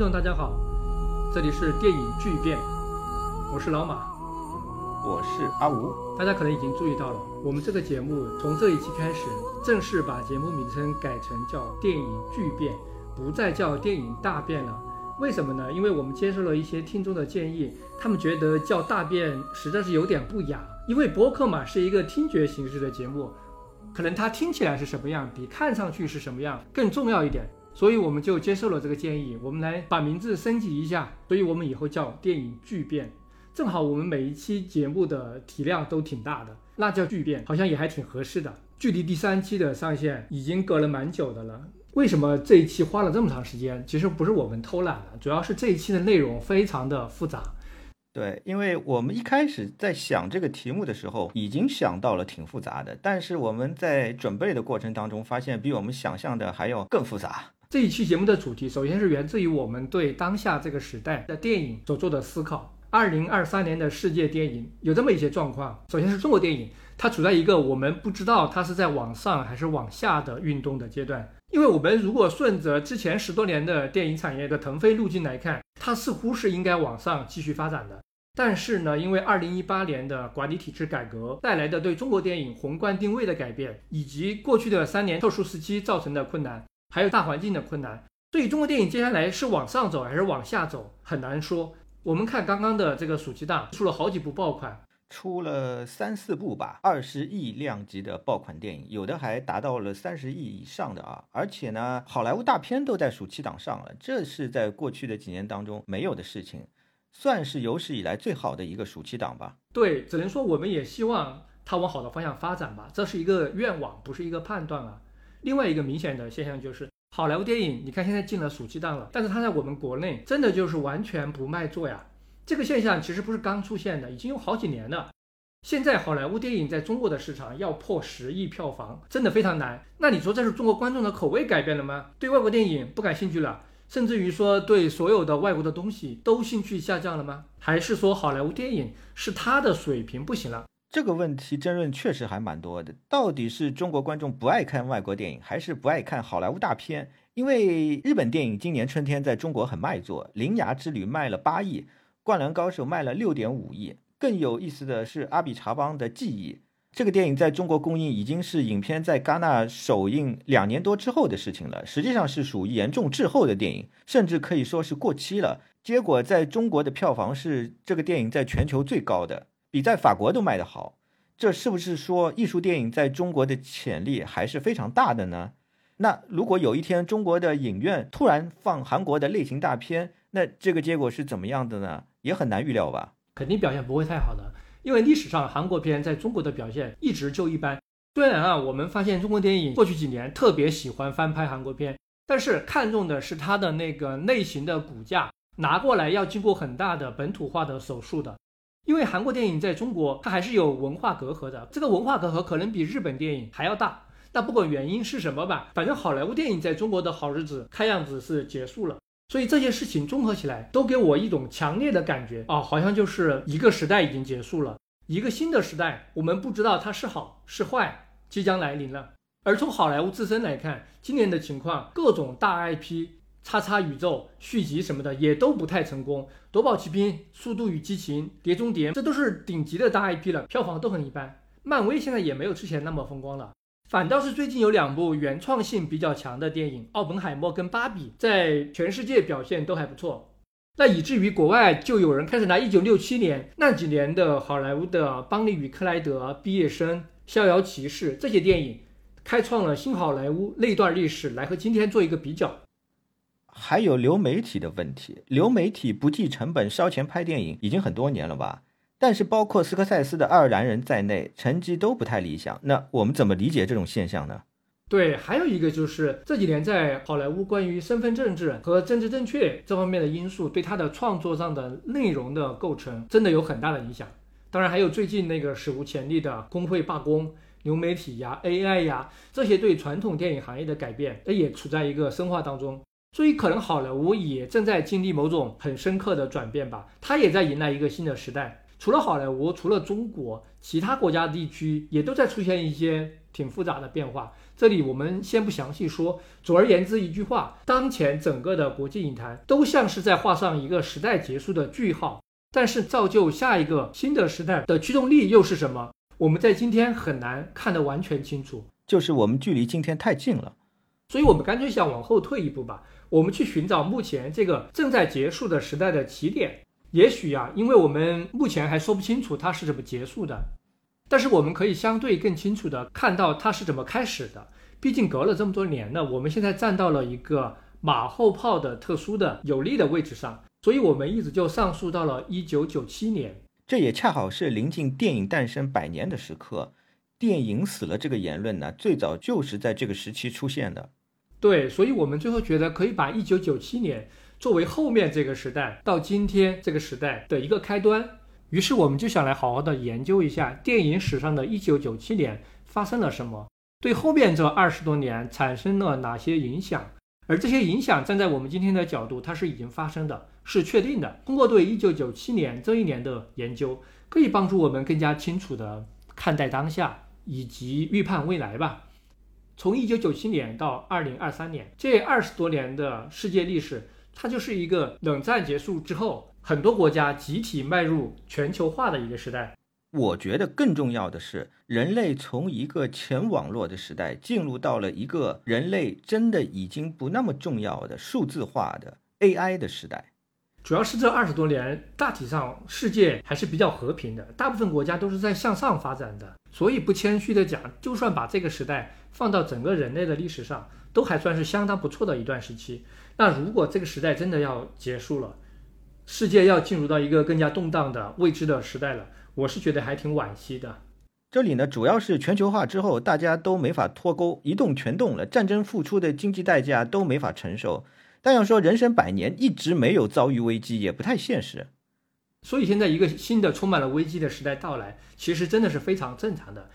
听众，大家好，这里是电影巨变，我是老马，我是阿吴。大家可能已经注意到了，我们这个节目从这一期开始正式把节目名称改成叫电影巨变，不再叫电影大变了。为什么呢？因为我们接受了一些听众的建议，他们觉得叫大变实在是有点不雅。因为播客嘛是一个听觉形式的节目，可能它听起来是什么样，比看上去是什么样更重要一点。所以我们就接受了这个建议，我们来把名字升级一下。所以我们以后叫电影巨变。正好我们每一期节目的体量都挺大的，那叫巨变好像也还挺合适的。距离第三期的上线已经隔了蛮久的了。为什么这一期花了这么长时间？其实不是我们偷懒了，主要是这一期的内容非常的复杂。对，因为我们一开始在想这个题目的时候，已经想到了挺复杂的，但是我们在准备的过程当中，发现比我们想象的还要更复杂。这一期节目的主题，首先是源自于我们对当下这个时代的电影所做的思考。二零二三年的世界电影有这么一些状况，首先是中国电影，它处在一个我们不知道它是在往上还是往下的运动的阶段。因为我们如果顺着之前十多年的电影产业的腾飞路径来看，它似乎是应该往上继续发展的。但是呢，因为二零一八年的管理体制改革带来的对中国电影宏观定位的改变，以及过去的三年特殊时期造成的困难。还有大环境的困难，所以中国电影接下来是往上走还是往下走，很难说。我们看刚刚的这个暑期档，出了好几部爆款，出了三四部吧，二十亿量级的爆款电影，有的还达到了三十亿以上的啊！而且呢，好莱坞大片都在暑期档上了，这是在过去的几年当中没有的事情，算是有史以来最好的一个暑期档吧。对，只能说我们也希望它往好的方向发展吧，这是一个愿望，不是一个判断啊。另外一个明显的现象就是，好莱坞电影，你看现在进了暑期档了，但是它在我们国内真的就是完全不卖座呀。这个现象其实不是刚出现的，已经有好几年了。现在好莱坞电影在中国的市场要破十亿票房，真的非常难。那你说这是中国观众的口味改变了吗？对外国电影不感兴趣了，甚至于说对所有的外国的东西都兴趣下降了吗？还是说好莱坞电影是它的水平不行了？这个问题争论确实还蛮多的，到底是中国观众不爱看外国电影，还是不爱看好莱坞大片？因为日本电影今年春天在中国很卖座，《铃芽之旅》卖了八亿，《灌篮高手》卖了六点五亿。更有意思的是，《阿比查邦的记忆》这个电影在中国公映已经是影片在戛纳首映两年多之后的事情了，实际上是属于严重滞后的电影，甚至可以说是过期了。结果在中国的票房是这个电影在全球最高的。比在法国都卖得好，这是不是说艺术电影在中国的潜力还是非常大的呢？那如果有一天中国的影院突然放韩国的类型大片，那这个结果是怎么样的呢？也很难预料吧？肯定表现不会太好的，因为历史上韩国片在中国的表现一直就一般。虽然啊，我们发现中国电影过去几年特别喜欢翻拍韩国片，但是看重的是它的那个类型的骨架，拿过来要经过很大的本土化的手术的。因为韩国电影在中国，它还是有文化隔阂的，这个文化隔阂可能比日本电影还要大。那不管原因是什么吧，反正好莱坞电影在中国的好日子看样子是结束了。所以这些事情综合起来，都给我一种强烈的感觉啊，好像就是一个时代已经结束了，一个新的时代，我们不知道它是好是坏，即将来临了。而从好莱坞自身来看，今年的情况，各种大 IP。叉叉宇宙续集什么的也都不太成功，夺宝奇兵、速度与激情、碟中谍，这都是顶级的大 IP 了，票房都很一般。漫威现在也没有之前那么风光了，反倒是最近有两部原创性比较强的电影《奥本海默》跟《芭比》在全世界表现都还不错，那以至于国外就有人开始拿1967年那几年的好莱坞的《邦尼与克莱德》《毕业生》《逍遥骑士》这些电影，开创了新好莱坞那段历史来和今天做一个比较。还有流媒体的问题，流媒体不计成本烧钱拍电影已经很多年了吧？但是包括斯科塞斯的《爱尔兰人》在内，成绩都不太理想。那我们怎么理解这种现象呢？对，还有一个就是这几年在好莱坞关于身份政治和政治正确这方面的因素，对他的创作上的内容的构成真的有很大的影响。当然，还有最近那个史无前例的工会罢工、流媒体呀、AI 呀这些对传统电影行业的改变，也处在一个深化当中。所以，可能好莱坞也正在经历某种很深刻的转变吧，它也在迎来一个新的时代。除了好莱坞，除了中国，其他国家地区也都在出现一些挺复杂的变化。这里我们先不详细说，总而言之一句话，当前整个的国际影坛都像是在画上一个时代结束的句号。但是造就下一个新的时代的驱动力又是什么？我们在今天很难看得完全清楚，就是我们距离今天太近了。所以我们干脆想往后退一步吧，我们去寻找目前这个正在结束的时代的起点。也许呀，因为我们目前还说不清楚它是怎么结束的。但是我们可以相对更清楚地看到它是怎么开始的。毕竟隔了这么多年呢，我们现在站到了一个马后炮的特殊的有利的位置上，所以我们一直就上溯到了一九九七年。这也恰好是临近电影诞生百年的时刻。电影死了这个言论呢，最早就是在这个时期出现的。对，所以我们最后觉得可以把一九九七年作为后面这个时代到今天这个时代的一个开端。于是我们就想来好好的研究一下电影史上的1997年发生了什么，对后面这二十多年产生了哪些影响，而这些影响站在我们今天的角度，它是已经发生的，是确定的。通过对1997年这一年的研究，可以帮助我们更加清楚的看待当下以及预判未来吧。从一九九七年到二零二三年这二十多年的世界历史，它就是一个冷战结束之后。很多国家集体迈入全球化的一个时代。我觉得更重要的是，人类从一个前网络的时代进入到了一个人类真的已经不那么重要的数字化的 AI 的时代。主要是这二十多年，大体上世界还是比较和平的，大部分国家都是在向上发展的。所以不谦虚的讲，就算把这个时代放到整个人类的历史上，都还算是相当不错的一段时期。那如果这个时代真的要结束了，世界要进入到一个更加动荡的未知的时代了，我是觉得还挺惋惜的。这里呢，主要是全球化之后，大家都没法脱钩，一动全动了，战争付出的经济代价都没法承受。但要说人生百年一直没有遭遇危机，也不太现实。所以现在一个新的充满了危机的时代到来，其实真的是非常正常的。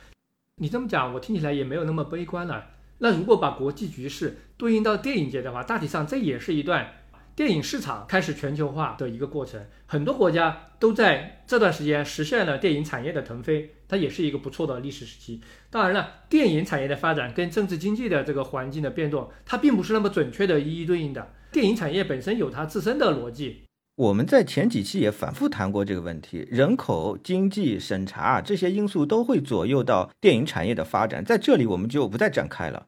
你这么讲，我听起来也没有那么悲观了。那如果把国际局势对应到电影界的话，大体上这也是一段。电影市场开始全球化的一个过程，很多国家都在这段时间实现了电影产业的腾飞，它也是一个不错的历史时期。当然了，电影产业的发展跟政治经济的这个环境的变动，它并不是那么准确的一一对应的。电影产业本身有它自身的逻辑。我们在前几期也反复谈过这个问题，人口、经济、审查这些因素都会左右到电影产业的发展，在这里我们就不再展开了。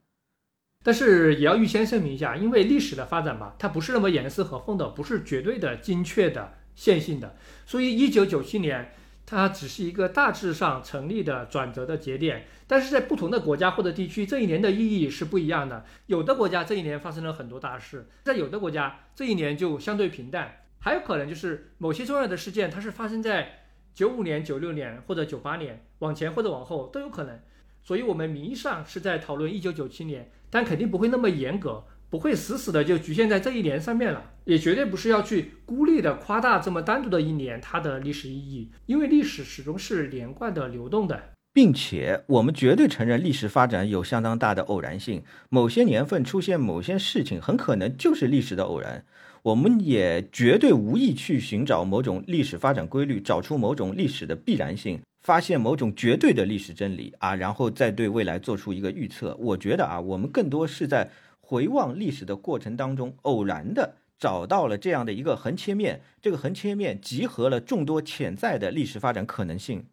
但是也要预先声明一下，因为历史的发展吧，它不是那么严丝合缝的，不是绝对的精确的线性的。所以一九九七年它只是一个大致上成立的转折的节点，但是在不同的国家或者地区，这一年的意义是不一样的。有的国家这一年发生了很多大事，在有的国家这一年就相对平淡。还有可能就是某些重要的事件，它是发生在九五年、九六年或者九八年，往前或者往后都有可能。所以，我们名义上是在讨论一九九七年，但肯定不会那么严格，不会死死的就局限在这一年上面了，也绝对不是要去孤立的夸大这么单独的一年它的历史意义，因为历史始终是连贯的、流动的，并且我们绝对承认历史发展有相当大的偶然性，某些年份出现某些事情，很可能就是历史的偶然。我们也绝对无意去寻找某种历史发展规律，找出某种历史的必然性。发现某种绝对的历史真理啊，然后再对未来做出一个预测。我觉得啊，我们更多是在回望历史的过程当中，偶然的找到了这样的一个横切面。这个横切面集合了众多潜在的历史发展可能性。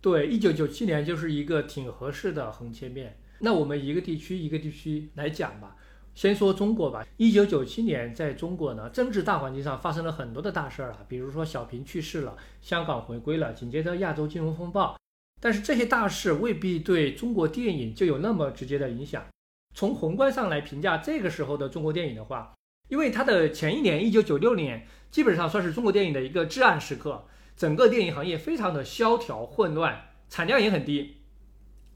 对，一九九七年就是一个挺合适的横切面。那我们一个地区一个地区来讲吧。先说中国吧，一九九七年在中国呢，政治大环境上发生了很多的大事儿啊，比如说小平去世了，香港回归了，紧接着亚洲金融风暴。但是这些大事未必对中国电影就有那么直接的影响。从宏观上来评价这个时候的中国电影的话，因为它的前一年一九九六年基本上算是中国电影的一个至暗时刻，整个电影行业非常的萧条混乱，产量也很低，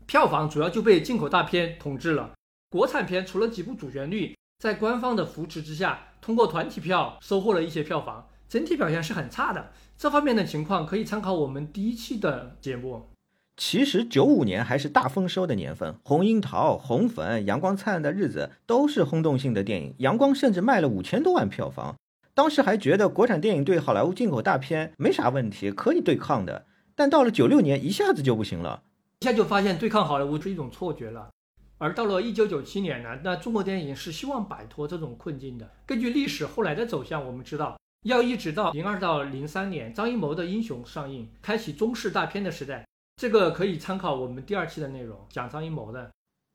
票房主要就被进口大片统治了。国产片除了几部主旋律，在官方的扶持之下，通过团体票收获了一些票房，整体表现是很差的。这方面的情况可以参考我们第一期的节目。其实九五年还是大丰收的年份，《红樱桃》《红粉》《阳光灿烂的日子》都是轰动性的电影，《阳光》甚至卖了五千多万票房。当时还觉得国产电影对好莱坞进口大片没啥问题，可以对抗的。但到了九六年一下子就不行了，一下就发现对抗好莱坞是一种错觉了。而到了一九九七年呢，那中国电影是希望摆脱这种困境的。根据历史后来的走向，我们知道要一直到零二到零三年，张艺谋的《英雄》上映，开启中式大片的时代。这个可以参考我们第二期的内容，讲张艺谋的《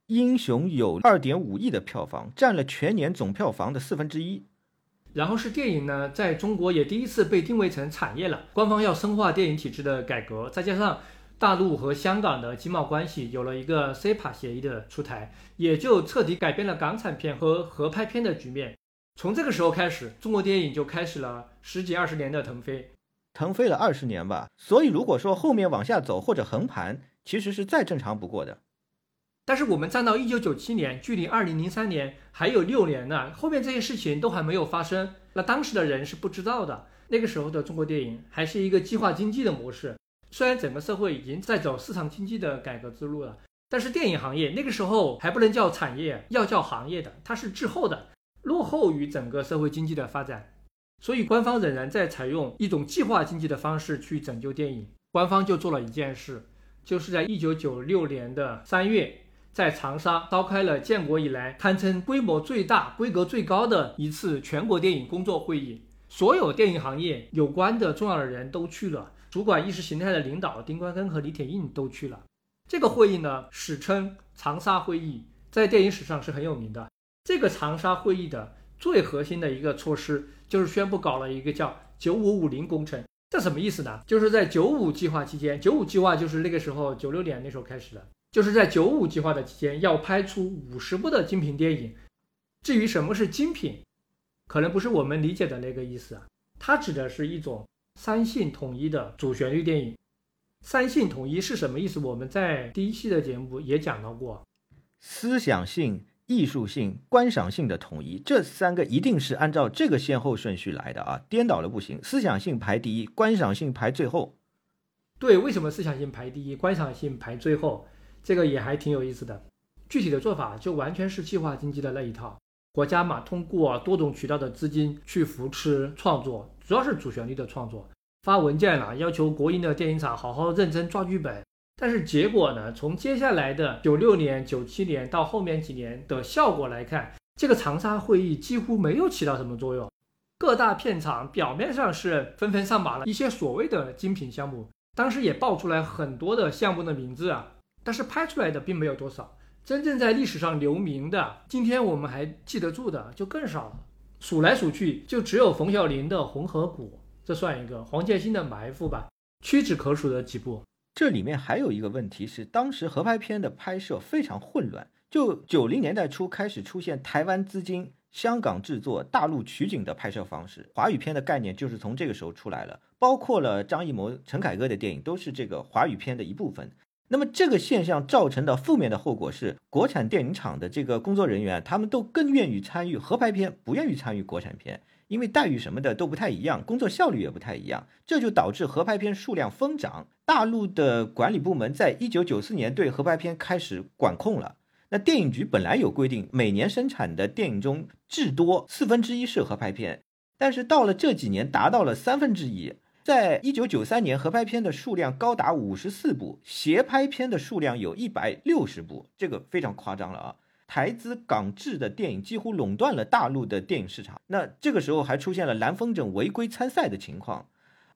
英雄》有二点五亿的票房，占了全年总票房的四分之一。然后是电影呢，在中国也第一次被定位成产业了。官方要深化电影体制的改革，再加上大陆和香港的经贸关系有了一个 CEPA 协议的出台，也就彻底改变了港产片和合拍片的局面。从这个时候开始，中国电影就开始了十几二十年的腾飞，腾飞了二十年吧。所以如果说后面往下走或者横盘，其实是再正常不过的。但是我们站到一九九七年，距离二零零三年还有六年呢，后面这些事情都还没有发生。那当时的人是不知道的。那个时候的中国电影还是一个计划经济的模式，虽然整个社会已经在走市场经济的改革之路了，但是电影行业那个时候还不能叫产业，要叫行业的，它是滞后的，落后于整个社会经济的发展。所以官方仍然在采用一种计划经济的方式去拯救电影。官方就做了一件事，就是在一九九六年的三月。在长沙召开了建国以来堪称规模最大、规格最高的一次全国电影工作会议，所有电影行业有关的重要的人都去了，主管意识形态的领导丁关根和李铁映都去了。这个会议呢，史称长沙会议，在电影史上是很有名的。这个长沙会议的最核心的一个措施，就是宣布搞了一个叫“九五五零”工程。这什么意思呢？就是在“九五”计划期间，“九五”计划就是那个时候九六年那时候开始的。就是在九五计划的期间，要拍出五十部的精品电影。至于什么是精品，可能不是我们理解的那个意思啊。它指的是一种三性统一的主旋律电影。三性统一是什么意思？我们在第一期的节目也讲到过，思想性、艺术性、观赏性的统一，这三个一定是按照这个先后顺序来的啊，颠倒了不行。思想性排第一，观赏性排最后。对，为什么思想性排第一，观赏性排最后？这个也还挺有意思的，具体的做法就完全是计划经济的那一套。国家嘛，通过多种渠道的资金去扶持创作，主要是主旋律的创作，发文件了，要求国营的电影厂好好认真抓剧本。但是结果呢，从接下来的九六年、九七年到后面几年的效果来看，这个长沙会议几乎没有起到什么作用。各大片场表面上是纷纷上马了一些所谓的精品项目，当时也爆出来很多的项目的名字啊。但是拍出来的并没有多少，真正在历史上留名的，今天我们还记得住的就更少了。数来数去，就只有冯小林的《红河谷》，这算一个；黄建新的《埋伏》吧，屈指可数的几部。这里面还有一个问题是，当时合拍片的拍摄非常混乱。就九零年代初开始出现台湾资金、香港制作、大陆取景的拍摄方式，华语片的概念就是从这个时候出来了。包括了张艺谋、陈凯歌的电影，都是这个华语片的一部分。那么这个现象造成的负面的后果是，国产电影厂的这个工作人员，他们都更愿意参与合拍片，不愿意参与国产片，因为待遇什么的都不太一样，工作效率也不太一样，这就导致合拍片数量疯涨。大陆的管理部门在一九九四年对合拍片开始管控了。那电影局本来有规定，每年生产的电影中至多四分之一是合拍片，但是到了这几年达到了三分之一。在一九九三年，合拍片的数量高达五十四部，协拍片的数量有一百六十部，这个非常夸张了啊！台资港制的电影几乎垄断了大陆的电影市场。那这个时候还出现了蓝风筝违规参赛的情况，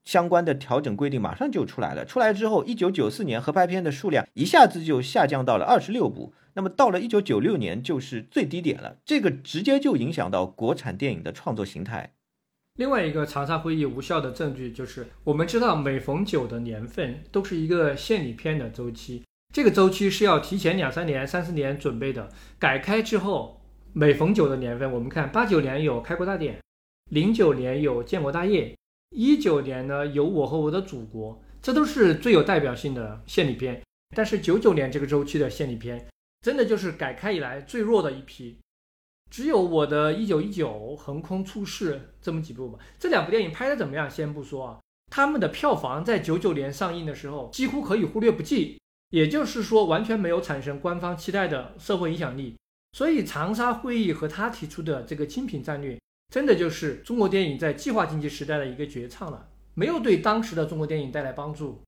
相关的调整规定马上就出来了。出来之后，一九九四年合拍片的数量一下子就下降到了二十六部，那么到了一九九六年就是最低点了。这个直接就影响到国产电影的创作形态。另外一个长沙会议无效的证据就是，我们知道每逢九的年份都是一个献礼片的周期，这个周期是要提前两三年、三四年准备的。改开之后，每逢九的年份，我们看八九年有开国大典，零九年有建国大业，一九年呢有我和我的祖国，这都是最有代表性的献礼片。但是九九年这个周期的献礼片，真的就是改开以来最弱的一批。只有我的一九一九横空出世这么几部吧，这两部电影拍的怎么样？先不说啊，他们的票房在九九年上映的时候几乎可以忽略不计，也就是说完全没有产生官方期待的社会影响力。所以长沙会议和他提出的这个精品战略，真的就是中国电影在计划经济时代的一个绝唱了，没有对当时的中国电影带来帮助。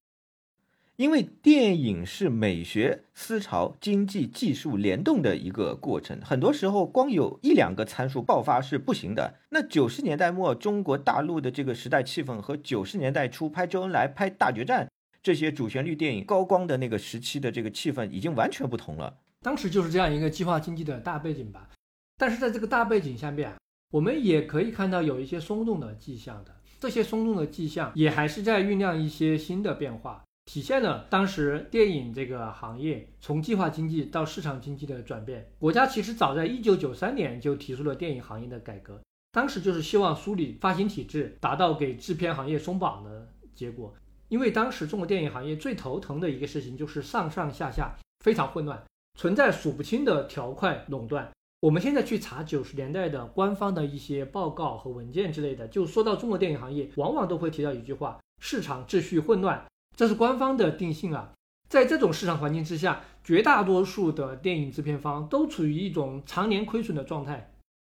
因为电影是美学、思潮、经济、技术联动的一个过程，很多时候光有一两个参数爆发是不行的。那九十年代末中国大陆的这个时代气氛和九十年代初拍周恩来、拍大决战这些主旋律电影高光的那个时期的这个气氛已经完全不同了。当时就是这样一个计划经济的大背景吧。但是在这个大背景下面，我们也可以看到有一些松动的迹象的。这些松动的迹象也还是在酝酿一些新的变化。体现了当时电影这个行业从计划经济到市场经济的转变。国家其实早在一九九三年就提出了电影行业的改革，当时就是希望梳理发行体制，达到给制片行业松绑的结果。因为当时中国电影行业最头疼的一个事情就是上上下下非常混乱，存在数不清的条块垄断。我们现在去查九十年代的官方的一些报告和文件之类的，就说到中国电影行业，往往都会提到一句话：市场秩序混乱。这是官方的定性啊，在这种市场环境之下，绝大多数的电影制片方都处于一种常年亏损的状态。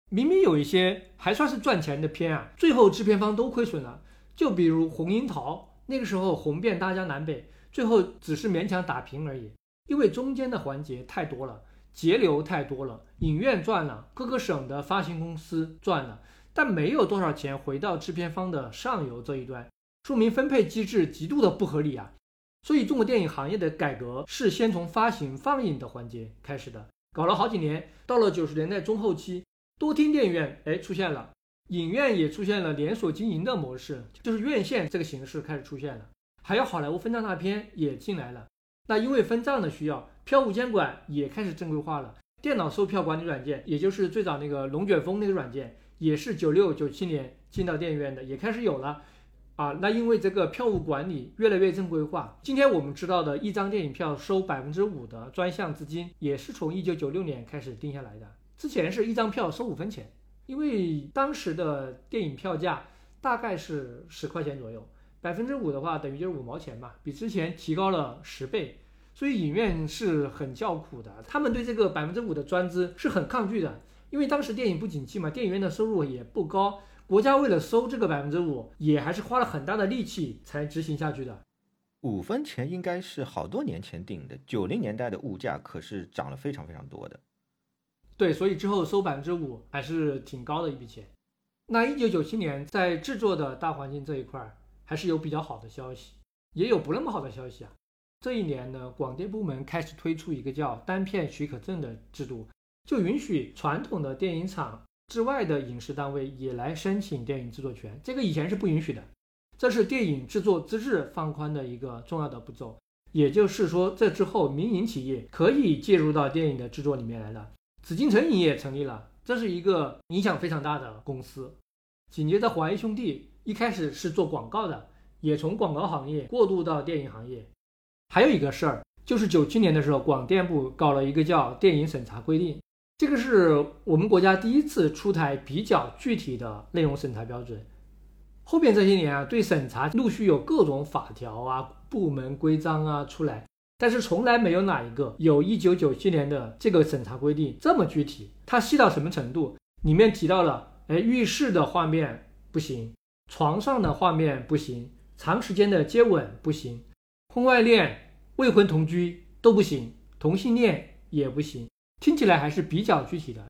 明明有一些还算是赚钱的片啊，最后制片方都亏损了。就比如《红樱桃》，那个时候红遍大江南北，最后只是勉强打平而已，因为中间的环节太多了，节流太多了。影院赚了，各个省的发行公司赚了，但没有多少钱回到制片方的上游这一端。说明分配机制极度的不合理啊！所以中国电影行业的改革是先从发行放映的环节开始的，搞了好几年，到了九十年代中后期，多厅电影院哎出现了，影院也出现了连锁经营的模式，就是院线这个形式开始出现了，还有好莱坞分账大片也进来了。那因为分账的需要，票务监管也开始正规化了，电脑售票管理软件，也就是最早那个龙卷风那个软件，也是九六九七年进到电影院的，也开始有了。啊，那因为这个票务管理越来越正规化，今天我们知道的一张电影票收百分之五的专项资金，也是从一九九六年开始定下来的。之前是一张票收五分钱，因为当时的电影票价大概是十块钱左右，百分之五的话等于就是五毛钱嘛，比之前提高了十倍，所以影院是很叫苦的，他们对这个百分之五的专资是很抗拒的，因为当时电影不景气嘛，电影院的收入也不高。国家为了收这个百分之五，也还是花了很大的力气才执行下去的。五分钱应该是好多年前定的，九零年代的物价可是涨了非常非常多的。对，所以之后收百分之五还是挺高的一笔钱。那一九九七年在制作的大环境这一块，还是有比较好的消息，也有不那么好的消息啊。这一年呢，广电部门开始推出一个叫单片许可证的制度，就允许传统的电影厂。之外的影视单位也来申请电影制作权，这个以前是不允许的。这是电影制作资质放宽的一个重要的步骤。也就是说，这之后民营企业可以介入到电影的制作里面来了。紫禁城影业成立了，这是一个影响非常大的公司。紧接着，华谊兄弟一开始是做广告的，也从广告行业过渡到电影行业。还有一个事儿，就是九七年的时候，广电部搞了一个叫电影审查规定。这个是我们国家第一次出台比较具体的内容审查标准。后边这些年啊，对审查陆续有各种法条啊、部门规章啊出来，但是从来没有哪一个有一九九七年的这个审查规定这么具体。它细到什么程度？里面提到了，哎，浴室的画面不行，床上的画面不行，长时间的接吻不行，婚外恋、未婚同居都不行，同性恋也不行。听起来还是比较具体的，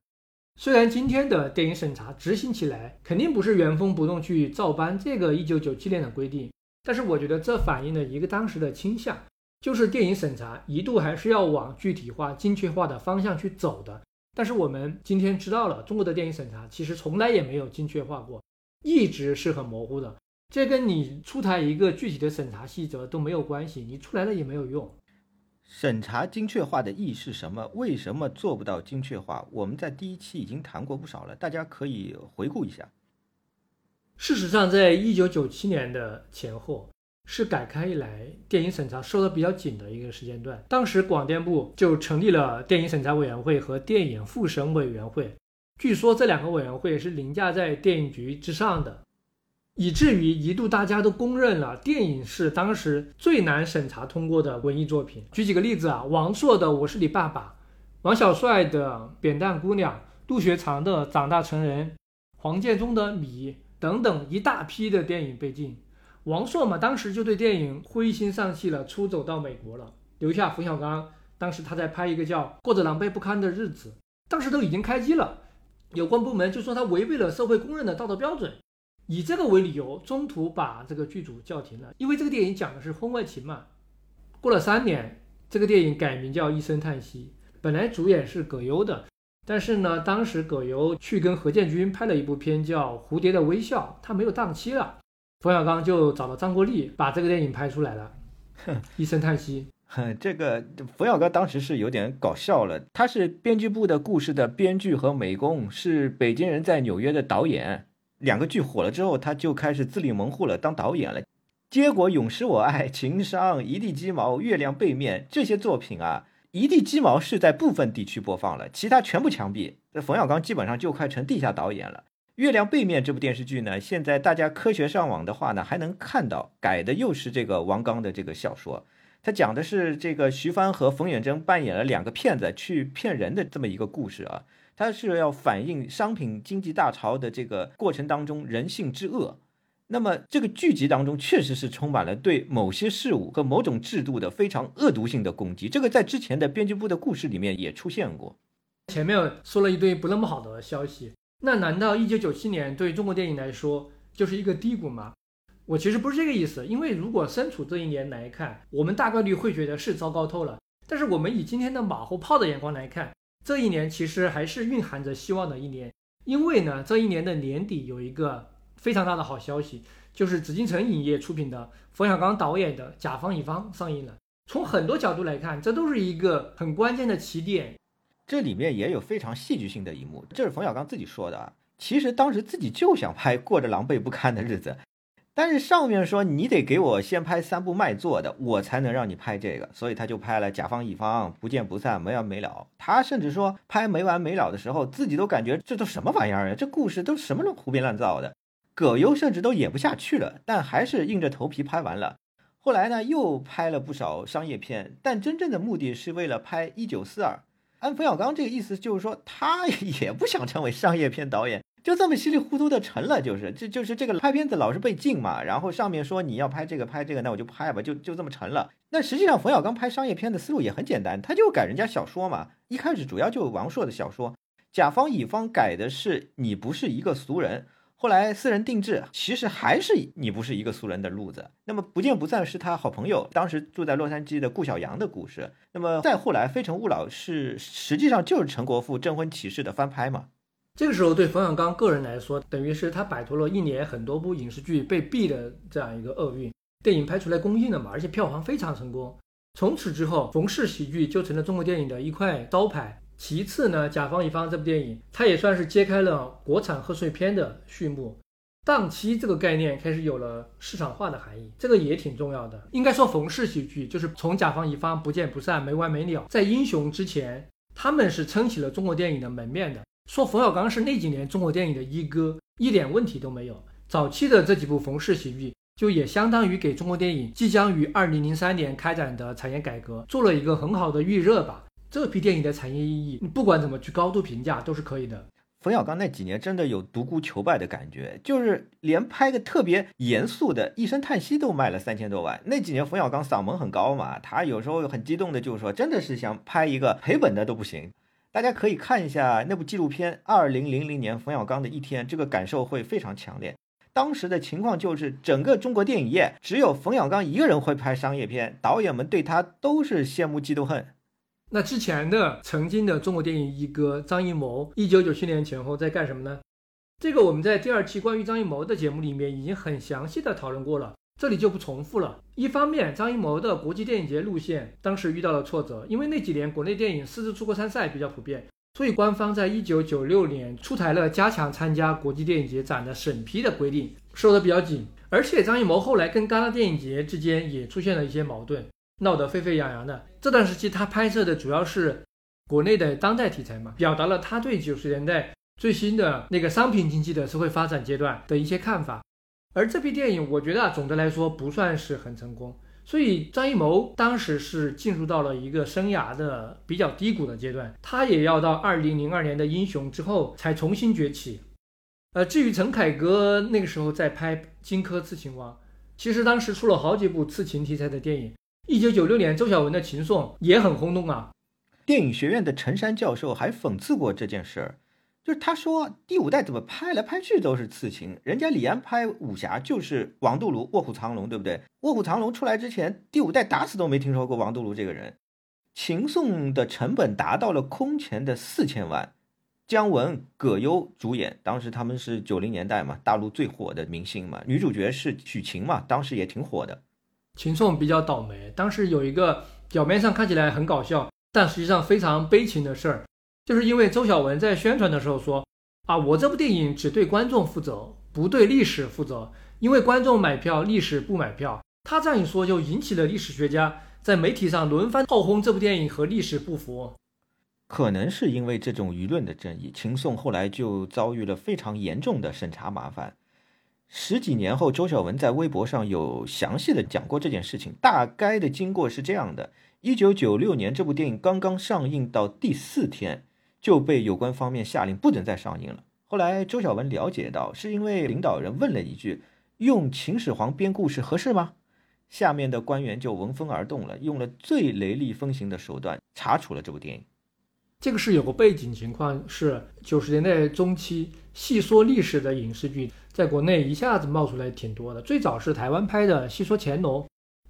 虽然今天的电影审查执行起来肯定不是原封不动去照搬这个一九九七年的规定，但是我觉得这反映了一个当时的倾向，就是电影审查一度还是要往具体化、精确化的方向去走的。但是我们今天知道了，中国的电影审查其实从来也没有精确化过，一直是很模糊的。这跟你出台一个具体的审查细则都没有关系，你出来了也没有用。审查精确化的意义是什么？为什么做不到精确化？我们在第一期已经谈过不少了，大家可以回顾一下。事实上，在一九九七年的前后，是改开以来电影审查收的比较紧的一个时间段。当时广电部就成立了电影审查委员会和电影复审委员会，据说这两个委员会是凌驾在电影局之上的。以至于一度大家都公认了电影是当时最难审查通过的文艺作品。举几个例子啊，王朔的《我是你爸爸》，王小帅的《扁担姑娘》，杜学长的《长大成人》，黄建中的《米》等等一大批的电影被禁。王朔嘛，当时就对电影灰心丧气了，出走到美国了，留下冯小刚。当时他在拍一个叫《过着狼狈不堪的日子》，当时都已经开机了，有关部门就说他违背了社会公认的道德标准，以这个为理由，中途把这个剧组叫停了。因为这个电影讲的是婚外情嘛。过了三年，这个电影改名叫《一声叹息》，本来主演是葛优的。但是呢，当时葛优去跟何建军拍了一部片叫《蝴蝶的微笑》，他没有档期了，冯小刚就找了张国立把这个电影拍出来了。一声叹息，哼这个冯小刚当时是有点搞笑了。他是编剧部的故事的编剧和美工，是北京人在纽约的导演。两个剧火了之后，他就开始自立门户了，当导演了。结果《永失我爱》《情商》《一地鸡毛》《月亮背面》这些作品啊。一地鸡毛是在部分地区播放了，其他全部枪毙。这冯小刚基本上就快成地下导演了。月亮背面这部电视剧呢，现在大家科学上网的话呢，还能看到改的又是这个王刚的这个小说。他讲的是这个徐帆和冯远征扮演了两个骗子去骗人的这么一个故事啊。它是要反映商品经济大潮的这个过程当中人性之恶。那么这个剧集当中确实是充满了对某些事物和某种制度的非常恶毒性的攻击，这个在之前的编辑部的故事里面也出现过。前面说了一堆不那么好的消息，那难道一九九七年对中国电影来说就是一个低谷吗？我其实不是这个意思，因为如果身处这一年来看，我们大概率会觉得是糟糕透了。但是我们以今天的马后炮的眼光来看，这一年其实还是蕴含着希望的一年，因为呢，这一年的年底有一个。非常大的好消息，就是紫禁城影业出品的冯小刚导演的《甲方乙方》上映了。从很多角度来看，这都是一个很关键的起点。这里面也有非常戏剧性的一幕，这是冯小刚自己说的啊。其实当时自己就想拍过着狼狈不堪的日子，但是上面说你得给我先拍三部卖座的，我才能让你拍这个，所以他就拍了《甲方乙方》，不见不散，没完没了。他甚至说拍没完没了的时候，自己都感觉这都什么玩意儿呀？这故事都什么胡编乱造的。葛优甚至都演不下去了，但还是硬着头皮拍完了。后来呢，又拍了不少商业片，但真正的目的是为了拍《一九四二》。按冯小刚这个意思，就是说他也不想成为商业片导演，就这么稀里糊涂的成了。就是这就是这个拍片子老是被禁嘛，然后上面说你要拍这个拍这个，那我就拍吧，就就这么成了。那实际上冯小刚拍商业片的思路也很简单，他就改人家小说嘛。一开始主要就王朔的小说，甲方乙方改的是你不是一个俗人。后来私人定制，其实还是你不是一个俗人的路子。那么不见不散是他好朋友，当时住在洛杉矶的顾晓阳的故事。那么再后来，非诚勿扰是实际上就是陈国富征婚启事的翻拍嘛。这个时候对冯小刚个人来说，等于是他摆脱了一年很多部影视剧被毙的这样一个厄运，电影拍出来公映了嘛，而且票房非常成功。从此之后，冯氏喜剧就成了中国电影的一块招牌。其次呢，甲方乙方这部电影，它也算是揭开了国产贺岁片的序幕，档期这个概念开始有了市场化的含义，这个也挺重要的。应该说，冯氏喜剧就是从甲方乙方不见不散、没完没了，在英雄之前，他们是撑起了中国电影的门面的。说冯小刚是那几年中国电影的一哥，一点问题都没有。早期的这几部冯氏喜剧，就也相当于给中国电影即将于二零零三年开展的产业改革做了一个很好的预热吧。这批电影的产业意义，你不管怎么去高度评价都是可以的。冯小刚那几年真的有独孤求败的感觉，就是连拍个特别严肃的一声叹息都卖了三千多万。那几年冯小刚嗓门很高嘛，他有时候很激动的就说，真的是想拍一个赔本的都不行。大家可以看一下那部纪录片《二零零零年冯小刚的一天》，这个感受会非常强烈。当时的情况就是，整个中国电影业只有冯小刚一个人会拍商业片，导演们对他都是羡慕嫉妒恨。那之前的曾经的中国电影一哥张艺谋，一九九七年前后在干什么呢？这个我们在第二期关于张艺谋的节目里面已经很详细的讨论过了，这里就不重复了。一方面，张艺谋的国际电影节路线当时遇到了挫折，因为那几年国内电影私自出国参赛比较普遍，所以官方在一九九六年出台了加强参加国际电影节展的审批的规定，收的比较紧。而且张艺谋后来跟戛纳电影节之间也出现了一些矛盾。闹得沸沸扬扬的这段时期，他拍摄的主要是国内的当代题材嘛，表达了他对九十年代最新的那个商品经济的社会发展阶段的一些看法。而这批电影，我觉得啊，总的来说不算是很成功。所以张艺谋当时是进入到了一个生涯的比较低谷的阶段，他也要到二零零二年的《英雄》之后才重新崛起。呃，至于陈凯歌那个时候在拍《荆轲刺秦王》。其实当时出了好几部刺秦题材的电影，一九九六年周晓文的《秦颂》也很轰动啊。电影学院的陈山教授还讽刺过这件事儿，就是他说第五代怎么拍来拍去都是刺秦，人家李安拍武侠就是王度庐、卧虎藏龙，对不对？卧虎藏龙出来之前，第五代打死都没听说过王度庐这个人。秦颂的成本达到了空前的四千万。姜文、葛优主演，当时他们是九零年代嘛，大陆最火的明星嘛，女主角是许晴嘛，当时也挺火的。秦颂比较倒霉，当时有一个表面上看起来很搞笑，但实际上非常悲情的事儿，就是因为周晓文在宣传的时候说啊，我这部电影只对观众负责，不对历史负责，因为观众买票，历史不买票。他这样一说，就引起了历史学家在媒体上轮番炮轰这部电影和历史不符。可能是因为这种舆论的争议，秦颂后来就遭遇了非常严重的审查麻烦。十几年后，周晓文在微博上有详细的讲过这件事情。大概的经过是这样的：一九九六年，这部电影刚刚上映到第四天，就被有关方面下令不准再上映了。后来，周晓文了解到，是因为领导人问了一句：“用秦始皇编故事合适吗？”下面的官员就闻风而动了，用了最雷厉风行的手段查处了这部电影。这个是有个背景情况，是九十年代中期，细说历史的影视剧在国内一下子冒出来挺多的。最早是台湾拍的《细说乾隆》，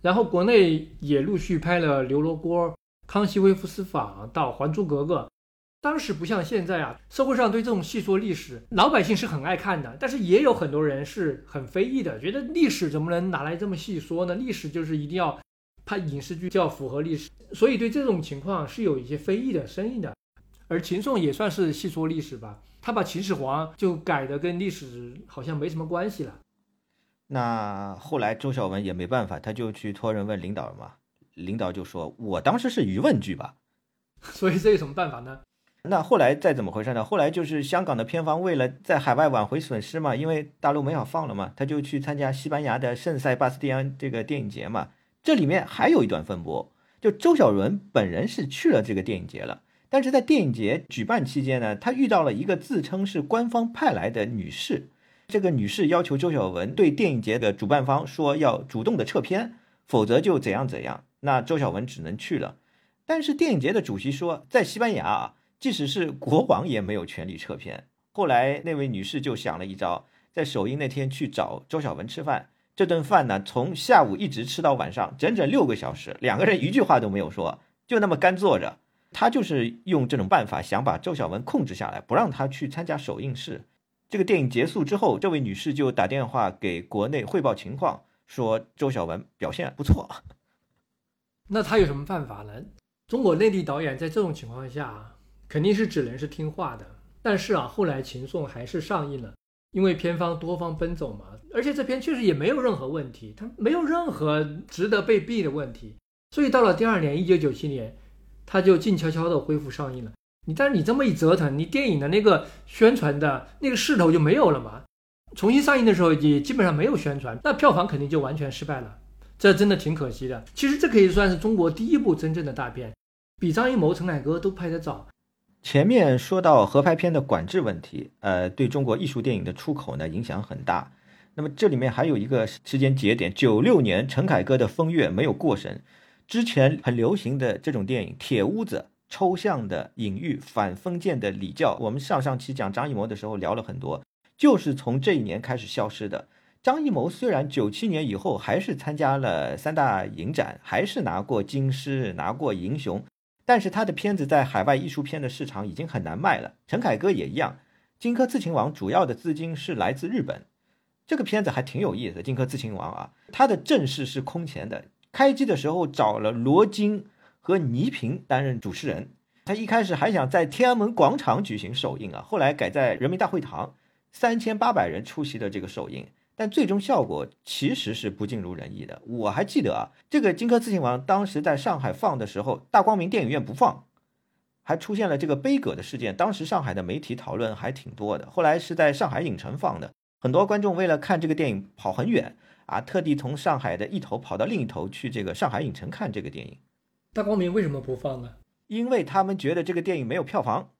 然后国内也陆续拍了《刘罗锅》《康熙微服私访》到《还珠格格》。当时不像现在啊，社会上对这种细说历史，老百姓是很爱看的，但是也有很多人是很非议的，觉得历史怎么能拿来这么细说呢？历史就是一定要拍影视剧就要符合历史，所以对这种情况是有一些非议的声音的。而秦颂也算是细说历史吧，他把秦始皇就改的跟历史好像没什么关系了。那后来周晓文也没办法，他就去托人问领导嘛，领导就说：“我当时是疑问句吧。”所以这有什么办法呢？那后来再怎么回事呢？后来就是香港的片方为了在海外挽回损失嘛，因为大陆没法放了嘛，他就去参加西班牙的圣塞巴斯蒂安这个电影节嘛。这里面还有一段风波，就周小伦本人是去了这个电影节了。但是在电影节举办期间呢，他遇到了一个自称是官方派来的女士。这个女士要求周小文对电影节的主办方说要主动的撤片，否则就怎样怎样。那周小文只能去了。但是电影节的主席说，在西班牙啊，即使是国王也没有权利撤片。后来那位女士就想了一招，在首映那天去找周晓文吃饭。这顿饭呢，从下午一直吃到晚上，整整六个小时，两个人一句话都没有说，就那么干坐着。他就是用这种办法想把周晓文控制下来，不让他去参加首映式。这个电影结束之后，这位女士就打电话给国内汇报情况，说周晓文表现不错。那他有什么办法呢？中国内地导演在这种情况下，肯定是只能是听话的。但是啊，后来《秦颂》还是上映了，因为片方多方奔走嘛，而且这片确实也没有任何问题，它没有任何值得被毙的问题。所以到了第二年，一九九七年。他就静悄悄地恢复上映了。你但是你这么一折腾，你电影的那个宣传的那个势头就没有了嘛？重新上映的时候也基本上没有宣传，那票房肯定就完全失败了。这真的挺可惜的。其实这可以算是中国第一部真正的大片，比张艺谋、陈凯歌都拍得早。前面说到合拍片的管制问题，呃，对中国艺术电影的出口呢影响很大。那么这里面还有一个时间节点，九六年陈凯歌的《风月》没有过审。之前很流行的这种电影《铁屋子》，抽象的隐喻，反封建的礼教。我们上上期讲张艺谋的时候聊了很多，就是从这一年开始消失的。张艺谋虽然九七年以后还是参加了三大影展，还是拿过金狮，拿过银熊，但是他的片子在海外艺术片的市场已经很难卖了。陈凯歌也一样，《荆轲刺秦王》主要的资金是来自日本，这个片子还挺有意思，《荆轲刺秦王》啊，它的阵势是空前的。开机的时候找了罗京和倪萍担任主持人，他一开始还想在天安门广场举行首映啊，后来改在人民大会堂，三千八百人出席的这个首映，但最终效果其实是不尽如人意的。我还记得啊，这个《荆轲刺秦王》当时在上海放的时候，大光明电影院不放，还出现了这个杯葛的事件，当时上海的媒体讨论还挺多的。后来是在上海影城放的，很多观众为了看这个电影跑很远。啊，特地从上海的一头跑到另一头去，这个上海影城看这个电影。大光明为什么不放呢？因为他们觉得这个电影没有票房。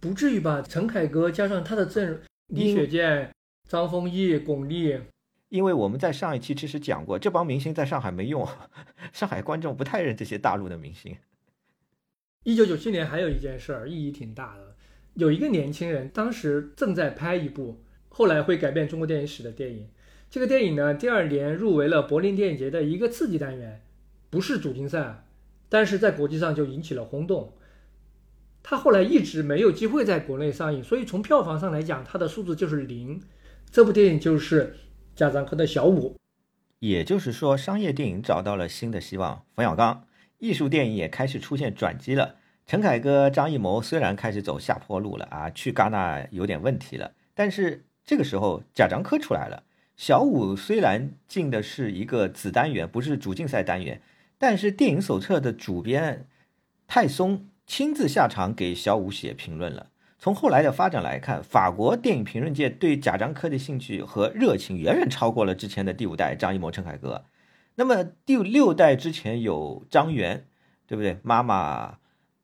不至于吧？陈凯歌加上他的阵容，李雪健、张丰毅、巩俐，因为我们在上一期其实讲过，这帮明星在上海没用，上海观众不太认这些大陆的明星。一九九七年还有一件事儿意义挺大的，有一个年轻人当时正在拍一部后来会改变中国电影史的电影。这个电影呢，第二年入围了柏林电影节的一个刺激单元，不是主竞赛，但是在国际上就引起了轰动。他后来一直没有机会在国内上映，所以从票房上来讲，它的数字就是零。这部电影就是贾樟柯的《小五》，也就是说，商业电影找到了新的希望。冯小刚，艺术电影也开始出现转机了。陈凯歌、张艺谋虽然开始走下坡路了啊，去戛纳有点问题了，但是这个时候贾樟柯出来了。小五虽然进的是一个子单元，不是主竞赛单元，但是电影手册的主编泰松亲自下场给小五写评论了。从后来的发展来看，法国电影评论界对贾樟柯的兴趣和热情远远超过了之前的第五代张艺谋、陈凯歌。那么第六代之前有张元，对不对？妈妈，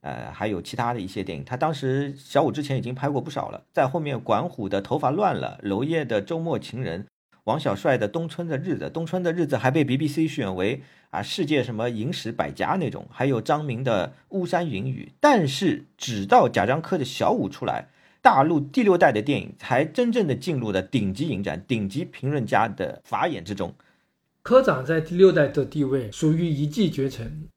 呃，还有其他的一些电影。他当时小五之前已经拍过不少了，在后面管虎的头发乱了，娄烨的周末情人。王小帅的《冬春的日子》，《冬春的日子》还被 BBC 选为啊世界什么影史百家那种，还有张明的《巫山云雨》。但是，直到贾樟柯的小五出来，大陆第六代的电影才真正的进入了顶级影展、顶级评论家的法眼之中。科长在第六代的地位属于一骑绝尘。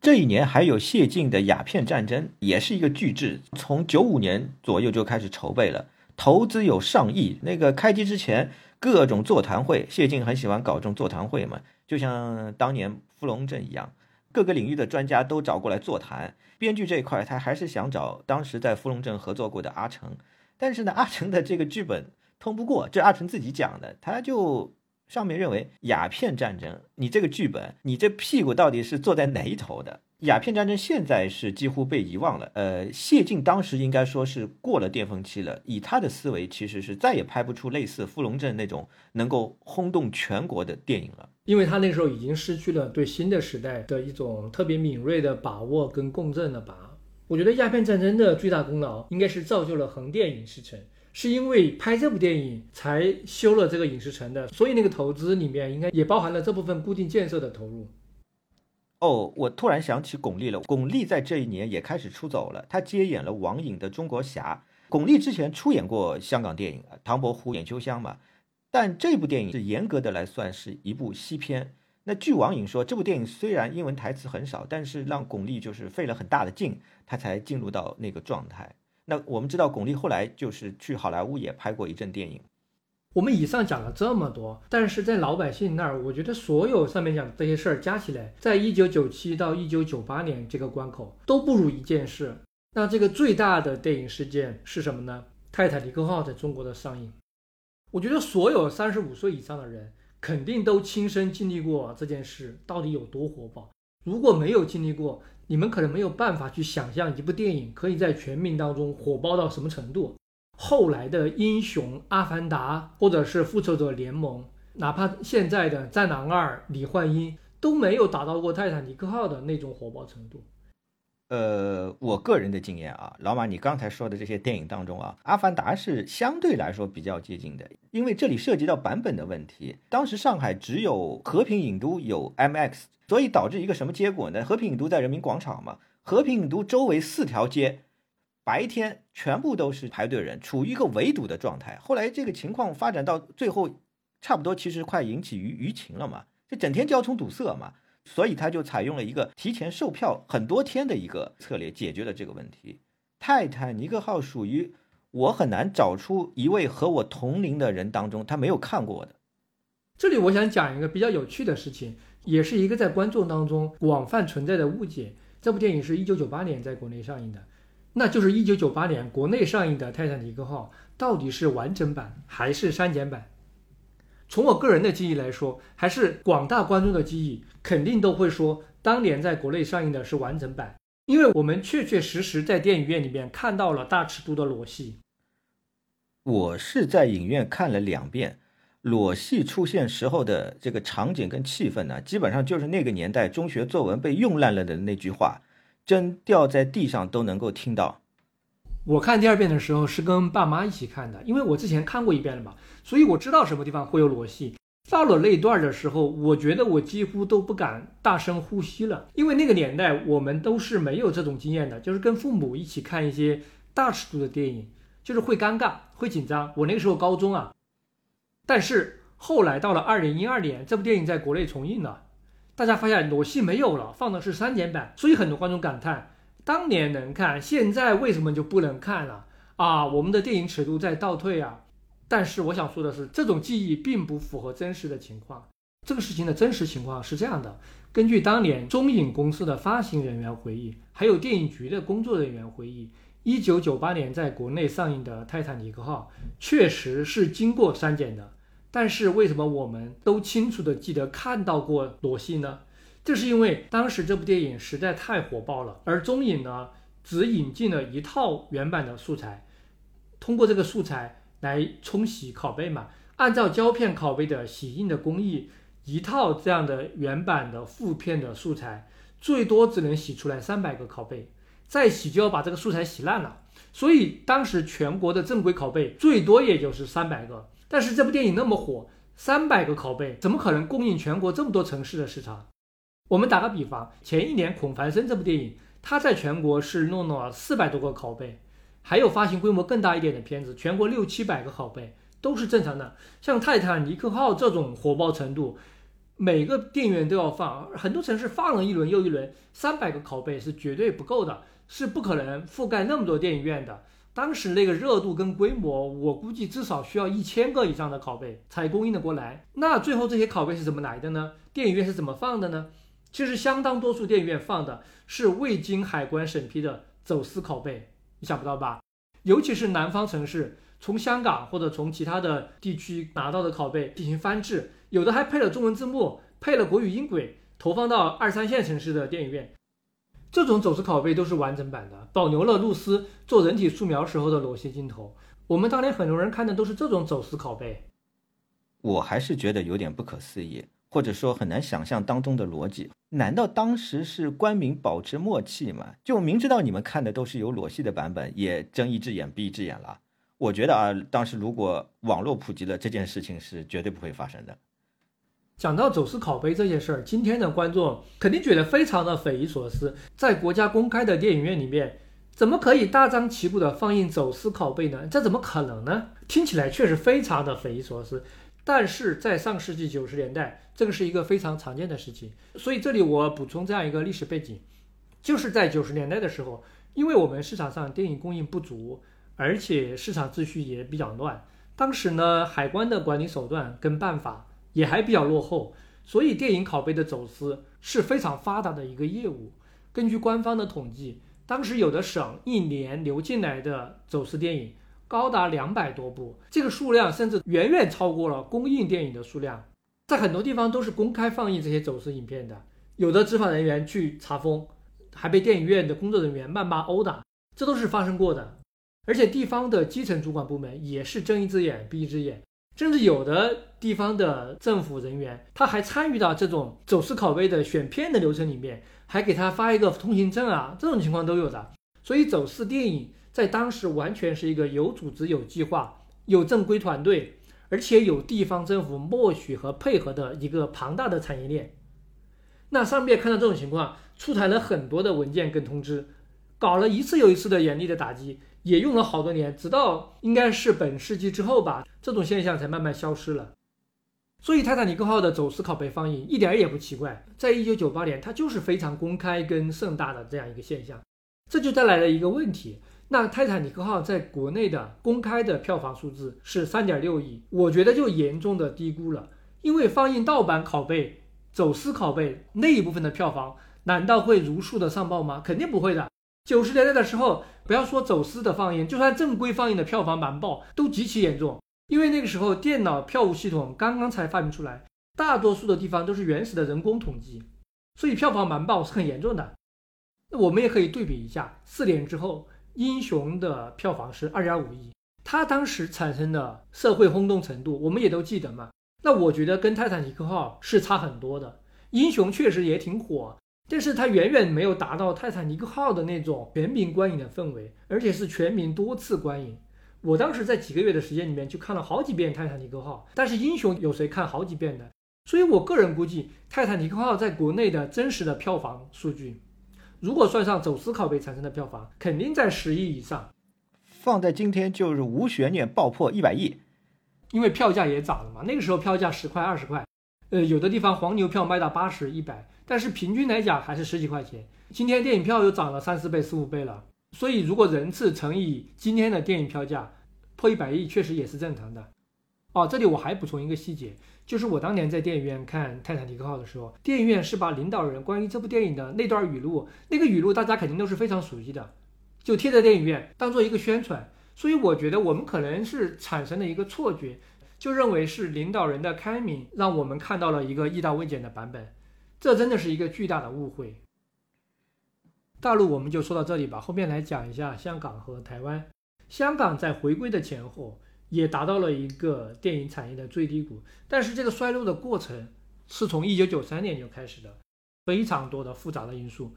这一年还有谢晋的《鸦片战争》，也是一个巨制，从九五年左右就开始筹备了，投资有上亿。那个开机之前。各种座谈会，谢晋很喜欢搞这种座谈会嘛，就像当年傅龙镇一样，各个领域的专家都找过来座谈。编剧这一块，他还是想找当时在傅龙镇合作过的阿成，但是呢，阿成的这个剧本通不过，这阿成自己讲的，他就上面认为鸦片战争，你这个剧本，你这屁股到底是坐在哪一头的？鸦片战争现在是几乎被遗忘了。呃，谢晋当时应该说是过了巅峰期了。以他的思维，其实是再也拍不出类似《芙蓉镇》那种能够轰动全国的电影了。因为他那个时候已经失去了对新的时代的一种特别敏锐的把握跟共振了吧。我觉得鸦片战争的最大功劳应该是造就了横店影视城，是因为拍这部电影才修了这个影视城的，所以那个投资里面应该也包含了这部分固定建设的投入。哦，我突然想起巩俐了。巩俐在这一年也开始出走了，她接演了王颖的《中国侠》。巩俐之前出演过香港电影《唐伯虎点秋香》嘛，但这部电影是严格的来算是一部西片。那据王颖说，这部电影虽然英文台词很少，但是让巩俐就是费了很大的劲，她才进入到那个状态。那我们知道，巩俐后来就是去好莱坞也拍过一阵电影。我们以上讲了这么多，但是在老百姓那儿，我觉得所有上面讲的这些事儿加起来，在一九九七到一九九八年这个关口都不如一件事。那这个最大的电影事件是什么呢？泰坦尼克号在中国的上映。我觉得所有三十五岁以上的人肯定都亲身经历过这件事到底有多火爆。如果没有经历过，你们可能没有办法去想象一部电影可以在全民当中火爆到什么程度。后来的英雄《阿凡达》或者是《复仇者联盟》，哪怕现在的《战狼二》李焕英都没有达到过《泰坦尼克号》的那种火爆程度。呃，我个人的经验啊，老马，你刚才说的这些电影当中啊，《阿凡达》是相对来说比较接近的，因为这里涉及到版本的问题。当时上海只有和平影都有 MX，所以导致一个什么结果呢？和平影都在人民广场嘛，和平影都周围四条街。白天全部都是排队人，处于一个围堵的状态。后来这个情况发展到最后，差不多其实快引起舆舆情了嘛，就整天交通堵塞嘛，所以他就采用了一个提前售票很多天的一个策略，解决了这个问题。泰坦尼克号属于我很难找出一位和我同龄的人当中他没有看过的。这里我想讲一个比较有趣的事情，也是一个在观众当中广泛存在的误解。这部电影是一九九八年在国内上映的。那就是一九九八年国内上映的《泰坦尼克号》到底是完整版还是删减版？从我个人的记忆来说，还是广大观众的记忆，肯定都会说当年在国内上映的是完整版，因为我们确确实实在电影院里面看到了大尺度的裸戏。我是在影院看了两遍，裸戏出现时候的这个场景跟气氛呢，基本上就是那个年代中学作文被用烂了的那句话。针掉在地上都能够听到，我看第二遍的时候是跟爸妈一起看的，因为我之前看过一遍了嘛，所以我知道什么地方会有裸戏。到了那一段的时候，我觉得我几乎都不敢大声呼吸了，因为那个年代我们都是没有这种经验的，就是跟父母一起看一些大尺度的电影，就是会尴尬、会紧张。我那个时候高中啊，但是后来到了二零一二年，这部电影在国内重映了，大家发现裸戏没有了，放的是删减版，所以很多观众感叹。当年能看，现在为什么就不能看了啊？我们的电影尺度在倒退啊！但是我想说的是，这种记忆并不符合真实的情况。这个事情的真实情况是这样的：根据当年中影公司的发行人员回忆，还有电影局的工作人员回忆，一九九八年在国内上映的《泰坦尼克号》确实是经过删减的。但是为什么我们都清楚的记得看到过裸戏呢？这是因为当时这部电影实在太火爆了，而中影呢只引进了一套原版的素材，通过这个素材来冲洗拷贝嘛。按照胶片拷贝的洗印的工艺，一套这样的原版的负片的素材，最多只能洗出来三百个拷贝，再洗就要把这个素材洗烂了。所以当时全国的正规拷贝最多也就是三百个。但是这部电影那么火，三百个拷贝怎么可能供应全国这么多城市的市场？我们打个比方，前一年《孔繁森》这部电影，它在全国是弄了四百多个拷贝，还有发行规模更大一点的片子，全国六七百个拷贝都是正常的。像《泰坦尼克号》这种火爆程度，每个电影院都要放，很多城市放了一轮又一轮，三百个拷贝是绝对不够的，是不可能覆盖那么多电影院的。当时那个热度跟规模，我估计至少需要一千个以上的拷贝才供应得过来。那最后这些拷贝是怎么来的呢？电影院是怎么放的呢？其实相当多数电影院放的是未经海关审批的走私拷贝，你想不到吧？尤其是南方城市，从香港或者从其他的地区拿到的拷贝进行翻制，有的还配了中文字幕，配了国语音轨，投放到二三线城市的电影院。这种走私拷贝都是完整版的，保留了露丝做人体素描时候的裸戏镜头。我们当年很多人看的都是这种走私拷贝，我还是觉得有点不可思议。或者说很难想象当中的逻辑，难道当时是官民保持默契吗？就明知道你们看的都是有裸戏的版本，也睁一只眼闭一只眼了？我觉得啊，当时如果网络普及了，这件事情是绝对不会发生的。讲到走私拷贝这件事儿，今天的观众肯定觉得非常的匪夷所思，在国家公开的电影院里面，怎么可以大张旗鼓的放映走私拷贝呢？这怎么可能呢？听起来确实非常的匪夷所思。但是在上世纪九十年代，这个是一个非常常见的事情。所以这里我补充这样一个历史背景，就是在九十年代的时候，因为我们市场上电影供应不足，而且市场秩序也比较乱，当时呢海关的管理手段跟办法也还比较落后，所以电影拷贝的走私是非常发达的一个业务。根据官方的统计，当时有的省一年流进来的走私电影。高达两百多部，这个数量甚至远远超过了公映电影的数量。在很多地方都是公开放映这些走私影片的，有的执法人员去查封，还被电影院的工作人员谩骂殴打，这都是发生过的。而且地方的基层主管部门也是睁一只眼闭一只眼，甚至有的地方的政府人员他还参与到这种走私拷贝的选片的流程里面，还给他发一个通行证啊，这种情况都有的。所以走私电影。在当时，完全是一个有组织、有计划、有正规团队，而且有地方政府默许和配合的一个庞大的产业链。那上面看到这种情况，出台了很多的文件跟通知，搞了一次又一次的严厉的打击，也用了好多年，直到应该是本世纪之后吧，这种现象才慢慢消失了。所以，泰坦尼克号的走私拷贝放映一点也不奇怪，在一九九八年，它就是非常公开跟盛大的这样一个现象，这就带来了一个问题。那泰坦尼克号在国内的公开的票房数字是三点六亿，我觉得就严重的低估了。因为放映盗版拷贝、走私拷贝那一部分的票房，难道会如数的上报吗？肯定不会的。九十年代的时候，不要说走私的放映，就算正规放映的票房瞒报都极其严重。因为那个时候电脑票务系统刚刚才发明出来，大多数的地方都是原始的人工统计，所以票房瞒报是很严重的。那我们也可以对比一下，四年之后。英雄的票房是二点五亿，它当时产生的社会轰动程度，我们也都记得嘛。那我觉得跟泰坦尼克号是差很多的。英雄确实也挺火，但是它远远没有达到《泰坦尼克号》的那种全民观影的氛围，而且是全民多次观影。我当时在几个月的时间里面就看了好几遍《泰坦尼克号》，但是英雄有谁看好几遍的？所以我个人估计，《泰坦尼克号》在国内的真实的票房数据，如果算上走私拷贝产生的票房，肯定在十亿以上。放在今天就是无悬念爆破一百亿，因为票价也涨了嘛。那个时候票价十块二十块，呃，有的地方黄牛票卖到八十一百，但是平均来讲还是十几块钱。今天电影票又涨了三四倍四五倍了，所以如果人次乘以今天的电影票价，破一百亿确实也是正常的。哦，这里我还补充一个细节，就是我当年在电影院看《泰坦尼克号》的时候，电影院是把领导人关于这部电影的那段语录，那个语录大家肯定都是非常熟悉的。就贴在电影院当做一个宣传，所以我觉得我们可能是产生了一个错觉，就认为是领导人的开明让我们看到了一个意大未剪的版本，这真的是一个巨大的误会。大陆我们就说到这里吧，后面来讲一下香港和台湾。香港在回归的前后也达到了一个电影产业的最低谷，但是这个衰落的过程是从1993年就开始的，非常多的复杂的因素。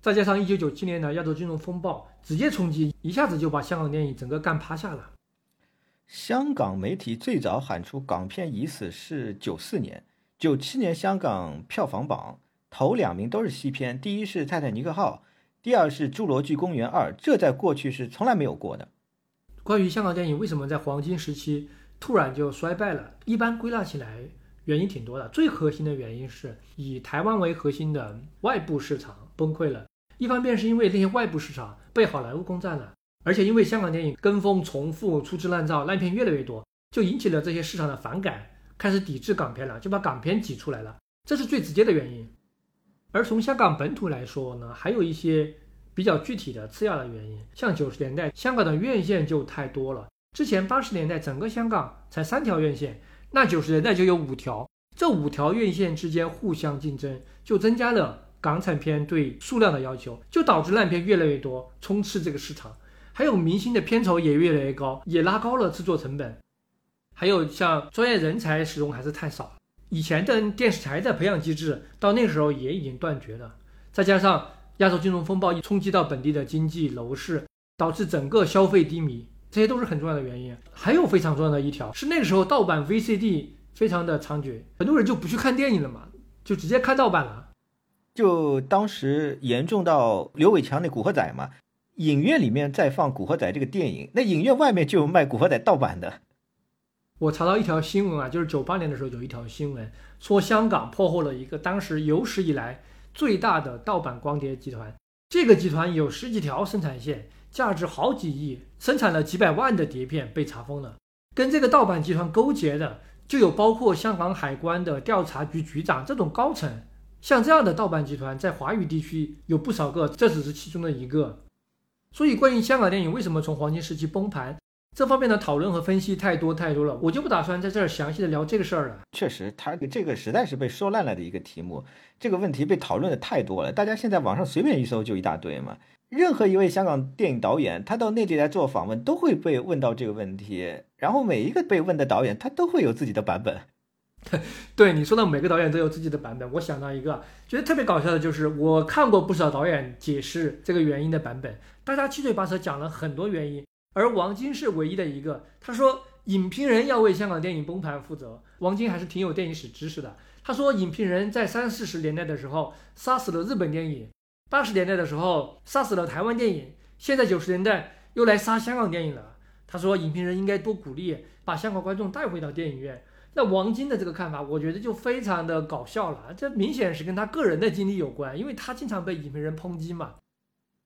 再加上一九九七年的亚洲金融风暴直接冲击，一下子就把香港电影整个干趴下了。香港媒体最早喊出港片已死是九四年，九七年香港票房榜头两名都是西片，第一是《泰坦尼克号》，第二是《侏罗纪公园二》，这在过去是从来没有过的。关于香港电影为什么在黄金时期突然就衰败了，一般归纳起来原因挺多的，最核心的原因是以台湾为核心的外部市场崩溃了。一方面是因为那些外部市场被好莱坞攻占了，而且因为香港电影跟风重复、粗制滥造、烂片越来越多，就引起了这些市场的反感，开始抵制港片了，就把港片挤出来了，这是最直接的原因。而从香港本土来说呢，还有一些比较具体的次要的原因，像九十年代香港的院线就太多了，之前八十年代整个香港才三条院线，那九十年代就有五条，这五条院线之间互相竞争，就增加了。港产片对数量的要求，就导致烂片越来越多，充斥这个市场。还有明星的片酬也越来越高，也拉高了制作成本。还有像专业人才始终还是太少，以前的电视台的培养机制到那时候也已经断绝了。再加上亚洲金融风暴一冲击到本地的经济楼市，导致整个消费低迷，这些都是很重要的原因。还有非常重要的一条是那个时候盗版 VCD 非常的猖獗，很多人就不去看电影了嘛，就直接看盗版了。就当时严重到刘伟强那《古惑仔》嘛，影院里面在放《古惑仔》这个电影，那影院外面就有卖《古惑仔》盗版的。我查到一条新闻啊，就是九八年的时候有一条新闻说香港破获了一个当时有史以来最大的盗版光碟集团，这个集团有十几条生产线，价值好几亿，生产了几百万的碟片被查封了。跟这个盗版集团勾结的就有包括香港海关的调查局局长这种高层。像这样的盗版集团在华语地区有不少个，这只是其中的一个。所以，关于香港电影为什么从黄金时期崩盘，这方面的讨论和分析太多太多了，我就不打算在这儿详细的聊这个事儿了。确实，它这个实在是被说烂了的一个题目，这个问题被讨论的太多了，大家现在网上随便一搜就一大堆嘛。任何一位香港电影导演，他到内地来做访问，都会被问到这个问题，然后每一个被问的导演，他都会有自己的版本。对你说的每个导演都有自己的版本，我想到一个觉得特别搞笑的，就是我看过不少导演解释这个原因的版本，大家七嘴八舌讲了很多原因，而王晶是唯一的一个，他说影评人要为香港电影崩盘负责。王晶还是挺有电影史知识的，他说影评人在三四十年代的时候杀死了日本电影，八十年代的时候杀死了台湾电影，现在九十年代又来杀香港电影了。他说影评人应该多鼓励，把香港观众带回到电影院。那王晶的这个看法，我觉得就非常的搞笑了。这明显是跟他个人的经历有关，因为他经常被影评人抨击嘛。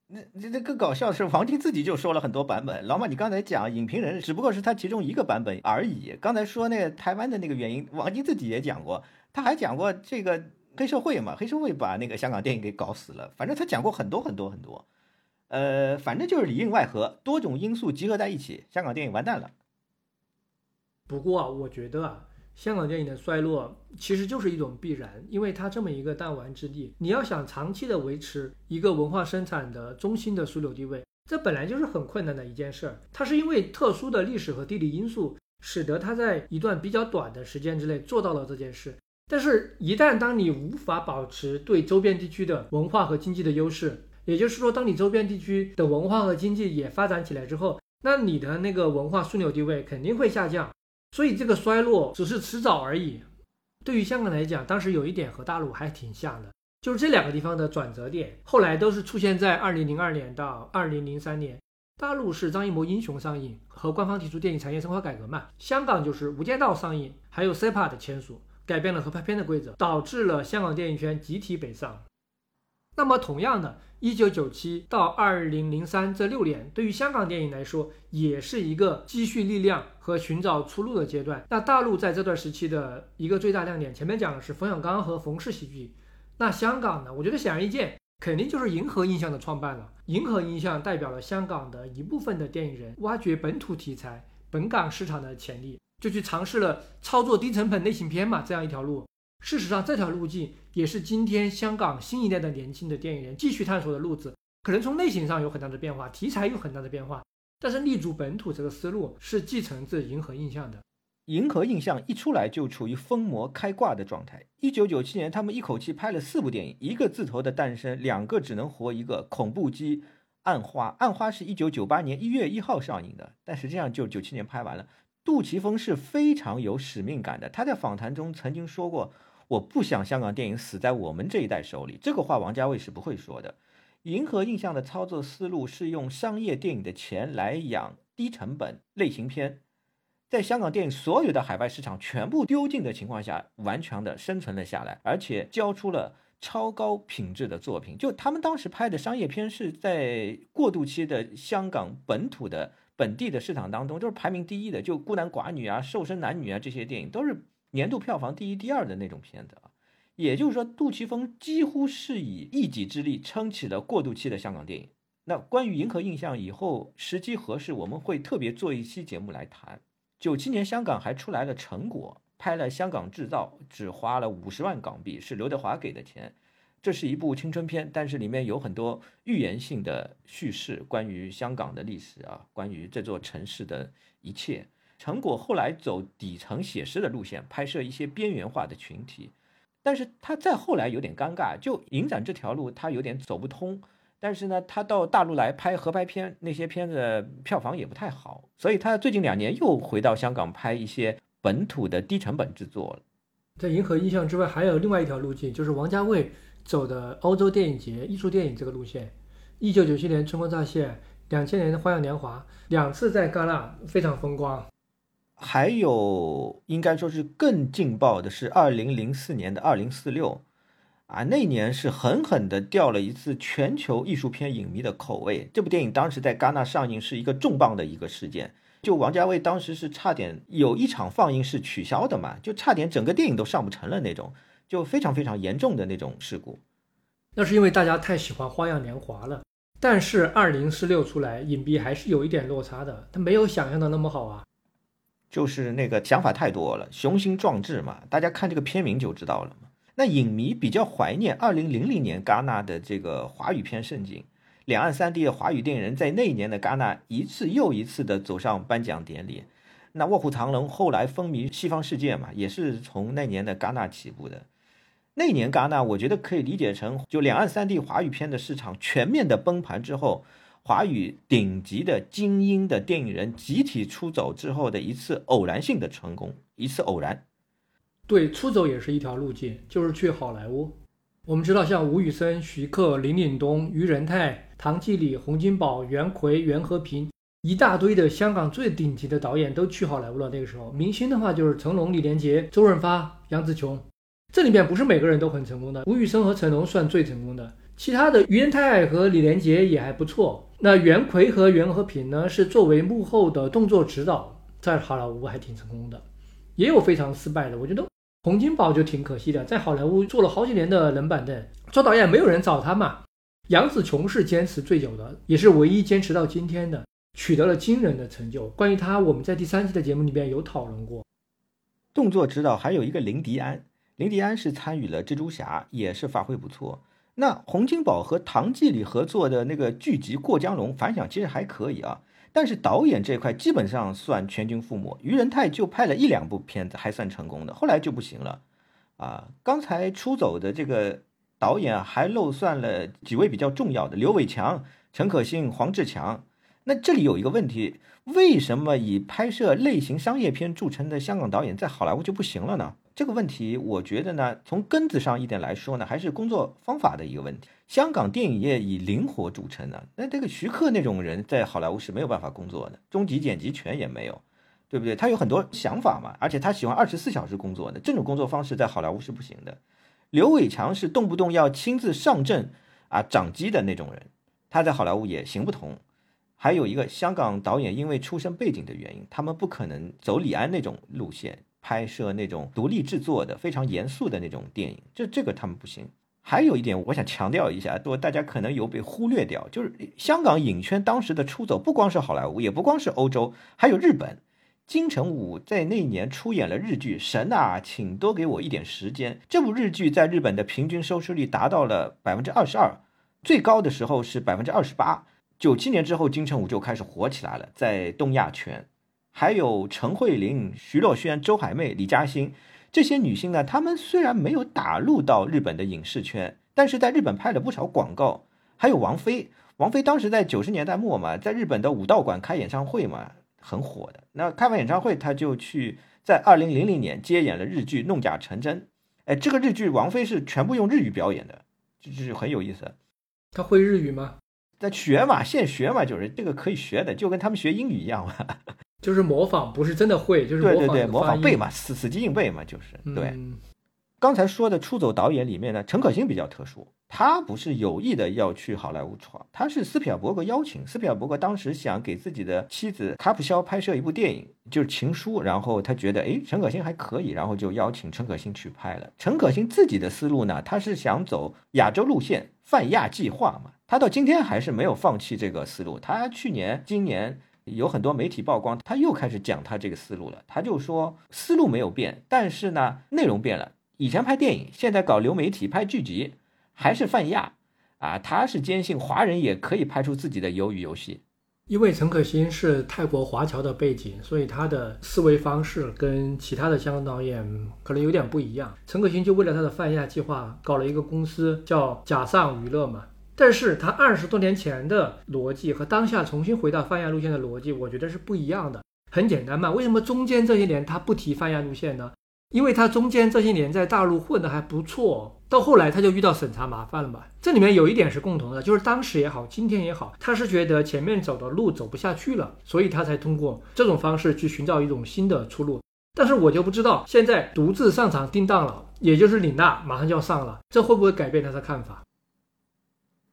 那那那更搞笑的是，王晶自己就说了很多版本。老马，你刚才讲影评人只不过是他其中一个版本而已。刚才说那个台湾的那个原因，王晶自己也讲过，他还讲过这个黑社会嘛，黑社会把那个香港电影给搞死了。反正他讲过很多很多很多。呃，反正就是里应外合，多种因素集合在一起，香港电影完蛋了。不过，我觉得。香港电影的衰落其实就是一种必然，因为它这么一个弹丸之地，你要想长期的维持一个文化生产的中心的枢纽地位，这本来就是很困难的一件事儿。它是因为特殊的历史和地理因素，使得它在一段比较短的时间之内做到了这件事。但是，一旦当你无法保持对周边地区的文化和经济的优势，也就是说，当你周边地区的文化和经济也发展起来之后，那你的那个文化枢纽地位肯定会下降。所以，这个衰落只是迟早而已。对于香港来讲，当时有一点和大陆还挺像的，就是这两个地方的转折点，后来都是出现在二零零二年到二零零三年。大陆是张艺谋《英雄》上映和官方提出电影产业深化改革嘛，香港就是《无间道》上映，还有 CEPA 的签署。改变了合拍片的规则，导致了香港电影圈集体北上。那么，同样的，一九九七到二零零三这六年，对于香港电影来说，也是一个积蓄力量和寻找出路的阶段。那大陆在这段时期的一个最大亮点，前面讲的是冯小刚和冯氏喜剧。那香港呢？我觉得显而易见，肯定就是银河印象的创办了。银河印象代表了香港的一部分的电影人，挖掘本土题材、本港市场的潜力。就去尝试了操作低成本类型片嘛，这样一条路。事实上，这条路径也是今天香港新一代的年轻的电影人继续探索的路子。可能从类型上有很大的变化，题材有很大的变化，但是立足本土这个思路是继承自银河印象的。银河印象一出来就处于疯魔开挂的状态。一九九七年，他们一口气拍了四部电影，《一个字头的诞生》，两个只能活一个，《恐怖机》，《暗花》。《暗花》是一九九八年一月一号上映的，但实际上就九七年拍完了。杜琪峰是非常有使命感的，他在访谈中曾经说过：“我不想香港电影死在我们这一代手里。”这个话王家卫是不会说的。银河印象的操作思路是用商业电影的钱来养低成本类型片，在香港电影所有的海外市场全部丢尽的情况下，顽强的生存了下来，而且交出了超高品质的作品。就他们当时拍的商业片是在过渡期的香港本土的。本地的市场当中，就是排名第一的，就孤男寡女啊、瘦身男女啊这些电影，都是年度票房第一、第二的那种片子啊。也就是说，杜琪峰几乎是以一己之力撑起了过渡期的香港电影。那关于银河印象，以后时机合适，我们会特别做一期节目来谈。九七年香港还出来了成果，拍了《香港制造》，只花了五十万港币，是刘德华给的钱。这是一部青春片，但是里面有很多预言性的叙事，关于香港的历史啊，关于这座城市的一切。成果后来走底层写实的路线，拍摄一些边缘化的群体，但是他再后来有点尴尬，就影展这条路他有点走不通。但是呢，他到大陆来拍合拍片，那些片子票房也不太好，所以他最近两年又回到香港拍一些本土的低成本制作。在银河印象之外，还有另外一条路径，就是王家卫。走的欧洲电影节艺术电影这个路线，一九九七年《春光乍泄》，两千年的《花样年华》，两次在戛纳非常风光。还有应该说是更劲爆的是二零零四年的《二零四六》，啊，那年是狠狠的掉了一次全球艺术片影迷的口味。这部电影当时在戛纳上映是一个重磅的一个事件，就王家卫当时是差点有一场放映是取消的嘛，就差点整个电影都上不成了那种。就非常非常严重的那种事故，那是因为大家太喜欢《花样年华》了。但是二零四六出来，影币还是有一点落差的，它没有想象的那么好啊。就是那个想法太多了，雄心壮志嘛，大家看这个片名就知道了嘛。那影迷比较怀念二零零零年戛纳的这个华语片盛景，两岸三地的华语电影人在那一年的戛纳一次又一次的走上颁奖典礼。那《卧虎藏龙》后来风靡西方世界嘛，也是从那年的戛纳起步的。那年戛纳，我觉得可以理解成就两岸三地华语片的市场全面的崩盘之后，华语顶级的精英的电影人集体出走之后的一次偶然性的成功，一次偶然。对，出走也是一条路径，就是去好莱坞。我们知道，像吴宇森、徐克、林岭东、于仁泰、唐季礼、洪金宝、袁奎、袁和平，一大堆的香港最顶级的导演都去好莱坞了。那个时候，明星的话就是成龙、李连杰、周润发、杨紫琼。这里面不是每个人都很成功的，吴宇森和成龙算最成功的，其他的于仁泰和李连杰也还不错。那袁奎和袁和平呢，是作为幕后的动作指导，在好莱坞还挺成功的，也有非常失败的。我觉得洪金宝就挺可惜的，在好莱坞坐了好几年的冷板凳，做导演没有人找他嘛。杨紫琼是坚持最久的，也是唯一坚持到今天的，取得了惊人的成就。关于他，我们在第三期的节目里边有讨论过。动作指导还有一个林迪安。林迪安是参与了蜘蛛侠，也是发挥不错。那洪金宝和唐季礼合作的那个剧集《过江龙》反响其实还可以啊，但是导演这块基本上算全军覆没。于仁泰就拍了一两部片子还算成功的，后来就不行了。啊。刚才出走的这个导演还漏算了几位比较重要的：刘伟强、陈可辛、黄志强。那这里有一个问题，为什么以拍摄类型商业片著称的香港导演在好莱坞就不行了呢？这个问题，我觉得呢，从根子上一点来说呢，还是工作方法的一个问题。香港电影业以灵活著称呢，那这个徐克那种人在好莱坞是没有办法工作的，终极剪辑权也没有，对不对？他有很多想法嘛，而且他喜欢二十四小时工作的，这种工作方式在好莱坞是不行的。刘伟强是动不动要亲自上阵啊掌机的那种人，他在好莱坞也行不通。还有一个香港导演，因为出身背景的原因，他们不可能走李安那种路线，拍摄那种独立制作的、非常严肃的那种电影，这这个他们不行。还有一点，我想强调一下，多大家可能有被忽略掉，就是香港影圈当时的出走，不光是好莱坞，也不光是欧洲，还有日本。金城武在那年出演了日剧《神啊，请多给我一点时间》，这部日剧在日本的平均收视率达到了百分之二十二，最高的时候是百分之二十八。九七年之后，金城武就开始火起来了，在东亚圈，还有陈慧琳、徐若瑄、周海媚、李嘉欣这些女星呢。她们虽然没有打入到日本的影视圈，但是在日本拍了不少广告。还有王菲，王菲当时在九十年代末嘛，在日本的武道馆开演唱会嘛，很火的。那开完演唱会，她就去在二零零零年接演了日剧《弄假成真》。哎，这个日剧王菲是全部用日语表演的，就是很有意思。她会日语吗？在学嘛，现学嘛，就是这个可以学的，就跟他们学英语一样嘛，就是模仿，不是真的会，就是对对对，模仿背嘛，死死记硬背嘛，就是对。刚才说的出走导演里面呢，陈可辛比较特殊，他不是有意的要去好莱坞闯，他是斯皮尔伯格邀请。斯皮尔伯格当时想给自己的妻子卡普肖拍摄一部电影，就是《情书》，然后他觉得哎，陈可辛还可以，然后就邀请陈可辛去拍了。陈可辛自己的思路呢，他是想走亚洲路线，泛亚计划嘛。他到今天还是没有放弃这个思路。他去年、今年有很多媒体曝光，他又开始讲他这个思路了。他就说思路没有变，但是呢，内容变了。以前拍电影，现在搞流媒体拍剧集，还是泛亚啊。他是坚信华人也可以拍出自己的鱿鱼游戏。因为陈可辛是泰国华侨的背景，所以他的思维方式跟其他的香港导演可能有点不一样。陈可辛就为了他的泛亚计划搞了一个公司，叫假上娱乐嘛。但是他二十多年前的逻辑和当下重新回到泛亚路线的逻辑，我觉得是不一样的。很简单嘛，为什么中间这些年他不提泛亚路线呢？因为他中间这些年在大陆混得还不错，到后来他就遇到审查麻烦了嘛。这里面有一点是共同的，就是当时也好，今天也好，他是觉得前面走的路走不下去了，所以他才通过这种方式去寻找一种新的出路。但是我就不知道现在独自上场定档了，也就是李娜马上就要上了，这会不会改变他的看法？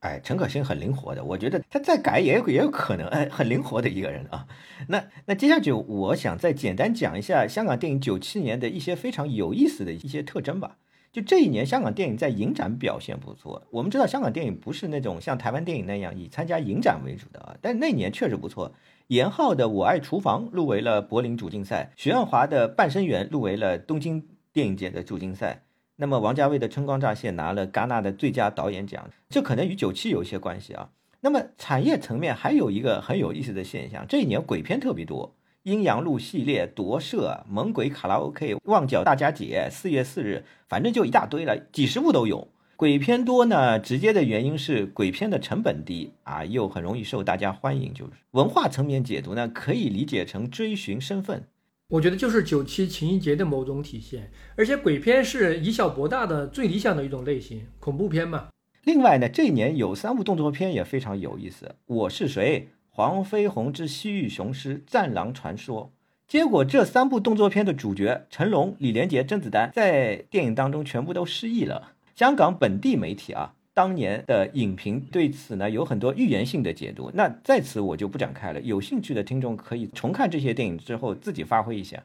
哎，陈可辛很灵活的，我觉得他再改也有也有可能，哎，很灵活的一个人啊。那那接下去我想再简单讲一下香港电影九七年的一些非常有意思的一些特征吧。就这一年，香港电影在影展表现不错。我们知道香港电影不是那种像台湾电影那样以参加影展为主的啊，但那年确实不错。严浩的《我爱厨房》入围了柏林主竞赛，徐岸华的《半生缘》入围了东京电影节的主竞赛。那么王家卫的《春光乍泄》拿了戛纳的最佳导演奖，这可能与九七有一些关系啊。那么产业层面还有一个很有意思的现象，这一年鬼片特别多，《阴阳路》系列、夺舍、猛鬼卡拉 OK、旺角大家姐、四月四日，反正就一大堆了，几十部都有。鬼片多呢，直接的原因是鬼片的成本低啊，又很容易受大家欢迎。就是文化层面解读呢，可以理解成追寻身份。我觉得就是九七情谊节的某种体现，而且鬼片是以小博大的最理想的一种类型，恐怖片嘛。另外呢，这一年有三部动作片也非常有意思，《我是谁》《黄飞鸿之西域雄狮》《战狼传说》。结果这三部动作片的主角成龙、李连杰、甄子丹在电影当中全部都失忆了。香港本地媒体啊。当年的影评对此呢有很多预言性的解读，那在此我就不展开了。有兴趣的听众可以重看这些电影之后自己发挥一下。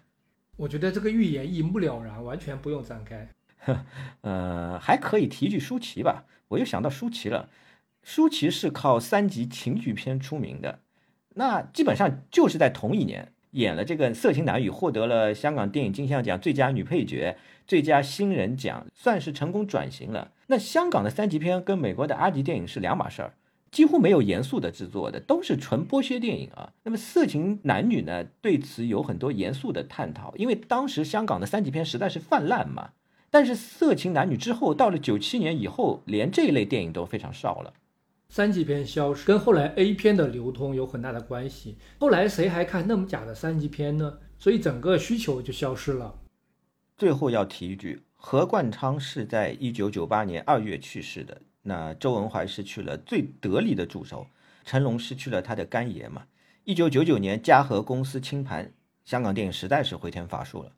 我觉得这个预言一目了然，完全不用展开。呃，还可以提一句舒淇吧，我又想到舒淇了。舒淇是靠三级情剧片出名的，那基本上就是在同一年演了这个《色情男女》，获得了香港电影金像奖最佳女配角。最佳新人奖算是成功转型了。那香港的三级片跟美国的阿迪电影是两码事儿，几乎没有严肃的制作的，都是纯剥削电影啊。那么色情男女呢，对此有很多严肃的探讨，因为当时香港的三级片实在是泛滥嘛。但是色情男女之后，到了九七年以后，连这一类电影都非常少了。三级片消失跟后来 A 片的流通有很大的关系。后来谁还看那么假的三级片呢？所以整个需求就消失了。最后要提一句，何冠昌是在一九九八年二月去世的。那周文怀失去了最得力的助手，成龙失去了他的干爷嘛。一九九九年嘉禾公司清盘，香港电影实在是回天乏术了。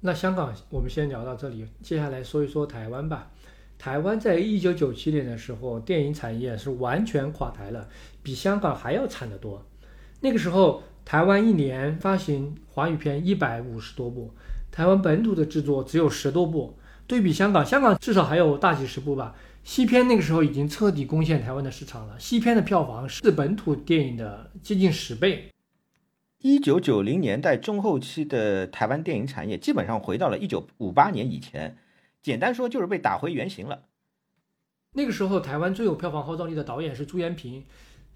那香港我们先聊到这里，接下来说一说台湾吧。台湾在一九九七年的时候，电影产业是完全垮台了，比香港还要惨得多。那个时候，台湾一年发行华语片一百五十多部，台湾本土的制作只有十多部。对比香港，香港至少还有大几十部吧。西片那个时候已经彻底攻陷台湾的市场了，西片的票房是本土电影的接近十倍。一九九零年代中后期的台湾电影产业基本上回到了一九五八年以前，简单说就是被打回原形了。那个时候台湾最有票房号召力的导演是朱延平，《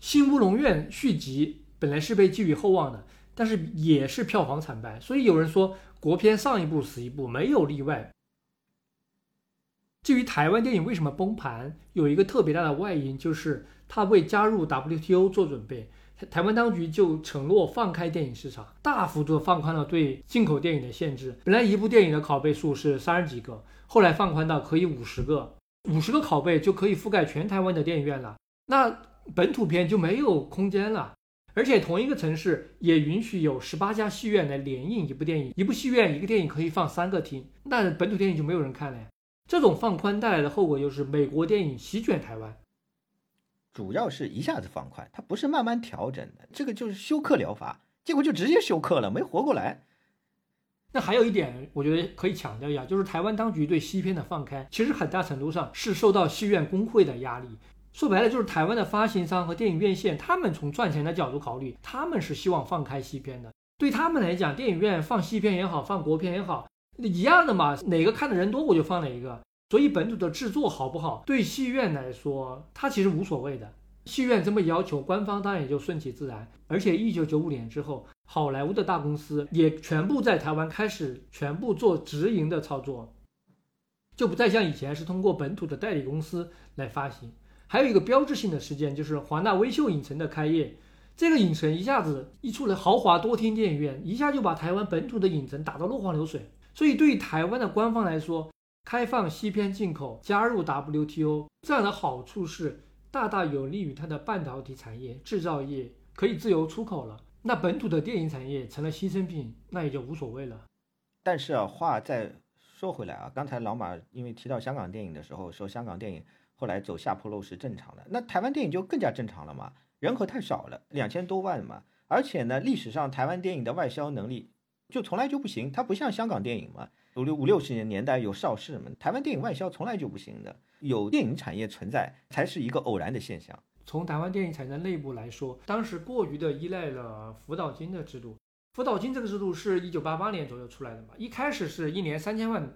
新乌龙院》续集本来是被寄予厚望的，但是也是票房惨败，所以有人说国片上一部死一部，没有例外。至于台湾电影为什么崩盘，有一个特别大的外因，就是它为加入 WTO 做准备。台湾当局就承诺放开电影市场，大幅度放宽了对进口电影的限制。本来一部电影的拷贝数是三十几个，后来放宽到可以五十个，五十个拷贝就可以覆盖全台湾的电影院了。那本土片就没有空间了，而且同一个城市也允许有十八家戏院来联映一部电影，一部戏院一个电影可以放三个厅，那本土电影就没有人看了呀。这种放宽带来的后果就是美国电影席卷台湾，主要是一下子放宽，它不是慢慢调整的，这个就是休克疗法，结果就直接休克了，没活过来。那还有一点，我觉得可以强调一下，就是台湾当局对西片的放开，其实很大程度上是受到戏院工会的压力。说白了，就是台湾的发行商和电影院线，他们从赚钱的角度考虑，他们是希望放开西片的。对他们来讲，电影院放西片也好，放国片也好。一样的嘛，哪个看的人多我就放哪一个。所以本土的制作好不好，对戏院来说，它其实无所谓的。戏院这么要求，官方当然也就顺其自然。而且一九九五年之后，好莱坞的大公司也全部在台湾开始全部做直营的操作，就不再像以前是通过本土的代理公司来发行。还有一个标志性的事件就是华纳微秀影城的开业，这个影城一下子一出了豪华多厅电影院，一下就把台湾本土的影城打到落花流水。所以，对于台湾的官方来说，开放西片进口、加入 WTO 这样的好处是大大有利于它的半导体产业、制造业可以自由出口了。那本土的电影产业成了牺牲品，那也就无所谓了。但是啊，话再说回来啊，刚才老马因为提到香港电影的时候，说香港电影后来走下坡路是正常的，那台湾电影就更加正常了嘛？人口太少了，两千多万嘛，而且呢，历史上台湾电影的外销能力。就从来就不行，它不像香港电影嘛，五六五六十年年代有邵氏嘛，台湾电影外销从来就不行的，有电影产业存在才是一个偶然的现象。从台湾电影产业内部来说，当时过于的依赖了辅导金的制度，辅导金这个制度是一九八八年左右出来的嘛，一开始是一年三千万，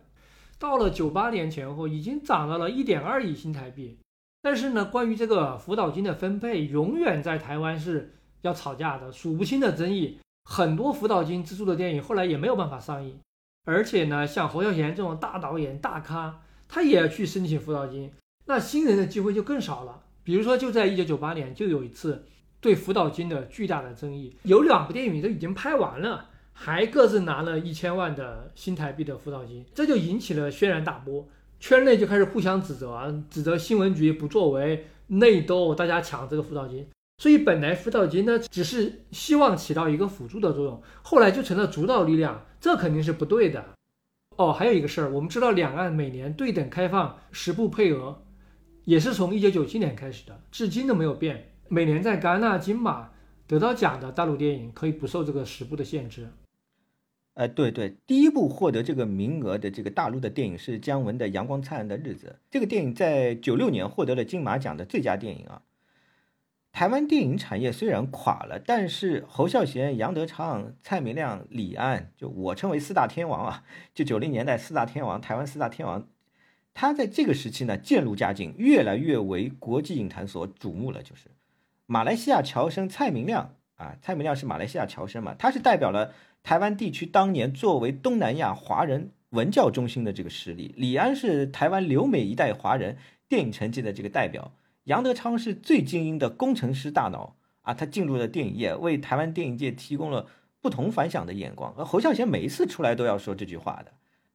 到了九八年前后已经涨到了一点二亿新台币，但是呢，关于这个辅导金的分配，永远在台湾是要吵架的，数不清的争议。很多辅导金资助的电影后来也没有办法上映，而且呢，像侯孝贤这种大导演大咖，他也要去申请辅导金，那新人的机会就更少了。比如说，就在一九九八年，就有一次对辅导金的巨大的争议，有两部电影都已经拍完了，还各自拿了一千万的新台币的辅导金，这就引起了轩然大波，圈内就开始互相指责啊，指责新闻局不作为，内斗，大家抢这个辅导金。所以本来辅导金呢，只是希望起到一个辅助的作用，后来就成了主导力量，这肯定是不对的。哦，还有一个事儿，我们知道两岸每年对等开放十部配额，也是从一九九七年开始的，至今都没有变。每年在戛纳、金马得到奖的大陆电影可以不受这个十部的限制。呃，对对，第一部获得这个名额的这个大陆的电影是姜文的《阳光灿烂的日子》，这个电影在九六年获得了金马奖的最佳电影啊。台湾电影产业虽然垮了，但是侯孝贤、杨德昌、蔡明亮、李安，就我称为四大天王啊，就九零年代四大天王，台湾四大天王，他在这个时期呢渐入佳境，越来越为国际影坛所瞩目了。就是马来西亚侨生蔡明亮啊，蔡明亮是马来西亚侨生嘛，他是代表了台湾地区当年作为东南亚华人文教中心的这个实力，李安是台湾留美一代华人电影成绩的这个代表，杨德昌是最精英的工程师大脑啊，他进入了电影业，为台湾电影界提供了不同凡响的眼光。而侯孝贤每一次出来都要说这句话的，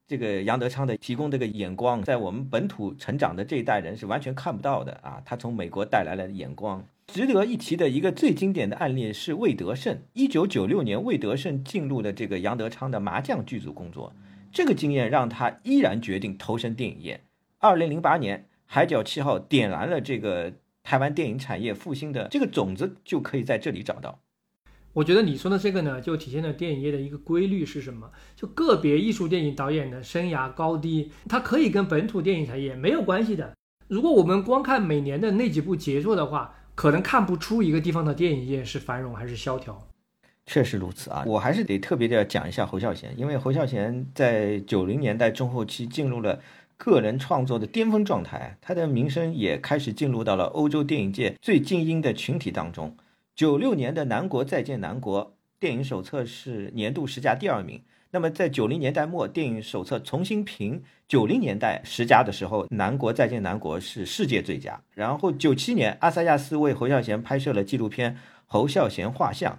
这个杨德昌的提供这个眼光，在我们本土成长的这一代人是完全看不到的啊，他从美国带来了眼光。值得一提的一个最经典的案例是魏德胜。一九九六年，魏德胜进入了这个杨德昌的麻将剧组工作，这个经验让他依然决定投身电影业。二零零八年，《海角七号》点燃了这个台湾电影产业复兴的这个种子，就可以在这里找到。我觉得你说的这个呢，就体现了电影业的一个规律是什么？就个别艺术电影导演的生涯高低，它可以跟本土电影产业没有关系的。如果我们光看每年的那几部杰作的话，可能看不出一个地方的电影业是繁荣还是萧条，确实如此啊！我还是得特别的讲一下侯孝贤，因为侯孝贤在九零年代中后期进入了个人创作的巅峰状态，他的名声也开始进入到了欧洲电影界最精英的群体当中。九六年的《南国再见南国》电影手册是年度十佳第二名。那么在九零年代末，电影手册重新评九零年代十佳的时候，《南国再见南国》是世界最佳。然后九七年，阿萨亚斯为侯孝贤拍摄了纪录片《侯孝贤画像》，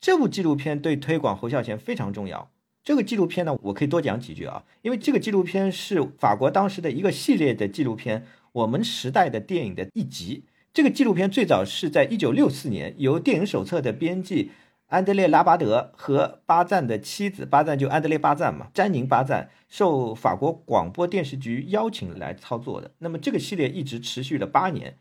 这部纪录片对推广侯孝贤非常重要。这个纪录片呢，我可以多讲几句啊，因为这个纪录片是法国当时的一个系列的纪录片，我们时代的电影的一集。这个纪录片最早是在一九六四年由电影手册的编辑。安德烈·拉巴德和巴赞的妻子巴赞就安德烈·巴赞嘛，詹宁·巴赞受法国广播电视局邀请来操作的。那么这个系列一直持续了八年，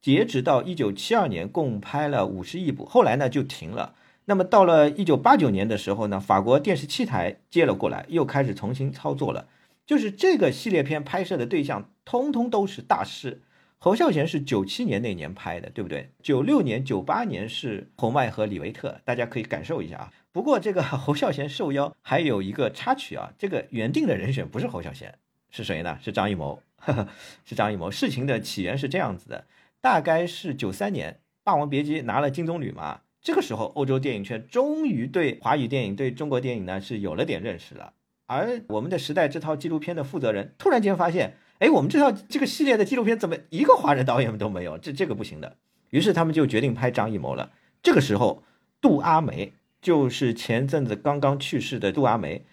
截止到一九七二年，共拍了五十亿部。后来呢就停了。那么到了一九八九年的时候呢，法国电视七台接了过来，又开始重新操作了。就是这个系列片拍摄的对象，通通都是大师。侯孝贤是九七年那年拍的，对不对？九六年、九八年是侯麦和李维特，大家可以感受一下啊。不过这个 侯孝贤受邀还有一个插曲啊，这个原定的人选不是侯孝贤，是谁呢？是张艺谋，是张艺谋。事情的起源是这样子的，大概是九三年《霸王别姬》拿了金棕榈嘛，这个时候欧洲电影圈终于对华语电影、对中国电影呢是有了点认识了。而我们的时代这套纪录片的负责人突然间发现。哎，我们这套这个系列的纪录片怎么一个华人导演都没有？这这个不行的。于是他们就决定拍张艺谋了。这个时候，杜阿梅就是前阵子刚刚去世的杜阿梅，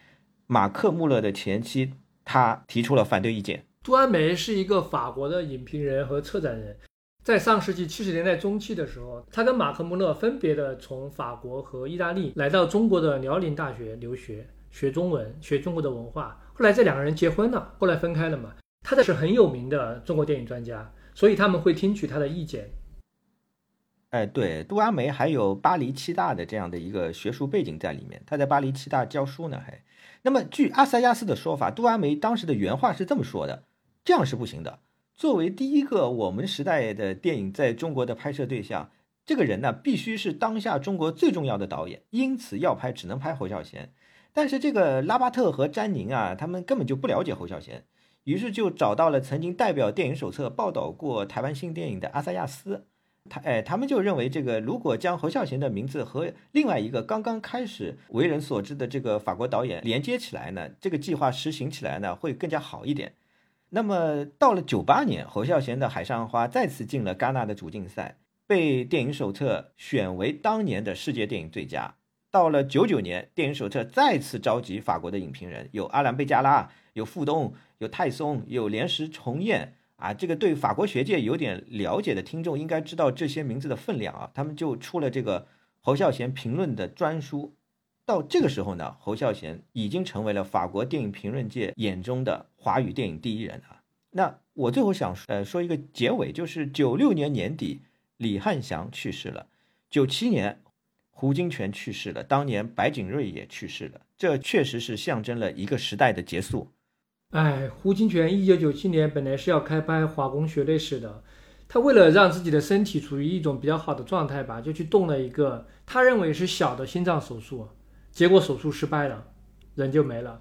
马克穆勒的前妻，她提出了反对意见。杜阿梅是一个法国的影评人和策展人，在上世纪七十年代中期的时候，他跟马克穆勒分别的从法国和意大利来到中国的辽宁大学留学，学中文，学中国的文化。后来这两个人结婚了，后来分开了嘛。他的是很有名的中国电影专家，所以他们会听取他的意见。哎，对，杜阿梅还有巴黎七大的这样的一个学术背景在里面，他在巴黎七大教书呢，还。那么据阿塞亚斯的说法，杜阿梅当时的原话是这么说的：这样是不行的。作为第一个我们时代的电影在中国的拍摄对象，这个人呢必须是当下中国最重要的导演，因此要拍只能拍侯孝贤。但是这个拉巴特和詹宁啊，他们根本就不了解侯孝贤。于是就找到了曾经代表电影手册报道过台湾新电影的阿萨亚斯，他哎，他们就认为这个如果将侯孝贤的名字和另外一个刚刚开始为人所知的这个法国导演连接起来呢，这个计划实行起来呢会更加好一点。那么到了九八年，侯孝贤的《海上花》再次进了戛纳的主竞赛，被电影手册选为当年的世界电影最佳。到了九九年，电影手册再次召集法国的影评人，有阿兰贝加拉，有傅东。有泰松，有连石重彦啊，这个对法国学界有点了解的听众应该知道这些名字的分量啊。他们就出了这个侯孝贤评论的专书。到这个时候呢，侯孝贤已经成为了法国电影评论界眼中的华语电影第一人啊。那我最后想呃说一个结尾，就是九六年年底，李汉祥去世了；九七年，胡金铨去世了；当年白景瑞也去世了。这确实是象征了一个时代的结束。哎，胡金铨一九九七年本来是要开拍《华工血泪史》的，他为了让自己的身体处于一种比较好的状态吧，就去动了一个他认为是小的心脏手术，结果手术失败了，人就没了，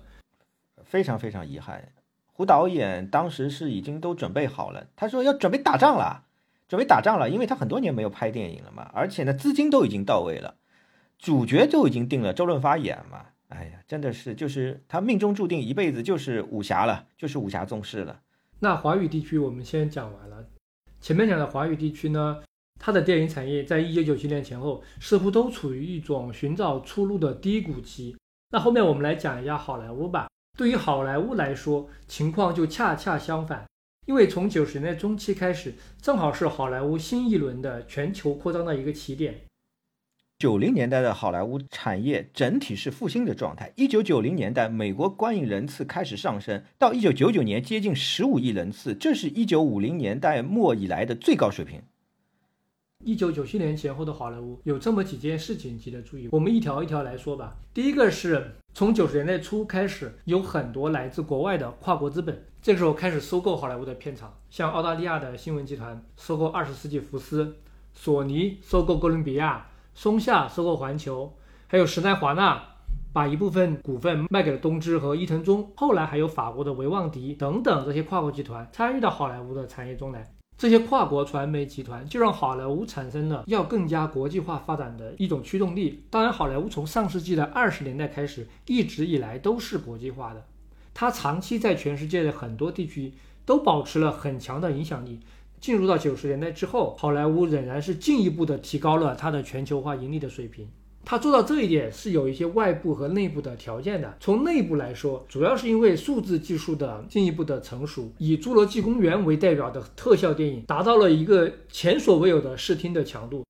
非常非常遗憾。胡导演当时是已经都准备好了，他说要准备打仗了，准备打仗了，因为他很多年没有拍电影了嘛，而且呢资金都已经到位了，主角就已经定了周润发演嘛，哎呀，真的是就是他命中注定一辈子就是武侠了，就是武侠宗师了。那华语地区我们先讲完了，前面讲的华语地区呢，它的电影产业在一九九七年前后似乎都处于一种寻找出路的低谷期。那后面我们来讲一下好莱坞吧。对于好莱坞来说，情况就恰恰相反，因为从九十年代中期开始，正好是好莱坞新一轮的全球扩张的一个起点。九零年代的好莱坞产业整体是复兴的状态。一九九零年代，美国观影人次开始上升，到一九九九年接近十五亿人次，这是一九五零年代末以来的最高水平。一九九七年前后的好莱坞有这么几件事情值得注意，我们一条一条来说吧。第一个是从九十年代初开始，有很多来自国外的跨国资本，这个时候开始收购好莱坞的片场，像澳大利亚的新闻集团收购二十世纪福斯，索尼收购哥伦比亚，松下收购环球，还有时代华纳把一部分股份卖给了东芝和伊藤忠，后来还有法国的维旺迪等等这些跨国集团参与到好莱坞的产业中来。这些跨国传媒集团就让好莱坞产生了要更加国际化发展的一种驱动力。当然，好莱坞从上世纪的二十年代开始，一直以来都是国际化的。它长期在全世界的很多地区都保持了很强的影响力。进入到九十年代之后，好莱坞仍然是进一步的提高了它的全球化盈利的水平。它做到这一点是有一些外部和内部的条件的。从内部来说，主要是因为数字技术的进一步的成熟，以《侏罗纪公园》为代表的特效电影达到了一个前所未有的视听的强度，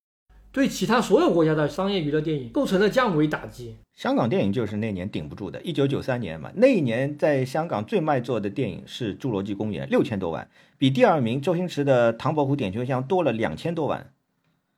对其他所有国家的商业娱乐电影构成了降维打击。香港电影就是那年顶不住的，一九九三年嘛，那一年在香港最卖座的电影是《侏罗纪公园》，六千多万，比第二名周星驰的《唐伯虎点秋香》多了两千多万。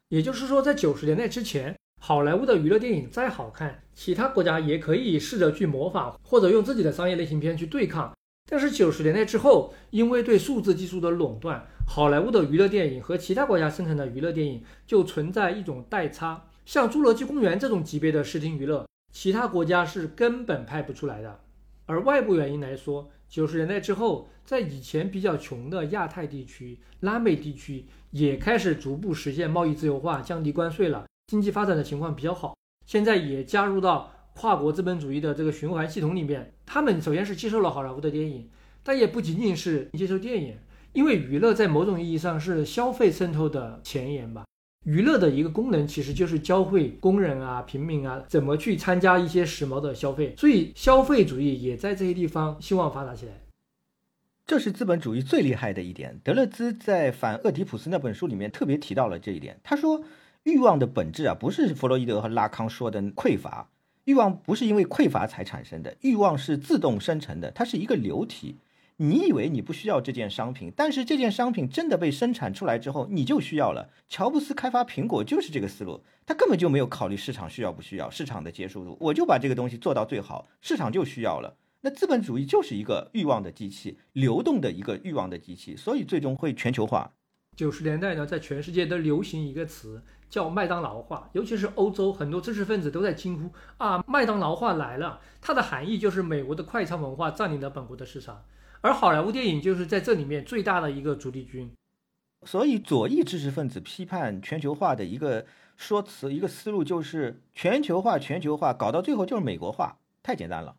也就是说，在九十年代之前。好莱坞的娱乐电影再好看，其他国家也可以试着去模仿，或者用自己的商业类型片去对抗。但是九十年代之后，因为对数字技术的垄断，好莱坞的娱乐电影和其他国家生产的娱乐电影就存在一种代差。像《侏罗纪公园》这种级别的视听娱乐，其他国家是根本拍不出来的。而外部原因来说，九十年代之后，在以前比较穷的亚太地区、拉美地区，也开始逐步实现贸易自由化，降低关税了。经济发展的情况比较好，现在也加入到跨国资本主义的这个循环系统里面。他们首先是接受了好莱坞的电影，但也不仅仅是接受电影，因为娱乐在某种意义上是消费渗透的前沿吧。娱乐的一个功能其实就是教会工人啊、平民啊怎么去参加一些时髦的消费，所以消费主义也在这些地方希望发达起来。这是资本主义最厉害的一点。德勒兹在《反厄狄浦斯》那本书里面特别提到了这一点，他说。欲望的本质啊，不是弗洛伊德和拉康说的匮乏。欲望不是因为匮乏才产生的，欲望是自动生成的，它是一个流体。你以为你不需要这件商品，但是这件商品真的被生产出来之后，你就需要了。乔布斯开发苹果就是这个思路，他根本就没有考虑市场需要不需要，市场的接受度，我就把这个东西做到最好，市场就需要了。那资本主义就是一个欲望的机器，流动的一个欲望的机器，所以最终会全球化。九十年代呢，在全世界都流行一个词。叫麦当劳化，尤其是欧洲很多知识分子都在惊呼啊，麦当劳化来了。它的含义就是美国的快餐文化占领了本国的市场，而好莱坞电影就是在这里面最大的一个主力军。所以左翼知识分子批判全球化的一个说辞、一个思路就是全球化、全球化搞到最后就是美国化，太简单了。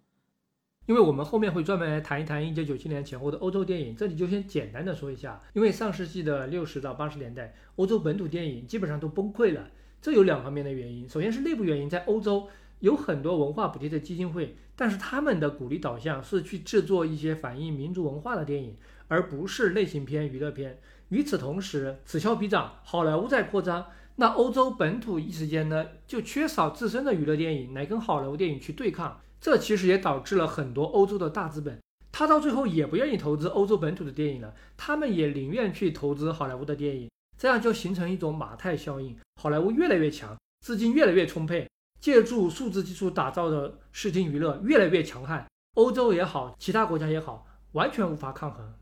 因为我们后面会专门来谈一谈一九九七年前后的欧洲电影，这里就先简单的说一下。因为上世纪的六十到八十年代，欧洲本土电影基本上都崩溃了，这有两方面的原因。首先是内部原因，在欧洲有很多文化补贴的基金会，但是他们的鼓励导向是去制作一些反映民族文化的电影，而不是类型片、娱乐片。与此同时，此消彼长，好莱坞在扩张，那欧洲本土一时间呢就缺少自身的娱乐电影来跟好莱坞电影去对抗。这其实也导致了很多欧洲的大资本，他到最后也不愿意投资欧洲本土的电影了，他们也宁愿去投资好莱坞的电影，这样就形成一种马太效应，好莱坞越来越强，资金越来越充沛，借助数字技术打造的视听娱乐越来越强悍，欧洲也好，其他国家也好，完全无法抗衡。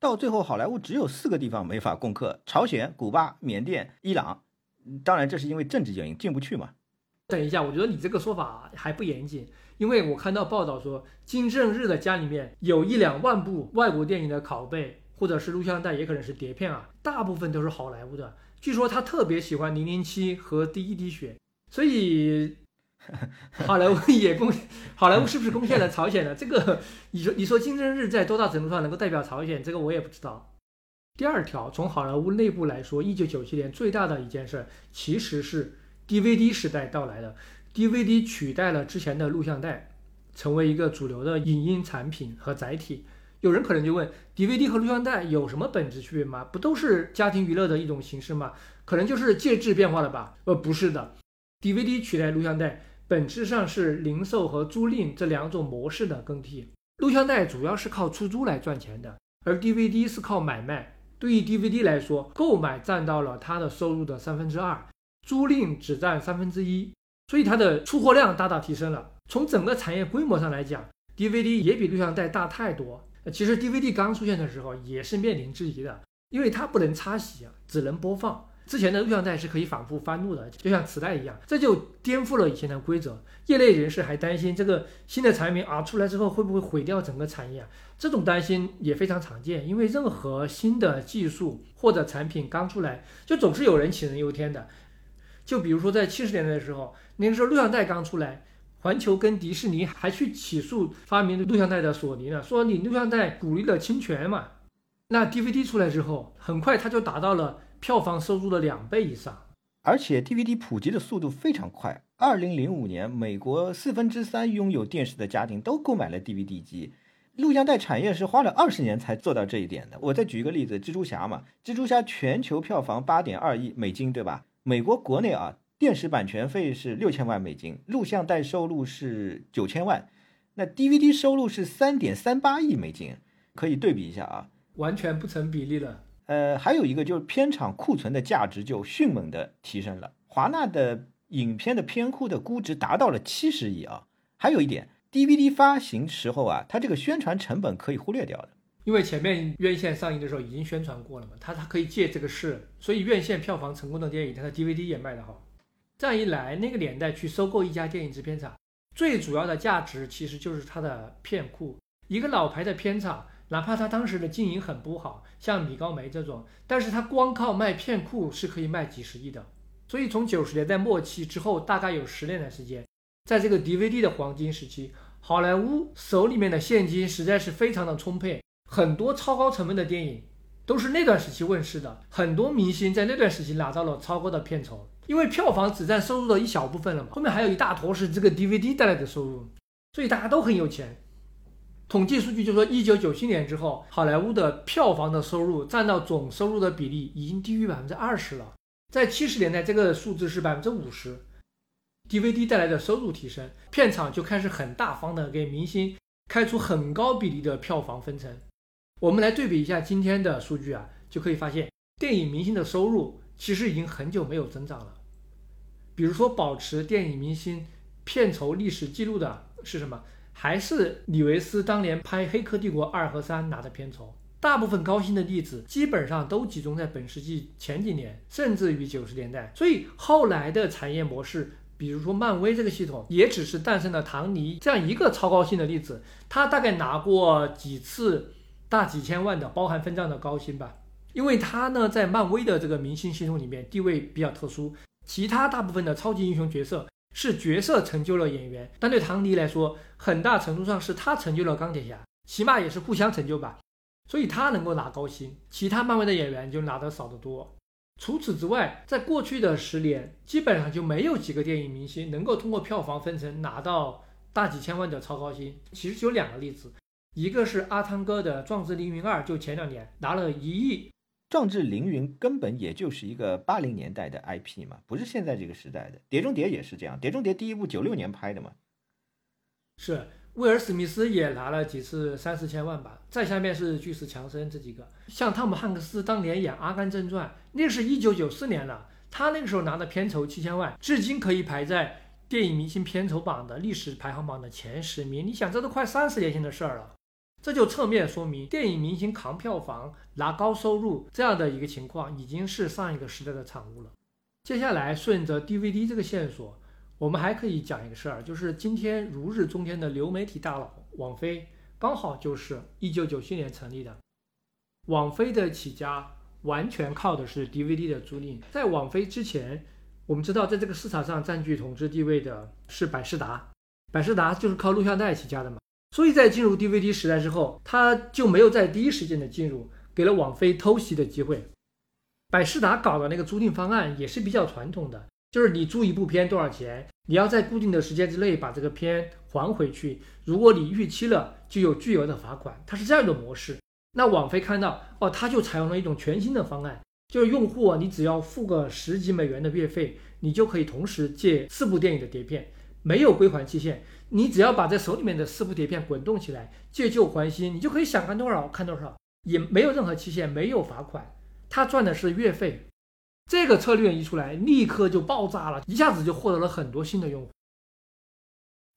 到最后，好莱坞只有四个地方没法攻克：朝鲜、古巴、缅甸、伊朗。当然，这是因为政治原因进不去嘛。等一下，我觉得你这个说法还不严谨。因为我看到报道说，金正日的家里面有一两万部外国电影的拷贝，或者是录像带，也可能是碟片啊，大部分都是好莱坞的。据说他特别喜欢《零零七》和《第一滴血》，所以 好莱坞也贡，好莱坞是不是贡献了朝鲜呢？这个你说你说金正日在多大程度上能够代表朝鲜？这个我也不知道。第二条，从好莱坞内部来说，一九九七年最大的一件事其实是 DVD 时代到来的，DVD 取代了之前的录像带，成为一个主流的影音产品和载体。有人可能就问，DVD 和录像带有什么本质区别吗？不都是家庭娱乐的一种形式吗？可能就是介质变化了吧？呃，不是的，DVD 取代录像带，本质上是零售和租赁这两种模式的更替。录像带主要是靠出租来赚钱的，而 DVD 是靠买卖。对于 DVD 来说，购买占到了它的收入的三分之二，租赁只占三分之一，所以它的出货量大大提升了。从整个产业规模上来讲，DVD 也比录像带大太多。其实 DVD 刚出现的时候也是面临质疑的，因为它不能擦洗，只能播放。之前的录像带是可以反复翻录的，就像磁带一样，这就颠覆了以前的规则。业内人士还担心这个新的产品啊出来之后会不会毁掉整个产业啊？这种担心也非常常见，因为任何新的技术或者产品刚出来，就总是有人杞人忧天的。就比如说在七十年代的时候，那个时候录像带刚出来，环球跟迪士尼还去起诉发明录像带的索尼呢，说你录像带鼓励了侵权嘛。那 DVD 出来之后，很快它就达到了。票房收入的两倍以上，而且 DVD 普及的速度非常快。二零零五年，美国四分之三拥有电视的家庭都购买了 DVD 机。录像带产业是花了二十年才做到这一点的。我再举一个例子，蜘蛛侠嘛，蜘蛛侠全球票房八点二亿美金，对吧？美国国内啊，电视版权费是六千万美金，录像带收入是九千万，那 DVD 收入是三点三八亿美金，可以对比一下啊，完全不成比例了。呃，还有一个就是片场库存的价值就迅猛的提升了。华纳的影片的片库的估值达到了七十亿啊。还有一点，DVD 发行时候啊，它这个宣传成本可以忽略掉的，因为前面院线上映的时候已经宣传过了嘛，它它可以借这个势，所以院线票房成功的电影，它的 DVD 也卖得好。这样一来，那个年代去收购一家电影制片厂，最主要的价值其实就是它的片库，一个老牌的片厂。哪怕他当时的经营很不好，像米高梅这种，但是他光靠卖片库是可以卖几十亿的。所以从九十年代末期之后，大概有十年的时间，在这个 DVD 的黄金时期，好莱坞手里面的现金实在是非常的充沛，很多超高成本的电影都是那段时期问世的，很多明星在那段时期拿到了超高的片酬，因为票房只占收入的一小部分了嘛，后面还有一大坨是这个 DVD 带来的收入，所以大家都很有钱。统计数据就说，一九九七年之后，好莱坞的票房的收入占到总收入的比例已经低于百分之二十了。在七十年代，这个数字是百分之五十。DVD 带来的收入提升，片场就开始很大方的给明星开出很高比例的票房分成。我们来对比一下今天的数据啊，就可以发现，电影明星的收入其实已经很久没有增长了。比如说，保持电影明星片酬历史记录的是什么？还是李维斯当年拍《黑客帝国二》和三拿的片酬，大部分高薪的例子基本上都集中在本世纪前几年，甚至于九十年代。所以后来的产业模式，比如说漫威这个系统，也只是诞生了唐尼这样一个超高薪的例子。他大概拿过几次大几千万的包含分账的高薪吧，因为他呢在漫威的这个明星系统里面地位比较特殊，其他大部分的超级英雄角色。是角色成就了演员，但对唐尼来说，很大程度上是他成就了钢铁侠，起码也是互相成就吧。所以他能够拿高薪，其他漫威的演员就拿得少得多。除此之外，在过去的十年，基本上就没有几个电影明星能够通过票房分成拿到大几千万的超高薪。其实有两个例子，一个是阿汤哥的《壮志凌云二》，就前两年拿了一亿。壮志凌云根本也就是一个八零年代的 IP 嘛，不是现在这个时代的。碟中谍也是这样，碟中谍第一部九六年拍的嘛。是威尔史密斯也拿了几次三四千万吧，再下面是巨石强森这几个。像汤姆汉克斯当年演《阿甘正传》，那是一九九四年了，他那个时候拿的片酬七千万，至今可以排在电影明星片酬榜的历史排行榜的前十名。你想，这都快三十年前的事儿了。这就侧面说明，电影明星扛票房、拿高收入这样的一个情况，已经是上一个时代的产物了。接下来顺着 DVD 这个线索，我们还可以讲一个事儿，就是今天如日中天的流媒体大佬网飞，刚好就是1997年成立的。网飞的起家完全靠的是 DVD 的租赁。在网飞之前，我们知道，在这个市场上占据统治地位的是百视达，百视达就是靠录像带起家的嘛。所以在进入 DVD 时代之后，它就没有在第一时间的进入，给了网飞偷袭的机会。百视达搞的那个租赁方案也是比较传统的，就是你租一部片多少钱，你要在固定的时间之内把这个片还回去，如果你逾期了，就有巨额的罚款。它是这样一种模式。那网飞看到哦，他就采用了一种全新的方案。就是用户啊，你只要付个十几美元的月费，你就可以同时借四部电影的碟片，没有归还期限。你只要把这手里面的四部碟片滚动起来，借旧还新，你就可以想看多少看多少，也没有任何期限，没有罚款。他赚的是月费。这个策略一出来，立刻就爆炸了，一下子就获得了很多新的用户。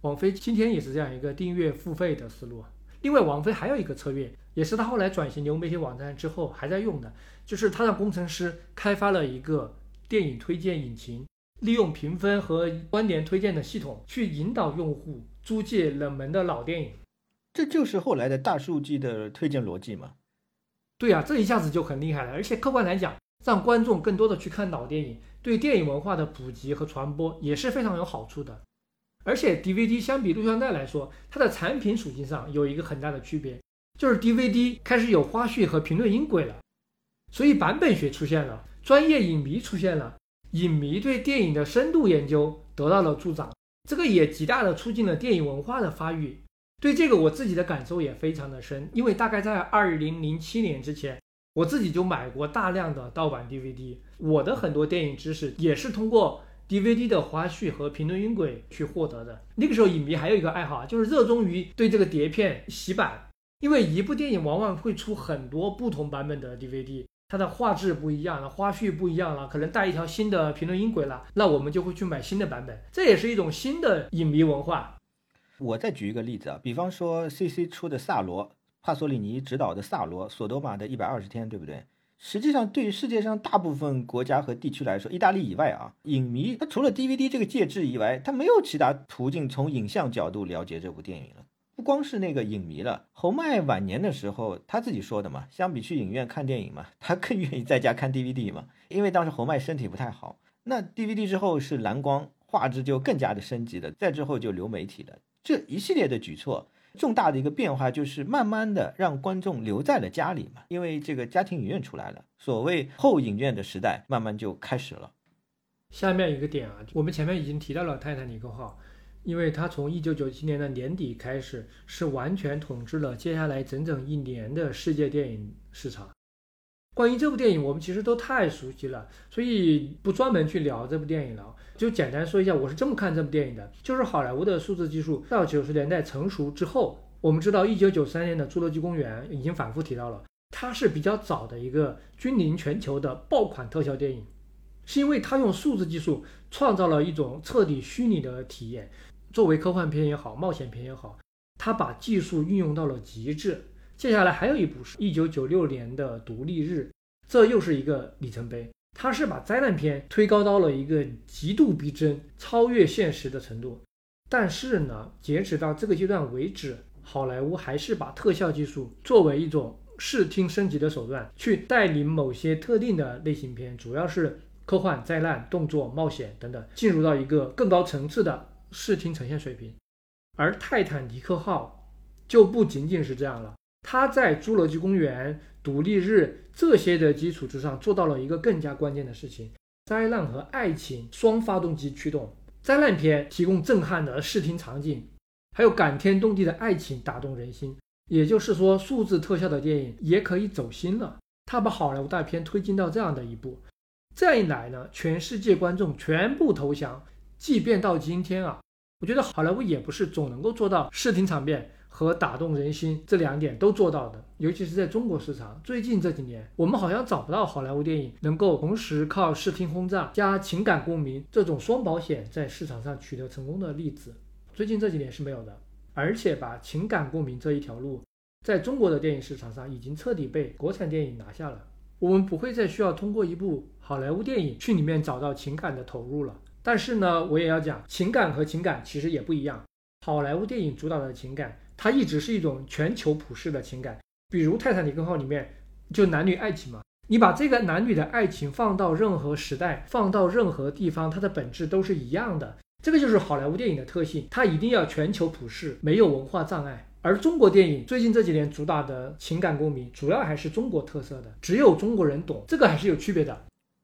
网飞今天也是这样一个订阅付费的思路。另外，网飞还有一个策略，也是他后来转型流媒体网站之后还在用的，就是他让工程师开发了一个电影推荐引擎，利用评分和观点推荐的系统去引导用户租借冷门的老电影。这就是后来的大数据的推荐逻辑嘛？对啊，这一下子就很厉害了。而且客观来讲，让观众更多的去看老电影，对电影文化的普及和传播也是非常有好处的。而且 DVD 相比录像带来说，它的产品属性上有一个很大的区别，就是 DVD 开始有花絮和评论音轨了，所以版本学出现了，专业影迷出现了，影迷对电影的深度研究得到了助长，这个也极大的促进了电影文化的发育。对这个我自己的感受也非常的深，因为大概在二零零七年之前，我自己就买过大量的盗版 DVD，我的很多电影知识也是通过。DVD 的花絮和评论音轨去获得的。那个时候，影迷还有一个爱好啊，就是热衷于对这个碟片洗版，因为一部电影往往会出很多不同版本的 DVD，它的画质不一样了，花絮不一样了，可能带一条新的评论音轨了，那我们就会去买新的版本，这也是一种新的影迷文化。我再举一个例子啊，比方说 CC 出的萨罗，帕索里尼执导的萨罗，索多玛的一百二十天，对不对？实际上，对于世界上大部分国家和地区来说，意大利以外啊，影迷他除了 DVD 这个介质以外，他没有其他途径从影像角度了解这部电影了。不光是那个影迷了，侯麦晚年的时候他自己说的嘛，相比去影院看电影嘛，他更愿意在家看 DVD 嘛，因为当时侯麦身体不太好。那 DVD 之后是蓝光，画质就更加的升级了，再之后就流媒体了，这一系列的举措。重大的一个变化就是慢慢的让观众留在了家里嘛，因为这个家庭影院出来了，所谓后影院的时代慢慢就开始了。下面一个点啊，我们前面已经提到了泰坦尼克号，因为它从一九九七年的年底开始是完全统治了接下来整整一年的世界电影市场。关于这部电影，我们其实都太熟悉了，所以不专门去聊这部电影了。就简单说一下，我是这么看这部电影的，就是好莱坞的数字技术到九十年代成熟之后，我们知道一九九三年的《侏罗纪公园》已经反复提到了，它是比较早的一个君临全球的爆款特效电影，是因为它用数字技术创造了一种彻底虚拟的体验。作为科幻片也好，冒险片也好，它把技术运用到了极致。接下来还有一部是一九九六年的《独立日》，这又是一个里程碑。它是把灾难片推高到了一个极度逼真、超越现实的程度，但是呢，截止到这个阶段为止，好莱坞还是把特效技术作为一种视听升级的手段，去带领某些特定的类型片，主要是科幻、灾难、动作、冒险等等，进入到一个更高层次的视听呈现水平。而泰坦尼克号就不仅仅是这样了，它在《侏罗纪公园》。独立日这些的基础之上，做到了一个更加关键的事情：灾难和爱情双发动机驱动。灾难片提供震撼的视听场景，还有感天动地的爱情打动人心。也就是说，数字特效的电影也可以走心了。他把好莱坞大片推进到这样的一步，这样一来呢，全世界观众全部投降。即便到今天啊，我觉得好莱坞也不是总能够做到视听场面。和打动人心这两点都做到的，尤其是在中国市场，最近这几年，我们好像找不到好莱坞电影能够同时靠视听轰炸加情感共鸣这种双保险在市场上取得成功的例子。最近这几年是没有的，而且把情感共鸣这一条路，在中国的电影市场上已经彻底被国产电影拿下了。我们不会再需要通过一部好莱坞电影去里面找到情感的投入了。但是呢，我也要讲，情感和情感其实也不一样。好莱坞电影主导的情感。它一直是一种全球普世的情感，比如《泰坦尼克号》里面就男女爱情嘛，你把这个男女的爱情放到任何时代，放到任何地方，它的本质都是一样的。这个就是好莱坞电影的特性，它一定要全球普世，没有文化障碍。而中国电影最近这几年主打的情感共鸣，主要还是中国特色的，只有中国人懂，这个还是有区别的。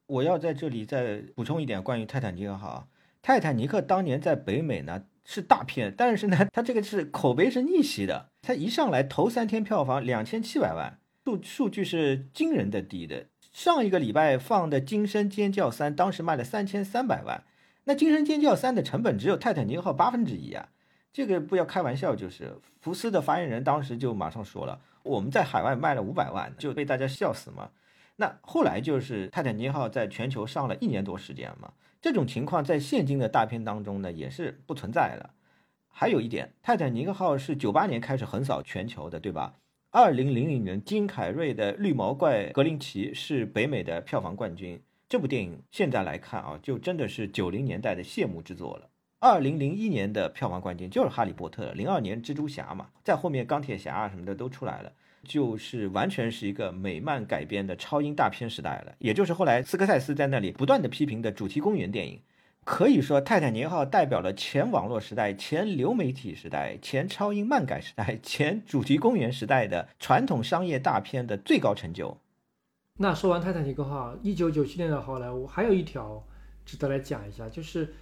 我要在这里再补充一点关于泰坦尼克号。啊泰坦尼克当年在北美呢是大片，但是呢，它这个是口碑是逆袭的。它一上来头三天票房两千七百万，数数据是惊人的低的。上一个礼拜放的《惊声尖叫三》当时卖了三千三百万，那《惊声尖叫三》的成本只有泰坦尼克号八分之一啊，这个不要开玩笑。就是福斯的发言人当时就马上说了，我们在海外卖了五百万，就被大家笑死嘛。那后来就是泰坦尼克号在全球上了一年多时间嘛，这种情况在现今的大片当中呢也是不存在的。还有一点，泰坦尼克号是九八年开始横扫全球的，对吧？二零零零年金凯瑞的《绿毛怪格林奇》是北美的票房冠军。这部电影现在来看啊，就真的是九零年代的谢幕之作了。二零零一年的票房冠军就是《哈利波特》，零二年蜘蛛侠嘛，在后面钢铁侠啊什么的都出来了。就是完全是一个美漫改编的超英大片时代了，也就是后来斯科塞斯在那里不断的批评的主题公园电影。可以说，《泰坦尼克号》代表了前网络时代、前流媒体时代、前超英漫改时代、前主题公园时代的传统商业大片的最高成就。那说完《泰坦尼克号》，一九九七年的好莱坞还有一条值得来讲一下，就是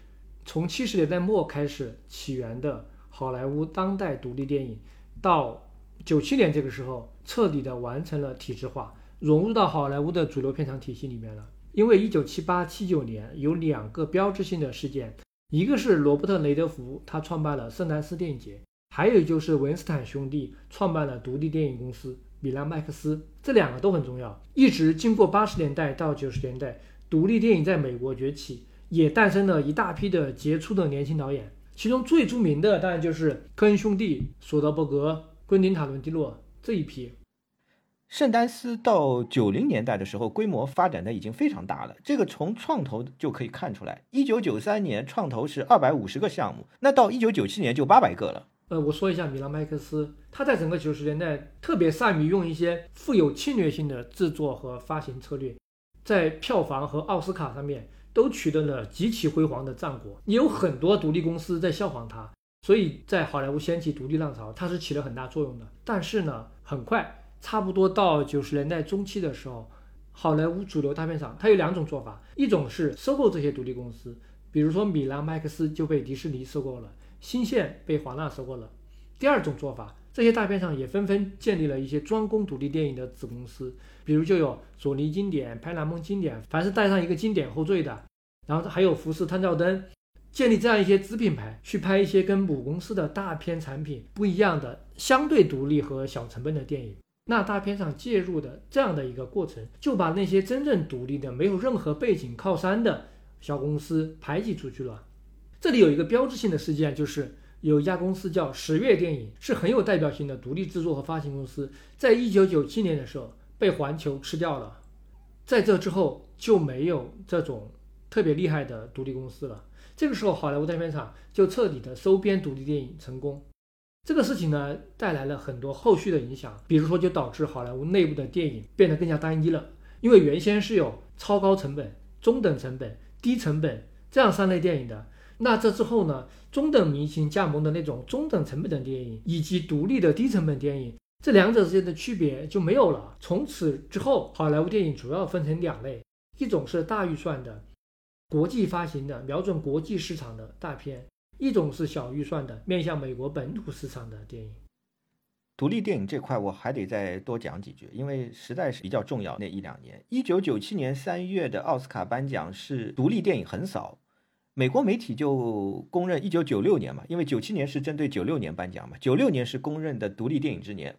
从七十年代末开始起源的好莱坞当代独立电影，到九七年这个时候，彻底的完成了体制化，融入到好莱坞的主流片场体系里面了。因为一九七八、七九年有两个标志性的事件，一个是罗伯特·雷德福他创办了圣丹斯电影节，还有就是文斯坦兄弟创办了独立电影公司米兰麦克斯，这两个都很重要。一直经过八十年代到九十年代，独立电影在美国崛起，也诞生了一大批的杰出的年轻导演，其中最著名的当然就是科恩兄弟、索德伯格。昆汀·塔伦蒂诺这一批，圣丹斯到九零年代的时候，规模发展的已经非常大了。这个从创投就可以看出来。一九九三年创投是二百五十个项目，那到一九九七年就八百个了。呃，我说一下米拉麦克斯，他在整个九十年代特别善于用一些富有侵略性的制作和发行策略，在票房和奥斯卡上面都取得了极其辉煌的战果。也有很多独立公司在效仿他。所以在好莱坞掀起独立浪潮，它是起了很大作用的。但是呢，很快，差不多到九十年代中期的时候，好莱坞主流大片厂它有两种做法：一种是收购这些独立公司，比如说米兰麦克斯就被迪士尼收购了，新线被华纳收购了；第二种做法，这些大片厂也纷纷建立了一些专攻独立电影的子公司，比如就有索尼经典、派拉蒙经典，凡是带上一个经典后缀的，然后还有福斯探照灯。建立这样一些子品牌，去拍一些跟母公司的大片产品不一样的、相对独立和小成本的电影。那大片厂介入的这样的一个过程，就把那些真正独立的、没有任何背景靠山的小公司排挤出去了。这里有一个标志性的事件，就是有一家公司叫十月电影，是很有代表性的独立制作和发行公司，在一九九七年的时候被环球吃掉了。在这之后就没有这种特别厉害的独立公司了。这个时候，好莱坞大片厂就彻底的收编独立电影成功。这个事情呢，带来了很多后续的影响，比如说，就导致好莱坞内部的电影变得更加单一了。因为原先是有超高成本、中等成本、低成本这样三类电影的，那这之后呢，中等明星加盟的那种中等成本的电影，以及独立的低成本电影，这两者之间的区别就没有了。从此之后，好莱坞电影主要分成两类，一种是大预算的。国际发行的、瞄准国际市场的大片，一种是小预算的、面向美国本土市场的电影。独立电影这块我还得再多讲几句，因为实在是比较重要。那一两年，一九九七年三月的奥斯卡颁奖是独立电影横扫，美国媒体就公认一九九六年嘛，因为九七年是针对九六年颁奖嘛，九六年是公认的独立电影之年，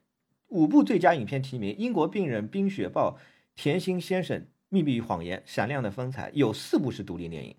五部最佳影片提名：《英国病人》《冰雪暴》《甜心先生》。秘密与谎言，闪亮的风采，有四部是独立电影。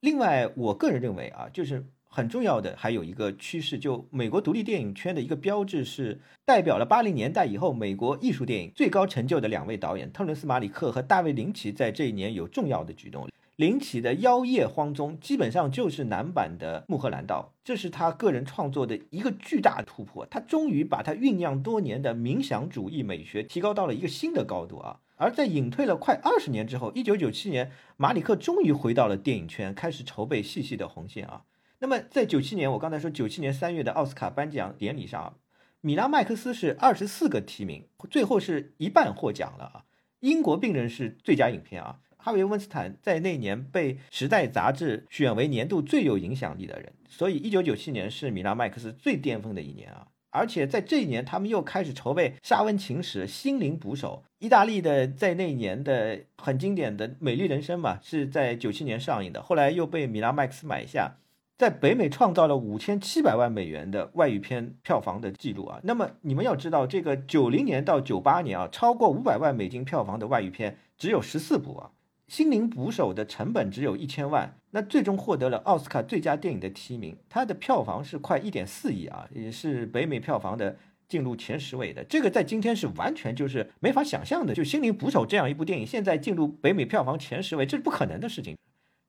另外，我个人认为啊，就是很重要的还有一个趋势，就美国独立电影圈的一个标志是，代表了八零年代以后美国艺术电影最高成就的两位导演特伦斯·马里克和大卫·林奇，在这一年有重要的举动。林奇的《妖夜荒踪》基本上就是男版的《穆赫兰道》，这是他个人创作的一个巨大突破。他终于把他酝酿多年的冥想主义美学提高到了一个新的高度啊！而在隐退了快二十年之后，一九九七年，马里克终于回到了电影圈，开始筹备《细细的红线》啊。那么在九七年，我刚才说九七年三月的奥斯卡颁奖典礼上，米拉麦克斯是二十四个提名，最后是一半获奖了啊。英国病人是最佳影片啊。哈维·温斯坦在那年被《时代》杂志选为年度最有影响力的人，所以1997年是米拉·麦克斯最巅峰的一年啊！而且在这一年，他们又开始筹备《沙温情史：心灵捕手》，意大利的在那年的很经典的《美丽人生》嘛，是在九七年上映的，后来又被米拉·麦克斯买下，在北美创造了五千七百万美元的外语片票房的记录啊！那么你们要知道，这个九零年到九八年啊，超过五百万美金票房的外语片只有十四部啊！心灵捕手的成本只有一千万，那最终获得了奥斯卡最佳电影的提名，它的票房是快一点四亿啊，也是北美票房的进入前十位的。这个在今天是完全就是没法想象的。就心灵捕手这样一部电影，现在进入北美票房前十位，这是不可能的事情。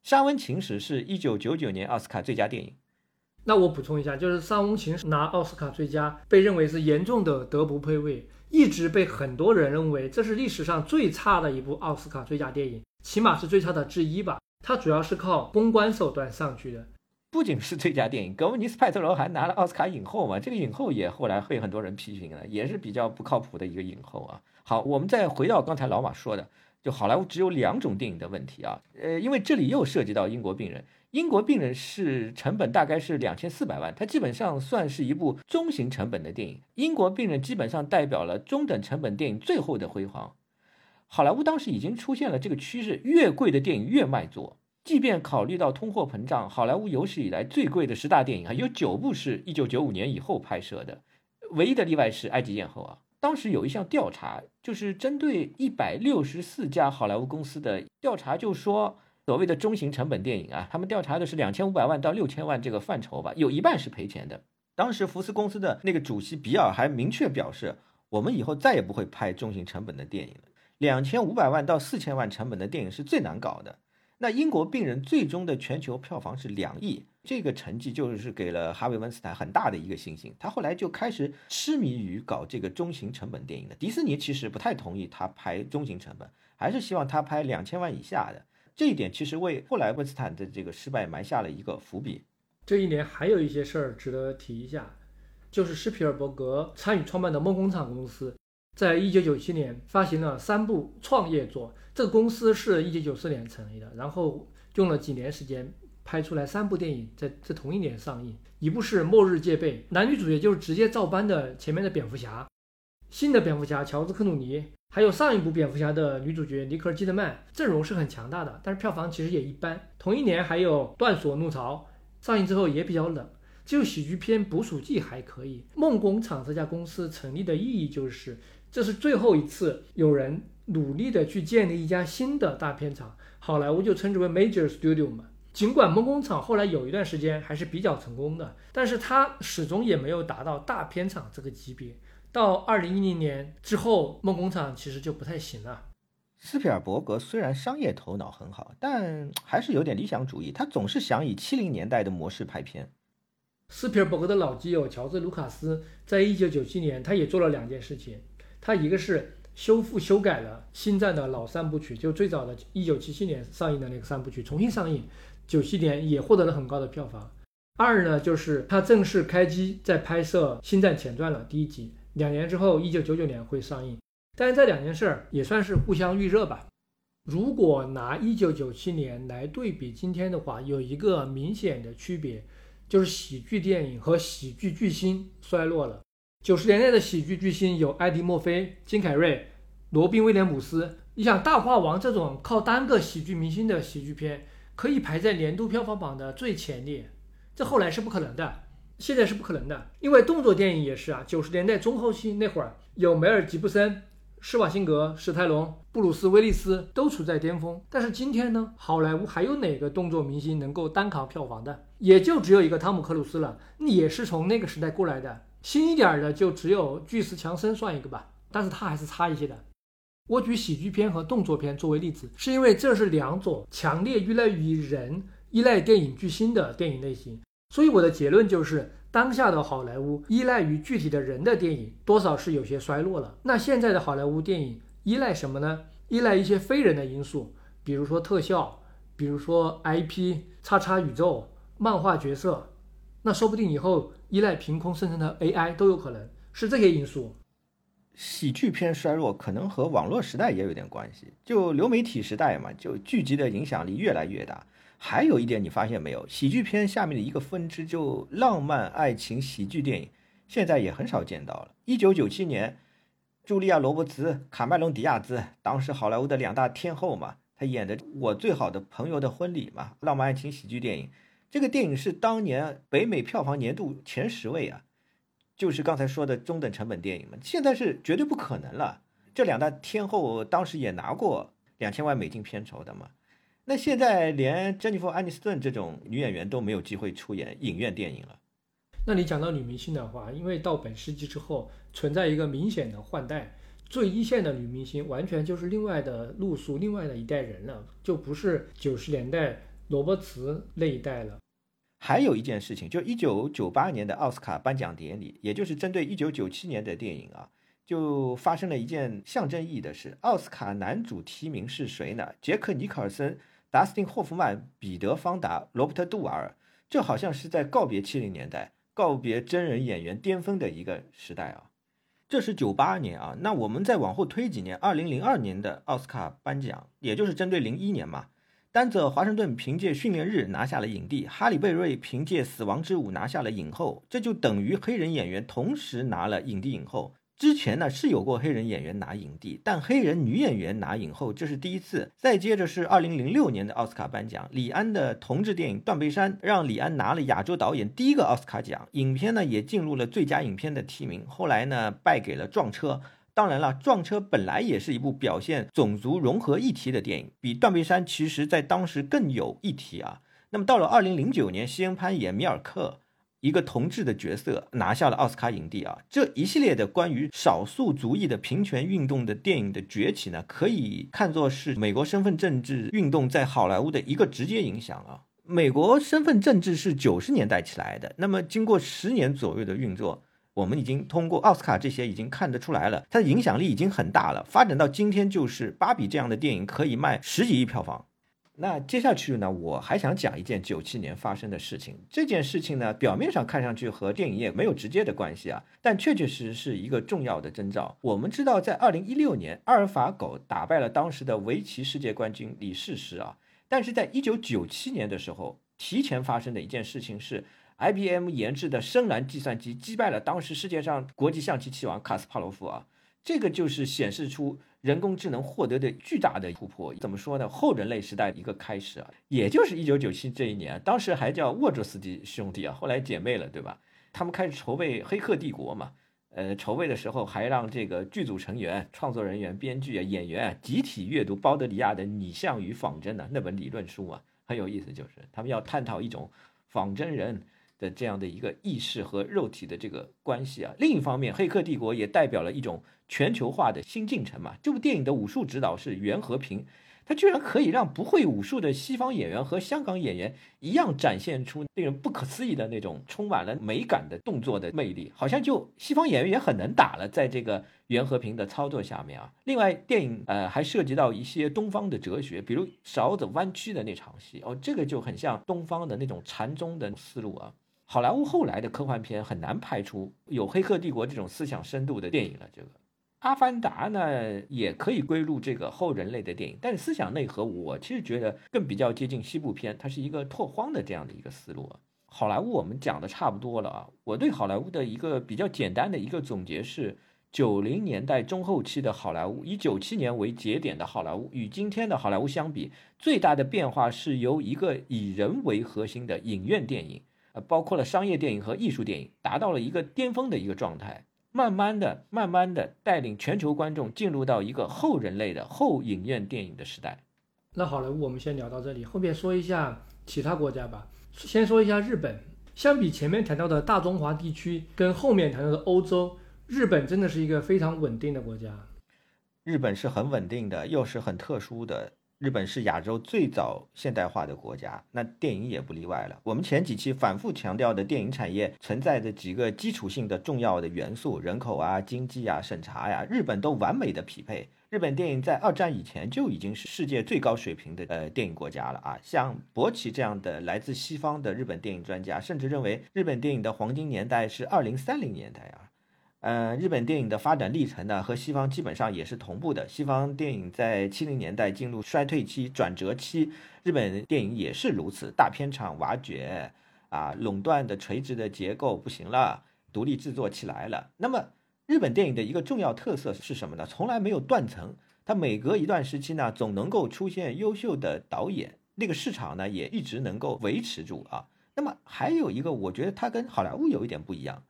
沙温情史是一九九九年奥斯卡最佳电影。那我补充一下，就是沙温情史拿奥斯卡最佳，被认为是严重的德不配位，一直被很多人认为这是历史上最差的一部奥斯卡最佳电影。起码是最差的之一吧，它主要是靠公关手段上去的。不仅是最佳电影，格温尼斯·派特罗还拿了奥斯卡影后嘛，这个影后也后来被很多人批评了，也是比较不靠谱的一个影后啊。好，我们再回到刚才老马说的，就好莱坞只有两种电影的问题啊。呃，因为这里又涉及到英国病人，英国病人是成本大概是两千四百万，它基本上算是一部中型成本的电影。英国病人基本上代表了中等成本电影最后的辉煌。好莱坞当时已经出现了这个趋势，越贵的电影越卖座。即便考虑到通货膨胀，好莱坞有史以来最贵的十大电影啊，有九部是一九九五年以后拍摄的，唯一的例外是《埃及艳后》啊。当时有一项调查，就是针对一百六十四家好莱坞公司的调查，就说所谓的中型成本电影啊，他们调查的是两千五百万到六千万这个范畴吧，有一半是赔钱的。当时福斯公司的那个主席比尔还明确表示，我们以后再也不会拍中型成本的电影了。两千五百万到四千万成本的电影是最难搞的。那英国病人最终的全球票房是两亿，这个成绩就是给了哈维·温斯坦很大的一个信心。他后来就开始痴迷于搞这个中型成本电影了。迪士尼其实不太同意他拍中型成本，还是希望他拍两千万以下的。这一点其实为后来温斯坦的这个失败埋下了一个伏笔。这一年还有一些事儿值得提一下，就是施皮尔伯格参与创办的梦工厂公司。在一九九七年发行了三部创业作，这个公司是一九九四年成立的，然后用了几年时间拍出来三部电影，在这同一年上映。一部是《末日戒备》，男女主角就是直接照搬的前面的蝙蝠侠，新的蝙蝠侠乔治克鲁尼，还有上一部蝙蝠侠的女主角尼克基德曼，阵容是很强大的，但是票房其实也一般。同一年还有《断锁怒潮》，上映之后也比较冷，只有喜剧片《捕鼠记》还可以。梦工厂这家公司成立的意义就是。这是最后一次有人努力的去建立一家新的大片厂，好莱坞就称之为 Major Studio 嘛。尽管梦工厂后来有一段时间还是比较成功的，但是它始终也没有达到大片厂这个级别。到二零一零年之后，梦工厂其实就不太行了。斯皮尔伯格虽然商业头脑很好，但还是有点理想主义，他总是想以七零年代的模式拍片。斯皮尔伯格的老基友乔治·卢卡斯在一九九七年，他也做了两件事情。它一个是修复修改了《星战》的老三部曲，就最早的一九七七年上映的那个三部曲重新上映，九七年也获得了很高的票房。二呢，就是它正式开机在拍摄《星战前传》了第一集，两年之后，一九九九年会上映。但是这两件事儿也算是互相预热吧。如果拿一九九七年来对比今天的话，有一个明显的区别，就是喜剧电影和喜剧巨星衰落了。九十年代的喜剧巨星有艾迪·墨菲、金凯瑞、罗宾·威廉姆斯。你想，《大话王》这种靠单个喜剧明星的喜剧片，可以排在年度票房榜的最前列，这后来是不可能的，现在是不可能的。因为动作电影也是啊，九十年代中后期那会儿，有梅尔·吉布森、施瓦辛格、史泰龙、布鲁斯·威利斯都处在巅峰。但是今天呢，好莱坞还有哪个动作明星能够单扛票房的？也就只有一个汤姆·克鲁斯了，也是从那个时代过来的。新一点的就只有巨石强森算一个吧，但是他还是差一些的。我举喜剧片和动作片作为例子，是因为这是两种强烈依赖于人、依赖电影巨星的电影类型。所以我的结论就是，当下的好莱坞依赖于具体的人的电影，多少是有些衰落了。那现在的好莱坞电影依赖什么呢？依赖一些非人的因素，比如说特效，比如说 IP、叉叉宇宙、漫画角色。那说不定以后依赖凭空生成的 AI 都有可能是这些因素。喜剧片衰弱可能和网络时代也有点关系，就流媒体时代嘛，就剧集的影响力越来越大。还有一点你发现没有，喜剧片下面的一个分支就浪漫爱情喜剧电影，现在也很少见到了。一九九七年，茱莉亚·罗伯茨、卡麦隆·迪亚兹，当时好莱坞的两大天后嘛，她演的《我最好的朋友的婚礼》嘛，浪漫爱情喜剧电影。这个电影是当年北美票房年度前十位啊。就是刚才说的中等成本电影嘛，现在是绝对不可能了。这两大天后当时也拿过两千万美金片酬的嘛，那现在连珍妮弗·安妮斯顿这种女演员都没有机会出演影院电影了。那你讲到女明星的话，因为到本世纪之后存在一个明显的换代，最一线的女明星完全就是另外的路数，另外的一代人了，就不是九十年代罗伯茨那一代了。还有一件事情，就一九九八年的奥斯卡颁奖典礼，也就是针对一九九七年的电影啊，就发生了一件象征意义的事。奥斯卡男主提名是谁呢？杰克·尼克尔森、达斯汀·霍夫曼、彼得·方达、罗伯特·杜瓦尔。这好像是在告别七零年代，告别真人演员巅峰的一个时代啊。这是九八年啊，那我们再往后推几年，二零零二年的奥斯卡颁奖，也就是针对零一年嘛。丹泽·华盛顿凭借《训练日》拿下了影帝，哈里·贝瑞凭借《死亡之舞》拿下了影后，这就等于黑人演员同时拿了影帝、影后。之前呢是有过黑人演员拿影帝，但黑人女演员拿影后这是第一次。再接着是2006年的奥斯卡颁奖，李安的同志电影《断背山》让李安拿了亚洲导演第一个奥斯卡奖，影片呢也进入了最佳影片的提名。后来呢败给了《撞车》。当然了，撞车本来也是一部表现种族融合议题的电影，比断背山其实在当时更有议题啊。那么到了二零零九年，西恩潘演米尔克，一个同志的角色拿下了奥斯卡影帝啊。这一系列的关于少数族裔的平权运动的电影的崛起呢，可以看作是美国身份政治运动在好莱坞的一个直接影响啊。美国身份政治是九十年代起来的，那么经过十年左右的运作。我们已经通过奥斯卡这些已经看得出来了，它的影响力已经很大了。发展到今天，就是《芭比》这样的电影可以卖十几亿票房。那接下去呢，我还想讲一件九七年发生的事情。这件事情呢，表面上看上去和电影业没有直接的关系啊，但确确实实是一个重要的征兆。我们知道，在二零一六年，阿尔法狗打败了当时的围棋世界冠军李世石啊，但是在一九九七年的时候，提前发生的一件事情是。IBM 研制的深蓝计算机击败了当时世界上国际象棋棋王卡斯帕罗夫啊，这个就是显示出人工智能获得的巨大的突破。怎么说呢？后人类时代一个开始啊，也就是一九九七这一年，当时还叫沃卓斯基兄弟啊，后来姐妹了，对吧？他们开始筹备《黑客帝国》嘛，呃，筹备的时候还让这个剧组成员、创作人员、编剧啊、演员啊集体阅读鲍德里亚的《拟像与仿真》的那本理论书啊，很有意思，就是他们要探讨一种仿真人。的这样的一个意识和肉体的这个关系啊，另一方面，《黑客帝国》也代表了一种全球化的新进程嘛。这部电影的武术指导是袁和平，他居然可以让不会武术的西方演员和香港演员一样展现出令人不可思议的那种充满了美感的动作的魅力，好像就西方演员也很能打了，在这个袁和平的操作下面啊。另外，电影呃还涉及到一些东方的哲学，比如勺子弯曲的那场戏哦，这个就很像东方的那种禅宗的思路啊。好莱坞后来的科幻片很难拍出有《黑客帝国》这种思想深度的电影了。这个《阿凡达》呢，也可以归入这个后人类的电影，但是思想内核，我其实觉得更比较接近西部片，它是一个拓荒的这样的一个思路。好莱坞我们讲的差不多了啊，我对好莱坞的一个比较简单的一个总结是：九零年代中后期的好莱坞，以九七年为节点的好莱坞，与今天的好莱坞相比，最大的变化是由一个以人为核心的影院电影。呃，包括了商业电影和艺术电影，达到了一个巅峰的一个状态，慢慢的、慢慢的带领全球观众进入到一个后人类的后影院电影的时代。那好莱坞我们先聊到这里，后面说一下其他国家吧。先说一下日本，相比前面谈到的大中华地区，跟后面谈到的欧洲，日本真的是一个非常稳定的国家。日本是很稳定的，又是很特殊的。日本是亚洲最早现代化的国家，那电影也不例外了。我们前几期反复强调的电影产业存在的几个基础性的重要的元素，人口啊、经济啊、审查呀，日本都完美的匹配。日本电影在二战以前就已经是世界最高水平的呃电影国家了啊。像博奇这样的来自西方的日本电影专家，甚至认为日本电影的黄金年代是二零三零年代啊。呃，日本电影的发展历程呢，和西方基本上也是同步的。西方电影在七零年代进入衰退期、转折期，日本电影也是如此，大片厂挖掘，啊，垄断的垂直的结构不行了，独立制作起来了。那么，日本电影的一个重要特色是什么呢？从来没有断层，它每隔一段时期呢，总能够出现优秀的导演，那个市场呢，也一直能够维持住啊。那么还有一个，我觉得它跟好莱坞有一点不一样。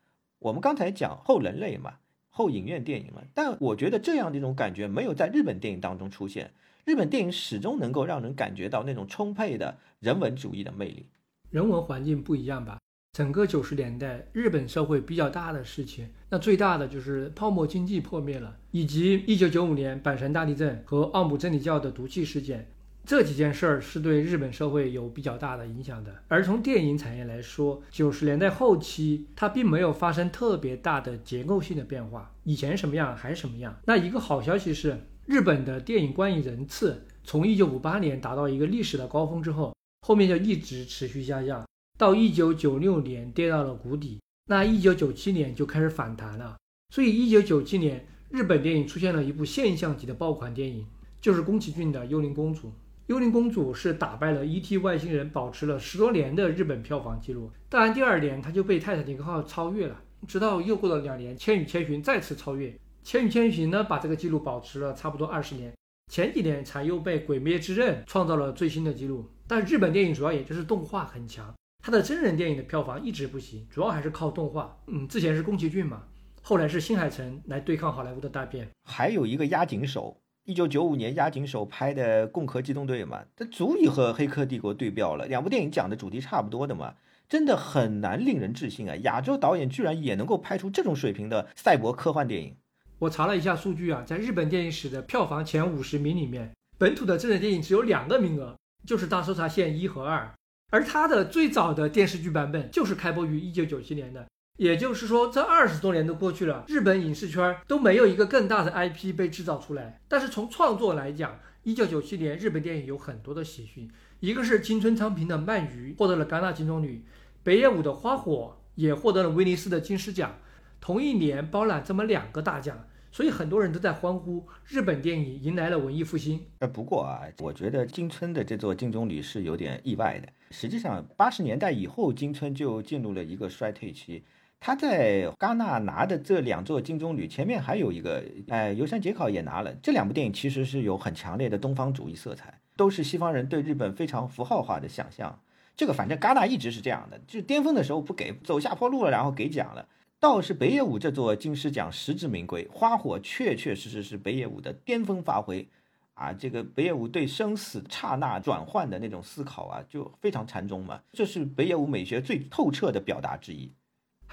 我们刚才讲后人类嘛，后影院电影嘛，但我觉得这样的一种感觉没有在日本电影当中出现。日本电影始终能够让人感觉到那种充沛的人文主义的魅力。人文环境不一样吧？整个九十年代日本社会比较大的事情，那最大的就是泡沫经济破灭了，以及一九九五年阪神大地震和奥姆真理教的毒气事件。这几件事儿是对日本社会有比较大的影响的。而从电影产业来说，九十年代后期它并没有发生特别大的结构性的变化，以前什么样还是什么样。那一个好消息是，日本的电影观影人次从一九五八年达到一个历史的高峰之后，后面就一直持续下降，到一九九六年跌到了谷底。那一九九七年就开始反弹了。所以一九九七年日本电影出现了一部现象级的爆款电影，就是宫崎骏的《幽灵公主》。幽灵公主是打败了 E.T. 外星人，保持了十多年的日本票房记录。当然，第二年它就被泰坦尼克号超越了。直到又过了两年，千与千寻再次超越。千与千寻呢，把这个记录保持了差不多二十年。前几年才又被鬼灭之刃创造了最新的记录。但日本电影主要也就是动画很强，它的真人电影的票房一直不行，主要还是靠动画。嗯，之前是宫崎骏嘛，后来是新海诚来对抗好莱坞的大片。还有一个押井守。一九九五年，押井守拍的《攻壳机动队》嘛，这足以和《黑客帝国》对标了。两部电影讲的主题差不多的嘛，真的很难令人置信啊！亚洲导演居然也能够拍出这种水平的赛博科幻电影。我查了一下数据啊，在日本电影史的票房前五十名里面，本土的真人电影只有两个名额，就是《大搜查线一》和《二》，而它的最早的电视剧版本就是开播于一九九七年的。也就是说，这二十多年都过去了，日本影视圈都没有一个更大的 IP 被制造出来。但是从创作来讲，一九九七年日本电影有很多的喜讯，一个是金村昌平的《鳗鱼》获得了戛纳金棕榈，北野武的《花火》也获得了威尼斯的金狮奖，同一年包揽这么两个大奖，所以很多人都在欢呼日本电影迎来了文艺复兴。呃，不过啊，我觉得金村的这座金棕榈是有点意外的。实际上，八十年代以后，金村就进入了一个衰退期。他在戛纳拿的这两座金棕榈，前面还有一个，哎，游山杰考也拿了。这两部电影其实是有很强烈的东方主义色彩，都是西方人对日本非常符号化的想象。这个反正戛纳一直是这样的，就是巅峰的时候不给，走下坡路了，然后给奖了。倒是北野武这座金狮奖实至名归，《花火》确确实实是北野武的巅峰发挥，啊，这个北野武对生死刹那转换的那种思考啊，就非常禅宗嘛，这是北野武美学最透彻的表达之一。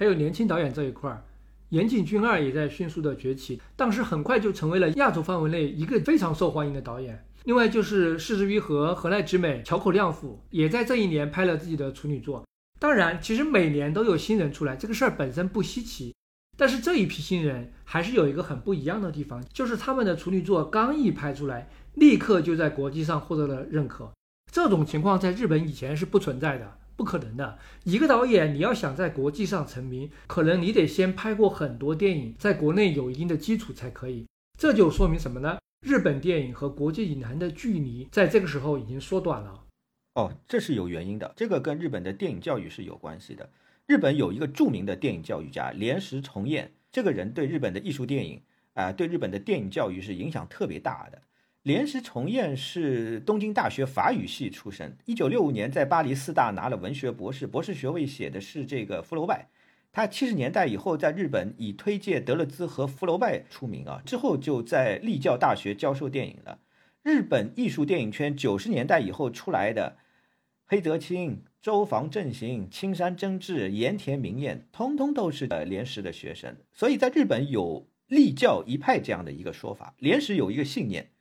还有年轻导演这一块儿，岩井俊二也在迅速的崛起，当时很快就成为了亚洲范围内一个非常受欢迎的导演。另外就是柿之愈和河濑直美、桥口亮辅也在这一年拍了自己的处女作。当然，其实每年都有新人出来，这个事儿本身不稀奇。但是这一批新人还是有一个很不一样的地方，就是他们的处女作刚一拍出来，立刻就在国际上获得了认可。这种情况在日本以前是不存在的。不可能的，一个导演你要想在国际上成名，可能你得先拍过很多电影，在国内有一定的基础才可以。这就说明什么呢？日本电影和国际影坛的距离在这个时候已经缩短了。哦，这是有原因的，这个跟日本的电影教育是有关系的。日本有一个著名的电影教育家连石重彦，这个人对日本的艺术电影啊，对日本的电影教育是影响特别大的。连石重彦是东京大学法语系出身，一九六五年在巴黎四大拿了文学博士，博士学位写的是这个福楼拜。他七十年代以后在日本以推介德勒兹和福楼拜出名啊，之后就在立教大学教授电影了。日本艺术电影圈九十年代以后出来的黑泽清、周防正行、青山真治、盐田明彦，通通都是呃连石的学生，所以在日本有。立教一派这样的一个说法。连时有一个信念：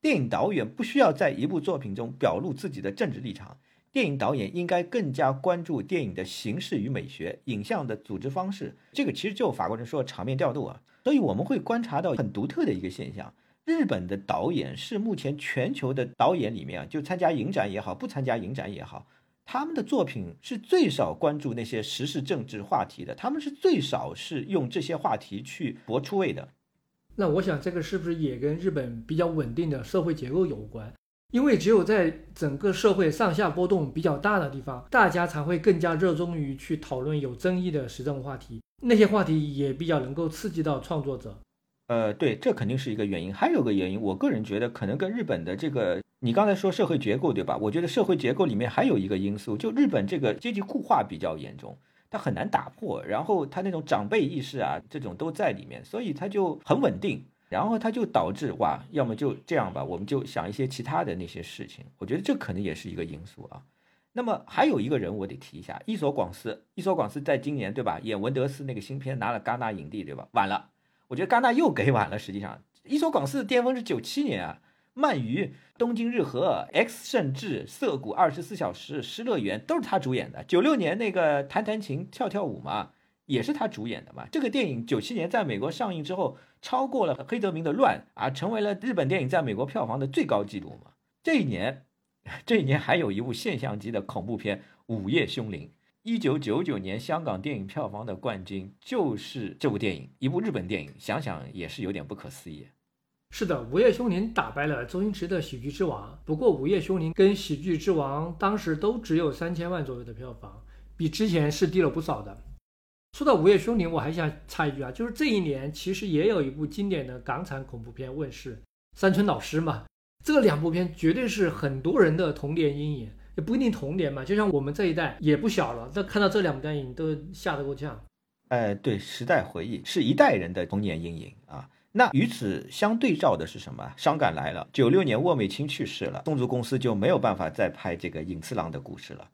电影导演不需要在一部作品中表露自己的政治立场，电影导演应该更加关注电影的形式与美学、影像的组织方式。这个其实就法国人说场面调度啊。所以我们会观察到很独特的一个现象：日本的导演是目前全球的导演里面啊，就参加影展也好，不参加影展也好。他们的作品是最少关注那些时事政治话题的，他们是最少是用这些话题去博出位的。那我想，这个是不是也跟日本比较稳定的社会结构有关？因为只有在整个社会上下波动比较大的地方，大家才会更加热衷于去讨论有争议的时政话题，那些话题也比较能够刺激到创作者。呃，对，这肯定是一个原因。还有个原因，我个人觉得可能跟日本的这个。你刚才说社会结构对吧？我觉得社会结构里面还有一个因素，就日本这个阶级固化比较严重，他很难打破。然后他那种长辈意识啊，这种都在里面，所以他就很稳定。然后他就导致哇，要么就这样吧，我们就想一些其他的那些事情。我觉得这可能也是一个因素啊。那么还有一个人我得提一下，伊索广司。伊索广司在今年对吧，演文德斯那个新片拿了戛纳影帝对吧？晚了，我觉得戛纳又给晚了。实际上，伊索广司的巅峰是九七年啊。鳗鱼、东京日和、X 甚至涩谷二十四小时、失乐园都是他主演的。九六年那个弹弹琴、跳跳舞嘛，也是他主演的嘛。这个电影九七年在美国上映之后，超过了黑泽明的《乱》啊，成为了日本电影在美国票房的最高纪录嘛。这一年，这一年还有一部现象级的恐怖片《午夜凶铃》。一九九九年香港电影票房的冠军就是这部电影，一部日本电影，想想也是有点不可思议。是的，《午夜凶铃》打败了周星驰的《喜剧之王》，不过《午夜凶铃》跟《喜剧之王》当时都只有三千万左右的票房，比之前是低了不少的。说到《午夜凶铃》，我还想插一句啊，就是这一年其实也有一部经典的港产恐怖片问世，《山村老师》嘛。这两部片绝对是很多人的童年阴影，也不一定童年嘛，就像我们这一代也不小了，但看到这两部电影都吓得够呛。哎，对，时代回忆是一代人的童年阴影啊。那与此相对照的是什么？伤感来了，九六年沃美清去世了，松竹公司就没有办法再拍这个影次郎的故事了。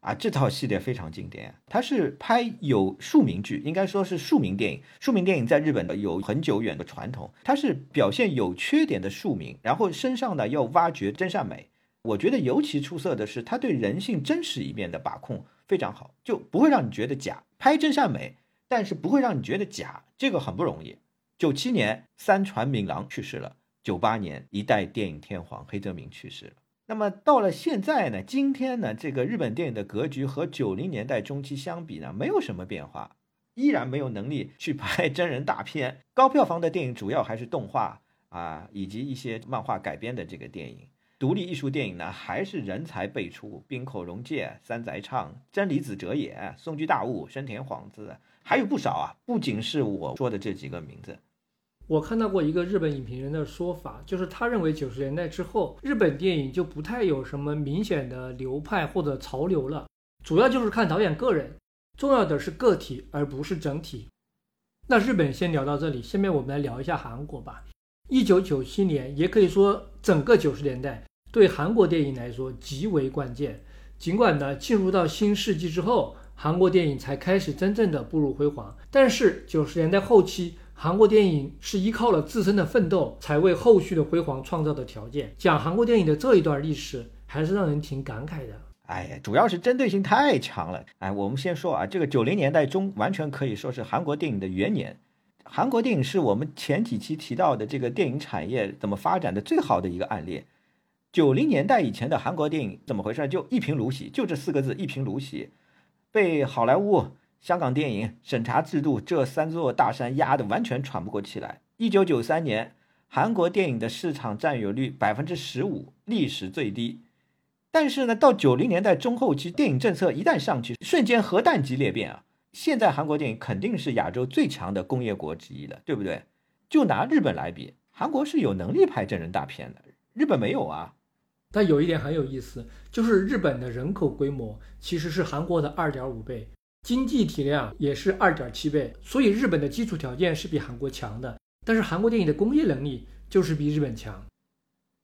啊，这套系列非常经典，它是拍有庶民剧，应该说是庶民电影。庶民电影在日本有很久远的传统，它是表现有缺点的庶民，然后身上呢要挖掘真善美。我觉得尤其出色的是他对人性真实一面的把控非常好，就不会让你觉得假。拍真善美，但是不会让你觉得假，这个很不容易。九七年，三船敏郎去世了。九八年，一代电影天皇黑泽明去世了。那么到了现在呢？今天呢？这个日本电影的格局和九零年代中期相比呢，没有什么变化，依然没有能力去拍真人大片。高票房的电影主要还是动画啊，以及一些漫画改编的这个电影。独立艺术电影呢，还是人才辈出，滨口荣介、三宅唱、真理子哲也、松居大悟、生田晃子，还有不少啊。不仅是我说的这几个名字。我看到过一个日本影评人的说法，就是他认为九十年代之后，日本电影就不太有什么明显的流派或者潮流了，主要就是看导演个人，重要的是个体而不是整体。那日本先聊到这里，下面我们来聊一下韩国吧。一九九七年，也可以说整个九十年代对韩国电影来说极为关键。尽管呢，进入到新世纪之后，韩国电影才开始真正的步入辉煌，但是九十年代后期。韩国电影是依靠了自身的奋斗，才为后续的辉煌创造的条件。讲韩国电影的这一段历史，还是让人挺感慨的。哎呀，主要是针对性太强了。哎，我们先说啊，这个九零年代中完全可以说是韩国电影的元年。韩国电影是我们前几期提到的这个电影产业怎么发展的最好的一个案例。九零年代以前的韩国电影怎么回事？就一贫如洗，就这四个字，一贫如洗，被好莱坞。香港电影审查制度这三座大山压得完全喘不过气来。一九九三年，韩国电影的市场占有率百分之十五，历史最低。但是呢，到九零年代中后期，电影政策一旦上去，瞬间核弹级裂变啊！现在韩国电影肯定是亚洲最强的工业国之一了，对不对？就拿日本来比，韩国是有能力拍真人大片的，日本没有啊。但有一点很有意思，就是日本的人口规模其实是韩国的二点五倍。经济体量也是二点七倍，所以日本的基础条件是比韩国强的。但是韩国电影的工业能力就是比日本强，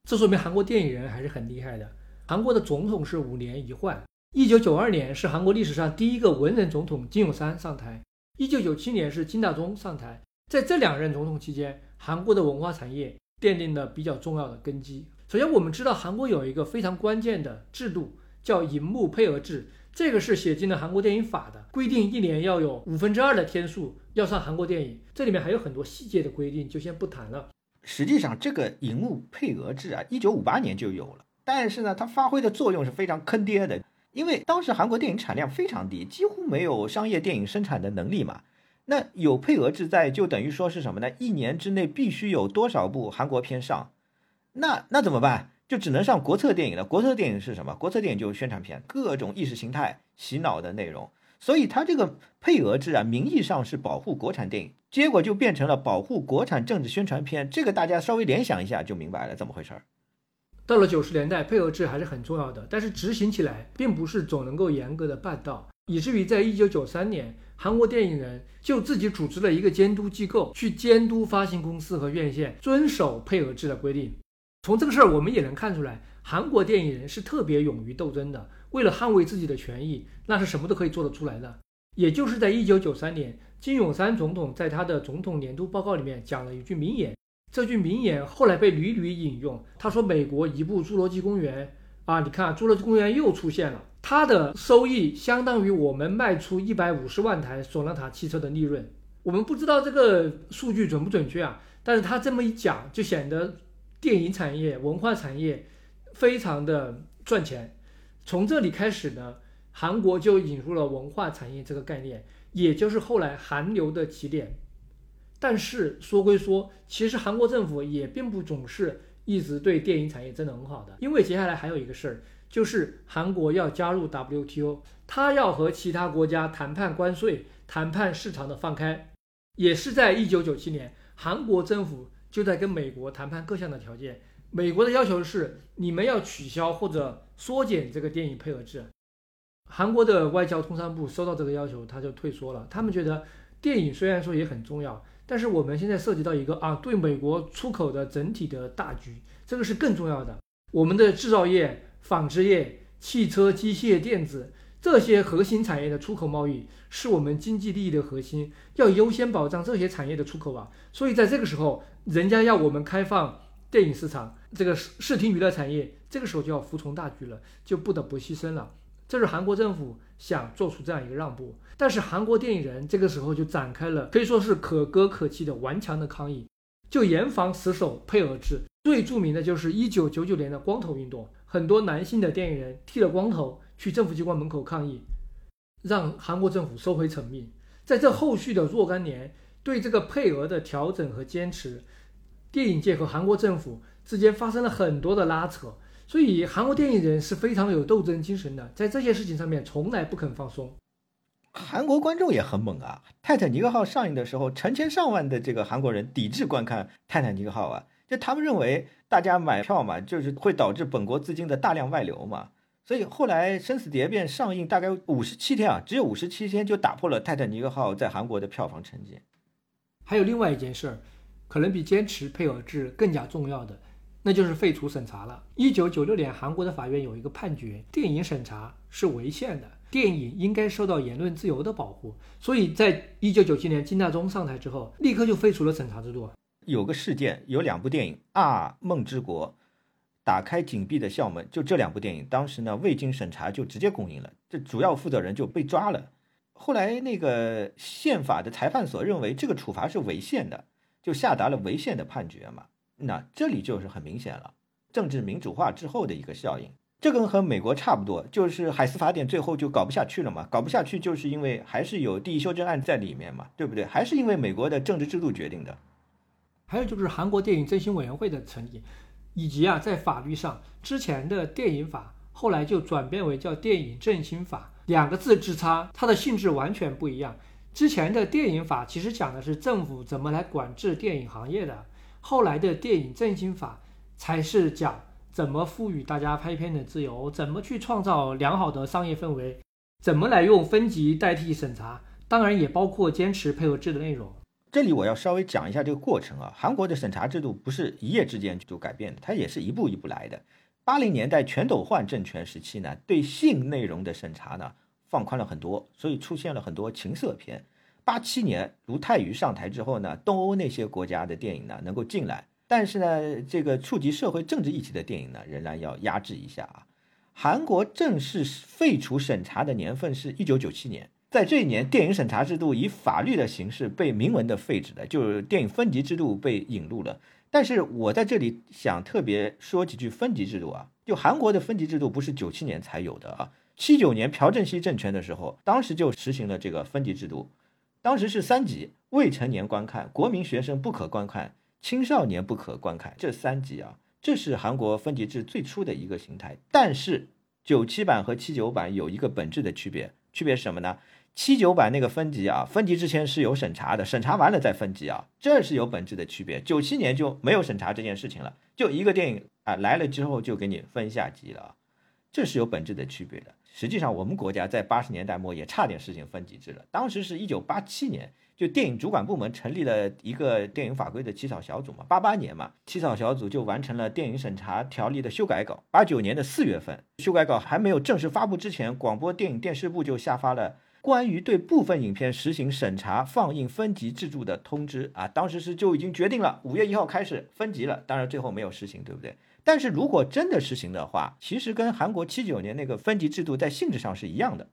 这说明韩国电影人还是很厉害的。韩国的总统是五年一换，一九九二年是韩国历史上第一个文人总统金泳三上台，一九九七年是金大中上台，在这两任总统期间，韩国的文化产业奠定了比较重要的根基。首先，我们知道韩国有一个非常关键的制度，叫银幕配额制，这个是写进了韩国电影法的，规定一年要有五分之二的天数要上韩国电影。这里面还有很多细节的规定，就先不谈了。实际上，这个银幕配额制啊，一九五八年就有了，但是呢，它发挥的作用是非常坑爹的，因为当时韩国电影产量非常低，几乎没有商业电影生产的能力嘛。那有配额制在，就等于说是什么呢？一年之内必须有多少部韩国片上？那那怎么办？就只能上国策电影了。国策电影是什么？国策电影就是宣传片，各种意识形态洗脑的内容。所以它这个配额制啊，名义上是保护国产电影，结果就变成了保护国产政治宣传片。这个大家稍微联想一下就明白了怎么回事儿。到了九十年代，配额制还是很重要的，但是执行起来并不是总能够严格的办到，以至于在一九九三年。韩国电影人就自己组织了一个监督机构，去监督发行公司和院线遵守配额制的规定。从这个事儿，我们也能看出来，韩国电影人是特别勇于斗争的。为了捍卫自己的权益，那是什么都可以做得出来的。也就是在一九九三年，金泳三总统在他的总统年度报告里面讲了一句名言，这句名言后来被屡屡引用。他说：“美国一部《侏罗纪公园》啊，你看《侏罗纪公园》又出现了。”它的收益相当于我们卖出一百五十万台索纳塔汽车的利润。我们不知道这个数据准不准确啊，但是他这么一讲，就显得电影产业、文化产业非常的赚钱。从这里开始呢，韩国就引入了文化产业这个概念，也就是后来韩流的起点。但是说归说，其实韩国政府也并不总是一直对电影产业真的很好的，因为接下来还有一个事儿。就是韩国要加入 WTO，他要和其他国家谈判关税、谈判市场的放开，也是在一九九七年，韩国政府就在跟美国谈判各项的条件。美国的要求是你们要取消或者缩减这个电影配额制。韩国的外交通商部收到这个要求，他就退缩了。他们觉得电影虽然说也很重要，但是我们现在涉及到一个啊，对美国出口的整体的大局，这个是更重要的。我们的制造业。纺织业、汽车、机械、电子这些核心产业的出口贸易是我们经济利益的核心，要优先保障这些产业的出口啊。所以在这个时候，人家要我们开放电影市场，这个视视听娱乐产业，这个时候就要服从大局了，就不得不牺牲了。这是韩国政府想做出这样一个让步，但是韩国电影人这个时候就展开了可以说是可歌可泣的顽强的抗议，就严防死守配额制。最著名的就是一九九九年的光头运动。很多男性的电影人剃了光头去政府机关门口抗议，让韩国政府收回成命。在这后续的若干年，对这个配额的调整和坚持，电影界和韩国政府之间发生了很多的拉扯。所以，韩国电影人是非常有斗争精神的，在这些事情上面从来不肯放松。韩国观众也很猛啊！《泰坦尼克号》上映的时候，成千上万的这个韩国人抵制观看《泰坦尼克号》啊。就他们认为，大家买票嘛，就是会导致本国资金的大量外流嘛，所以后来《生死蝶变》上映大概五十七天啊，只有五十七天就打破了《泰坦尼克号》在韩国的票房成绩。还有另外一件事儿，可能比坚持配偶制更加重要的，那就是废除审查了。一九九六年，韩国的法院有一个判决，电影审查是违宪的，电影应该受到言论自由的保护。所以在一九九七年金大中上台之后，立刻就废除了审查制度。有个事件，有两部电影啊，《梦之国》，打开紧闭的校门，就这两部电影，当时呢未经审查就直接公映了，这主要负责人就被抓了。后来那个宪法的裁判所认为这个处罚是违宪的，就下达了违宪的判决嘛。那这里就是很明显了，政治民主化之后的一个效应。这跟和美国差不多，就是海斯法典最后就搞不下去了嘛，搞不下去就是因为还是有第一修正案在里面嘛，对不对？还是因为美国的政治制度决定的。还有就是韩国电影振兴委员会的成立，以及啊，在法律上之前的电影法后来就转变为叫电影振兴法，两个字之差，它的性质完全不一样。之前的电影法其实讲的是政府怎么来管制电影行业的，后来的电影振兴法才是讲怎么赋予大家拍片的自由，怎么去创造良好的商业氛围，怎么来用分级代替审查，当然也包括坚持配合制的内容。这里我要稍微讲一下这个过程啊，韩国的审查制度不是一夜之间就改变的，它也是一步一步来的。八零年代全斗焕政权时期呢，对性内容的审查呢放宽了很多，所以出现了很多情色片。八七年卢泰愚上台之后呢，东欧那些国家的电影呢能够进来，但是呢，这个触及社会政治议题的电影呢，仍然要压制一下啊。韩国正式废除审查的年份是一九九七年，在这一年，电影审查制度以法律的形式被明文的废止的，就是电影分级制度被引入了。但是我在这里想特别说几句分级制度啊，就韩国的分级制度不是九七年才有的啊，七九年朴正熙政权的时候，当时就实行了这个分级制度，当时是三级：未成年观看、国民学生不可观看、青少年不可观看，这三级啊，这是韩国分级制最初的一个形态。但是九七版和七九版有一个本质的区别，区别是什么呢？七九版那个分级啊，分级之前是有审查的，审查完了再分级啊，这是有本质的区别。九七年就没有审查这件事情了，就一个电影啊来了之后就给你分下级了，这是有本质的区别的。实际上我们国家在八十年代末也差点实行分级制了，当时是一九八七年，就电影主管部门成立了一个电影法规的起草小组嘛，八八年嘛，起草小组就完成了电影审查条例的修改稿。八九年的四月份，修改稿还没有正式发布之前，广播电影电视部就下发了。关于对部分影片实行审查放映分级制度的通知啊，当时是就已经决定了，五月一号开始分级了。当然最后没有实行，对不对？但是如果真的实行的话，其实跟韩国七九年那个分级制度在性质上是一样的。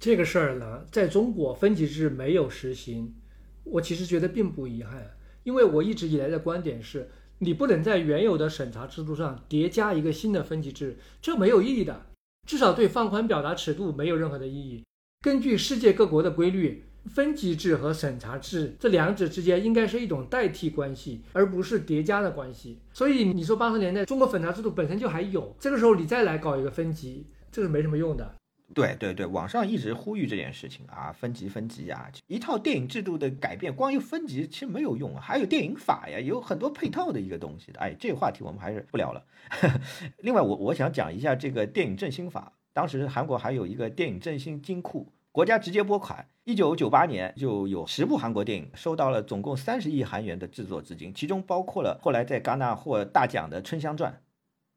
这个事儿呢，在中国分级制没有实行，我其实觉得并不遗憾，因为我一直以来的观点是，你不能在原有的审查制度上叠加一个新的分级制，这没有意义的，至少对放宽表达尺度没有任何的意义。根据世界各国的规律，分级制和审查制这两者之间应该是一种代替关系，而不是叠加的关系。所以你说八十年代中国审查制度本身就还有，这个时候你再来搞一个分级，这是没什么用的。对对对，网上一直呼吁这件事情啊，分级分级啊，一套电影制度的改变，光有分级其实没有用啊，还有电影法呀，有很多配套的一个东西的。哎，这个话题我们还是不聊了。另外，我我想讲一下这个电影振兴法，当时韩国还有一个电影振兴金库。国家直接拨款，一九九八年就有十部韩国电影收到了总共三十亿韩元的制作资金，其中包括了后来在戛纳获大奖的《春香传》。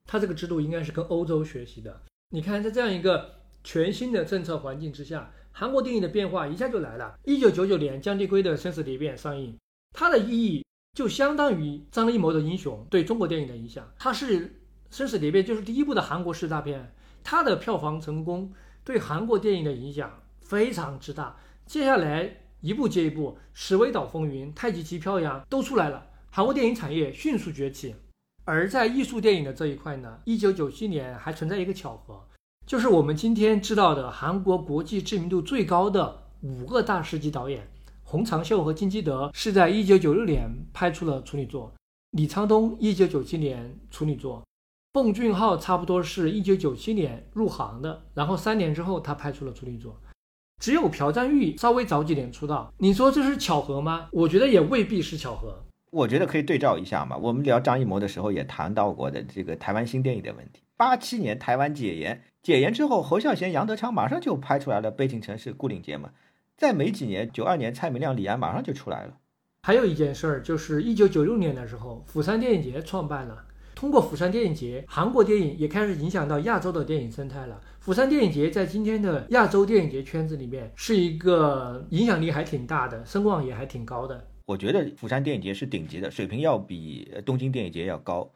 他这个制度应该是跟欧洲学习的。你看，在这样一个全新的政策环境之下，韩国电影的变化一下就来了。一九九九年，姜帝圭的《生死蝶变》上映，它的意义就相当于张艺谋的《英雄》对中国电影的影响。它是《生死蝶变》就是第一部的韩国式大片，它的票房成功对韩国电影的影响。非常之大，接下来一部接一部，《史威岛风云》《太极旗飘扬》都出来了，韩国电影产业迅速崛起。而在艺术电影的这一块呢，一九九七年还存在一个巧合，就是我们今天知道的韩国国际知名度最高的五个大师级导演，洪长秀和金基德是在一九九六年拍出了处女作，李沧东一九九七年处女作，奉俊昊差不多是一九九七年入行的，然后三年之后他拍出了处女作。只有朴赞玉稍微早几年出道，你说这是巧合吗？我觉得也未必是巧合。我觉得可以对照一下嘛。我们聊张艺谋的时候也谈到过的这个台湾新电影的问题。八七年台湾解严，解严之后，侯孝贤、杨德昌马上就拍出来了《悲情城市》《牯岭街》嘛。再没几年，九二年蔡明亮、李安马上就出来了。还有一件事儿，就是一九九六年的时候，釜山电影节创办了。通过釜山电影节，韩国电影也开始影响到亚洲的电影生态了。釜山电影节在今天的亚洲电影节圈子里面是一个影响力还挺大的，声望也还挺高的。我觉得釜山电影节是顶级的，水平要比东京电影节要高，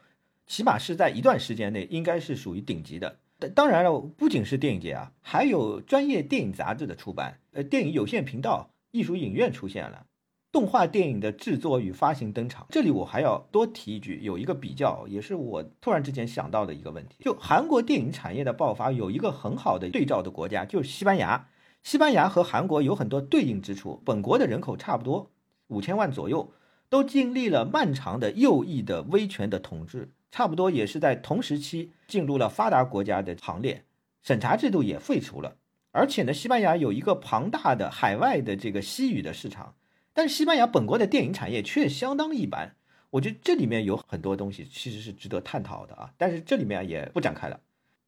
起码是在一段时间内应该是属于顶级的。当然了，不仅是电影节啊，还有专业电影杂志的出版，呃，电影有线频道、艺术影院出现了。动画电影的制作与发行登场，这里我还要多提一句，有一个比较，也是我突然之间想到的一个问题。就韩国电影产业的爆发，有一个很好的对照的国家，就是西班牙。西班牙和韩国有很多对应之处，本国的人口差不多五千万左右，都经历了漫长的右翼的威权的统治，差不多也是在同时期进入了发达国家的行列，审查制度也废除了，而且呢，西班牙有一个庞大的海外的这个西语的市场。但是西班牙本国的电影产业却相当一般，我觉得这里面有很多东西其实是值得探讨的啊。但是这里面也不展开了。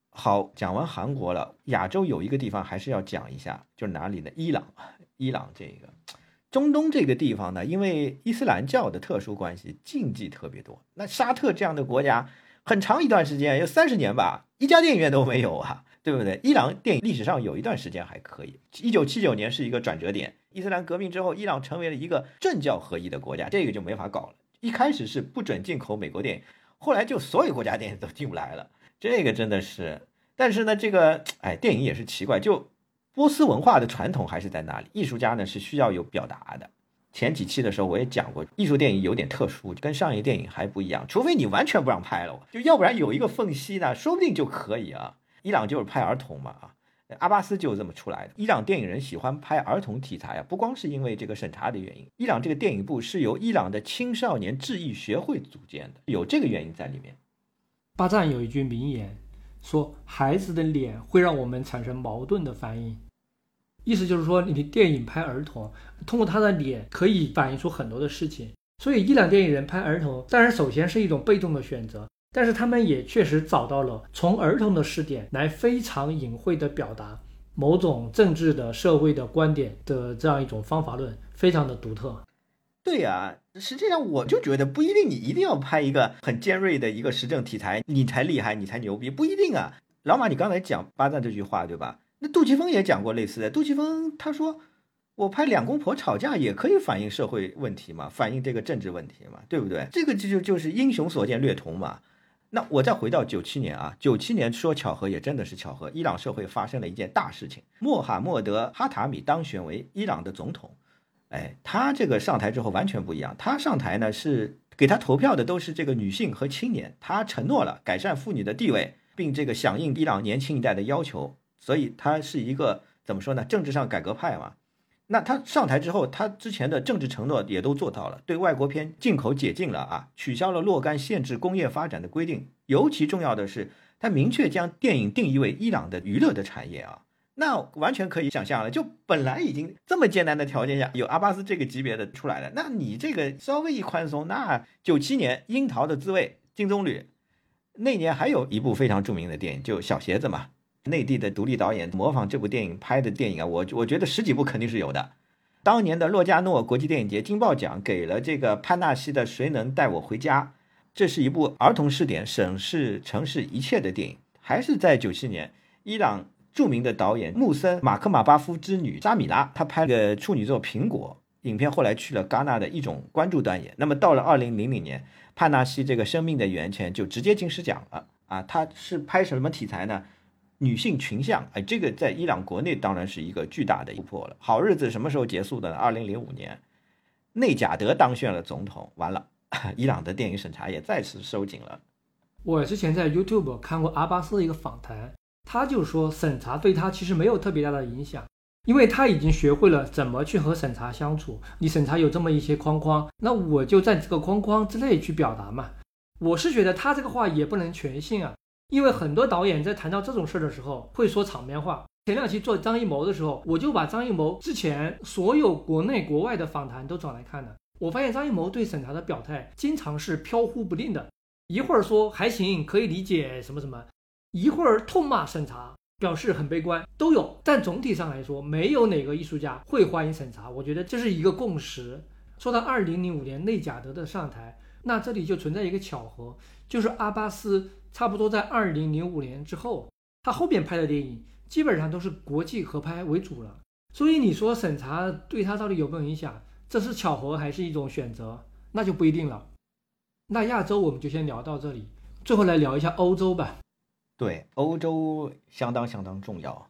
好，讲完韩国了，亚洲有一个地方还是要讲一下，就是哪里呢？伊朗，伊朗这个中东这个地方呢，因为伊斯兰教的特殊关系，禁忌特别多。那沙特这样的国家，很长一段时间有三十年吧，一家电影院都没有啊，对不对？伊朗电影历史上有一段时间还可以，一九七九年是一个转折点。伊斯兰革命之后，伊朗成为了一个政教合一的国家，这个就没法搞了。一开始是不准进口美国电影，后来就所有国家电影都进不来了，这个真的是。但是呢，这个哎，电影也是奇怪，就波斯文化的传统还是在那里，艺术家呢是需要有表达的。前几期的时候我也讲过，艺术电影有点特殊，跟商业电影还不一样，除非你完全不让拍了，就要不然有一个缝隙呢，说不定就可以啊。伊朗就是拍儿童嘛啊，阿巴斯就是这么出来的。伊朗电影人喜欢拍儿童题材啊，不光是因为这个审查的原因，伊朗这个电影部是由伊朗的青少年制艺学会组建的，有这个原因在里面。巴赞有一句名言。说孩子的脸会让我们产生矛盾的反应，意思就是说，你的电影拍儿童，通过他的脸可以反映出很多的事情。所以，伊朗电影人拍儿童，当然首先是一种被动的选择，但是他们也确实找到了从儿童的视点来非常隐晦的表达某种政治的、社会的观点的这样一种方法论，非常的独特。对呀，实际上我就觉得不一定，你一定要拍一个很尖锐的一个时政题材，你才厉害，你才牛逼，不一定啊。老马，你刚才讲巴赞这句话，对吧？那杜琪峰也讲过类似的。杜琪峰他说，我拍两公婆吵架也可以反映社会问题嘛，反映这个政治问题嘛，对不对？这个就就就是英雄所见略同嘛。那我再回到九七年啊，九七年说巧合也真的是巧合，伊朗社会发生了一件大事情，穆罕默德哈塔米当选为伊朗的总统。哎，他这个上台之后完全不一样。他上台呢是给他投票的都是这个女性和青年，他承诺了改善妇女的地位，并这个响应伊朗年轻一代的要求，所以他是一个怎么说呢？政治上改革派嘛。那他上台之后，他之前的政治承诺也都做到了，对外国片进口解禁了啊，取消了若干限制工业发展的规定。尤其重要的是，他明确将电影定义为伊朗的娱乐的产业啊。那完全可以想象了，就本来已经这么艰难的条件下，有阿巴斯这个级别的出来了，那你这个稍微一宽松，那九七年《樱桃的滋味》金棕榈，那年还有一部非常著名的电影，就小鞋子嘛，内地的独立导演模仿这部电影拍的电影啊，我我觉得十几部肯定是有的。当年的洛迦诺国际电影节金豹奖给了这个潘纳西的《谁能带我回家》，这是一部儿童视点审视城市一切的电影，还是在九七年，伊朗。著名的导演穆森马克马巴夫之女扎米拉，她拍了处女作《苹果》影片，后来去了戛纳的一种关注端演。那么到了二零零零年，帕纳西这个《生命的源泉》就直接金狮奖了啊！他是拍什么题材呢？女性群像，哎，这个在伊朗国内当然是一个巨大的突破了。好日子什么时候结束的呢？二零零五年，内贾德当选了总统，完了，伊朗的电影审查也再次收紧了。我之前在 YouTube 看过阿巴斯的一个访谈。他就说，审查对他其实没有特别大的影响，因为他已经学会了怎么去和审查相处。你审查有这么一些框框，那我就在这个框框之内去表达嘛。我是觉得他这个话也不能全信啊，因为很多导演在谈到这种事儿的时候会说场面话。前两期做张艺谋的时候，我就把张艺谋之前所有国内国外的访谈都找来看了。我发现张艺谋对审查的表态经常是飘忽不定的，一会儿说还行，可以理解什么什么。一会儿痛骂审查，表示很悲观，都有。但总体上来说，没有哪个艺术家会欢迎审查。我觉得这是一个共识。说到二零零五年内贾德的上台，那这里就存在一个巧合，就是阿巴斯差不多在二零零五年之后，他后面拍的电影基本上都是国际合拍为主了。所以你说审查对他到底有没有影响？这是巧合还是一种选择？那就不一定了。那亚洲我们就先聊到这里，最后来聊一下欧洲吧。对，欧洲相当相当重要。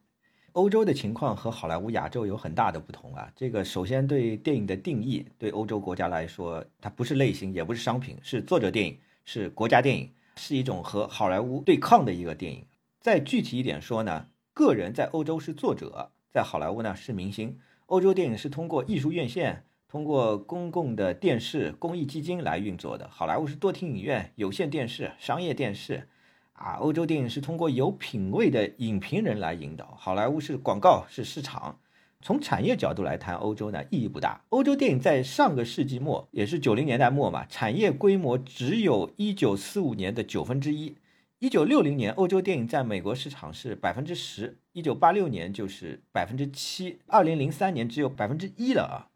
欧洲的情况和好莱坞、亚洲有很大的不同啊。这个首先对电影的定义，对欧洲国家来说，它不是类型，也不是商品，是作者电影，是国家电影，是一种和好莱坞对抗的一个电影。再具体一点说呢，个人在欧洲是作者，在好莱坞呢是明星。欧洲电影是通过艺术院线、通过公共的电视、公益基金来运作的，好莱坞是多厅影院、有线电视、商业电视。啊，欧洲电影是通过有品位的影评人来引导，好莱坞是广告是市场。从产业角度来谈，欧洲呢意义不大。欧洲电影在上个世纪末，也是九零年代末嘛，产业规模只有一九四五年的九分之一。一九六零年，欧洲电影在美国市场是百分之十，一九八六年就是百分之七，二零零三年只有百分之一了啊。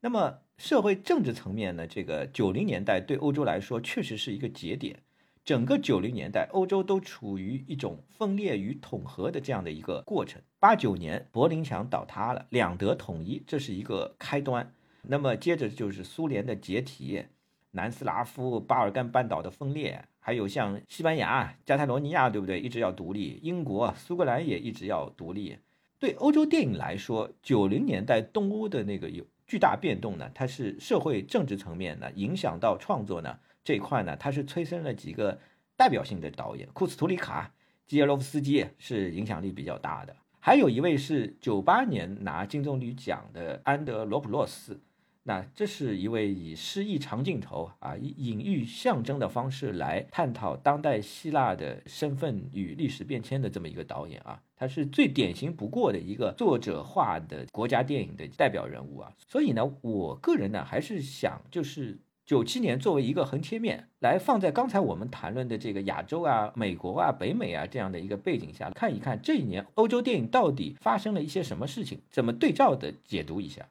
那么社会政治层面呢，这个九零年代对欧洲来说确实是一个节点。整个九零年代，欧洲都处于一种分裂与统合的这样的一个过程。八九年，柏林墙倒塌了，两德统一，这是一个开端。那么接着就是苏联的解体，南斯拉夫、巴尔干半岛的分裂，还有像西班牙、加泰罗尼亚，对不对？一直要独立。英国、苏格兰也一直要独立。对欧洲电影来说，九零年代东欧的那个有巨大变动呢，它是社会政治层面呢，影响到创作呢这一块呢，它是催生了几个代表性的导演，库斯图里卡、基耶洛夫斯基是影响力比较大的，还有一位是九八年拿金棕榈奖的安德罗普洛斯。那这是一位以诗意长镜头啊，以隐喻象征的方式来探讨当代希腊的身份与历史变迁的这么一个导演啊，他是最典型不过的一个作者化的国家电影的代表人物啊。所以呢，我个人呢还是想，就是九七年作为一个横切面来放在刚才我们谈论的这个亚洲啊、美国啊、北美啊这样的一个背景下，看一看这一年欧洲电影到底发生了一些什么事情，怎么对照的解读一下。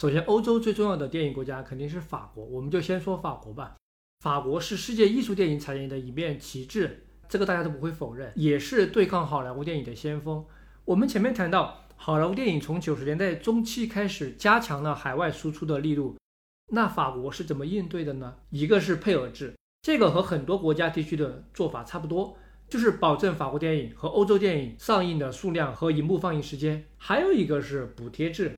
首先，欧洲最重要的电影国家肯定是法国，我们就先说法国吧。法国是世界艺术电影产业的一面旗帜，这个大家都不会否认，也是对抗好莱坞电影的先锋。我们前面谈到，好莱坞电影从九十年代中期开始加强了海外输出的力度，那法国是怎么应对的呢？一个是配额制，这个和很多国家地区的做法差不多，就是保证法国电影和欧洲电影上映的数量和银幕放映时间。还有一个是补贴制。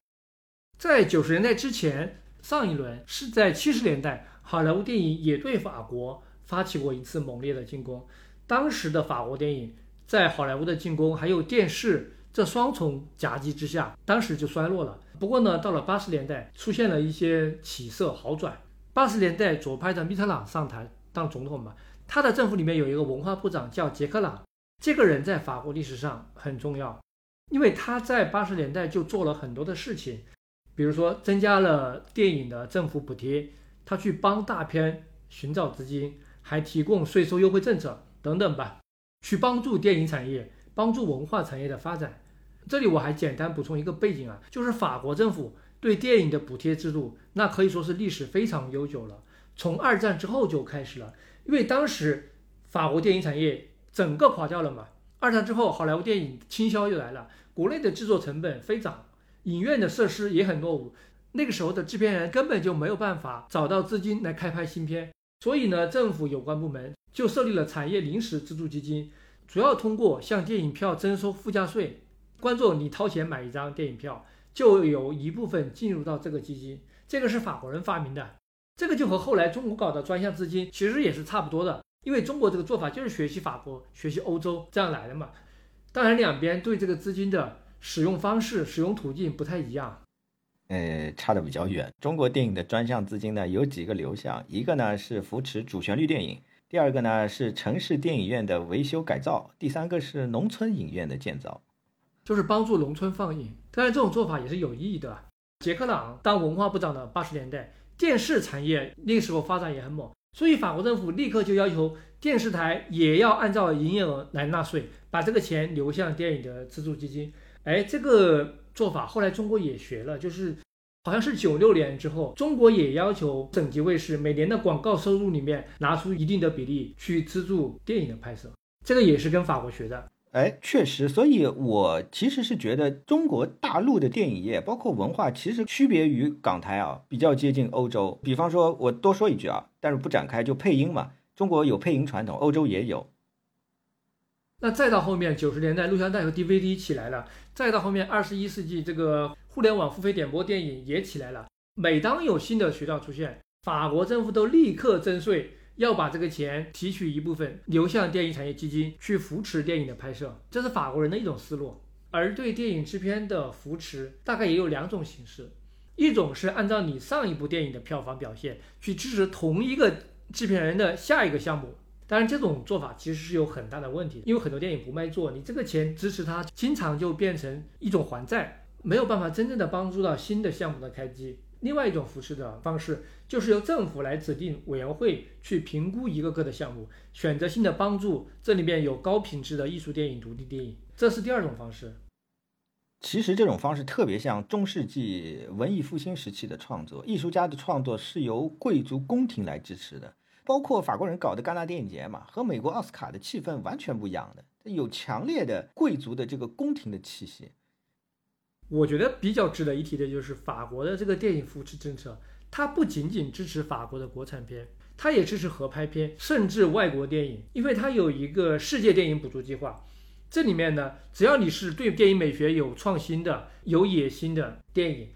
在九十年代之前，上一轮是在七十年代，好莱坞电影也对法国发起过一次猛烈的进攻。当时的法国电影在好莱坞的进攻还有电视这双重夹击之下，当时就衰落了。不过呢，到了八十年代出现了一些起色好转。八十年代左派的密特朗上台当总统嘛，他的政府里面有一个文化部长叫杰克朗，这个人在法国历史上很重要，因为他在八十年代就做了很多的事情。比如说，增加了电影的政府补贴，他去帮大片寻找资金，还提供税收优惠政策等等吧，去帮助电影产业、帮助文化产业的发展。这里我还简单补充一个背景啊，就是法国政府对电影的补贴制度，那可以说是历史非常悠久了，从二战之后就开始了。因为当时法国电影产业整个垮掉了嘛，二战之后好莱坞电影倾销又来了，国内的制作成本飞涨。影院的设施也很落伍，那个时候的制片人根本就没有办法找到资金来开拍新片，所以呢，政府有关部门就设立了产业临时资助基金，主要通过向电影票征收附加税，观众你掏钱买一张电影票，就有一部分进入到这个基金，这个是法国人发明的，这个就和后来中国搞的专项资金其实也是差不多的，因为中国这个做法就是学习法国、学习欧洲这样来的嘛，当然两边对这个资金的。使用方式、使用途径不太一样，呃，差的比较远。中国电影的专项资金呢，有几个流向，一个呢是扶持主旋律电影，第二个呢是城市电影院的维修改造，第三个是农村影院的建造，就是帮助农村放映。当然，这种做法也是有意义的。杰克朗当文化部长的八十年代，电视产业那个时候发展也很猛，所以法国政府立刻就要求电视台也要按照营业额来纳税，把这个钱流向电影的资助基金。哎，这个做法后来中国也学了，就是好像是九六年之后，中国也要求省级卫视每年的广告收入里面拿出一定的比例去资助电影的拍摄，这个也是跟法国学的。哎，确实，所以我其实是觉得中国大陆的电影业，包括文化，其实区别于港台啊，比较接近欧洲。比方说，我多说一句啊，但是不展开，就配音嘛，中国有配音传统，欧洲也有。那再到后面九十年代，录像带和 DVD 起来了，再到后面二十一世纪，这个互联网付费点播电影也起来了。每当有新的渠道出现，法国政府都立刻征税，要把这个钱提取一部分流向电影产业基金去扶持电影的拍摄，这是法国人的一种思路。而对电影制片的扶持，大概也有两种形式，一种是按照你上一部电影的票房表现去支持同一个制片人的下一个项目。当然，这种做法其实是有很大的问题，因为很多电影不卖座，你这个钱支持它，经常就变成一种还债，没有办法真正的帮助到新的项目的开机。另外一种扶持的方式，就是由政府来指定委员会去评估一个个的项目，选择性的帮助这里面有高品质的艺术电影、独立电影，这是第二种方式。其实这种方式特别像中世纪文艺复兴时期的创作，艺术家的创作是由贵族宫廷来支持的。包括法国人搞的戛纳电影节嘛，和美国奥斯卡的气氛完全不一样的，有强烈的贵族的这个宫廷的气息。我觉得比较值得一提的就是法国的这个电影扶持政策，它不仅仅支持法国的国产片，它也支持合拍片，甚至外国电影，因为它有一个世界电影补助计划。这里面呢，只要你是对电影美学有创新的、有野心的电影，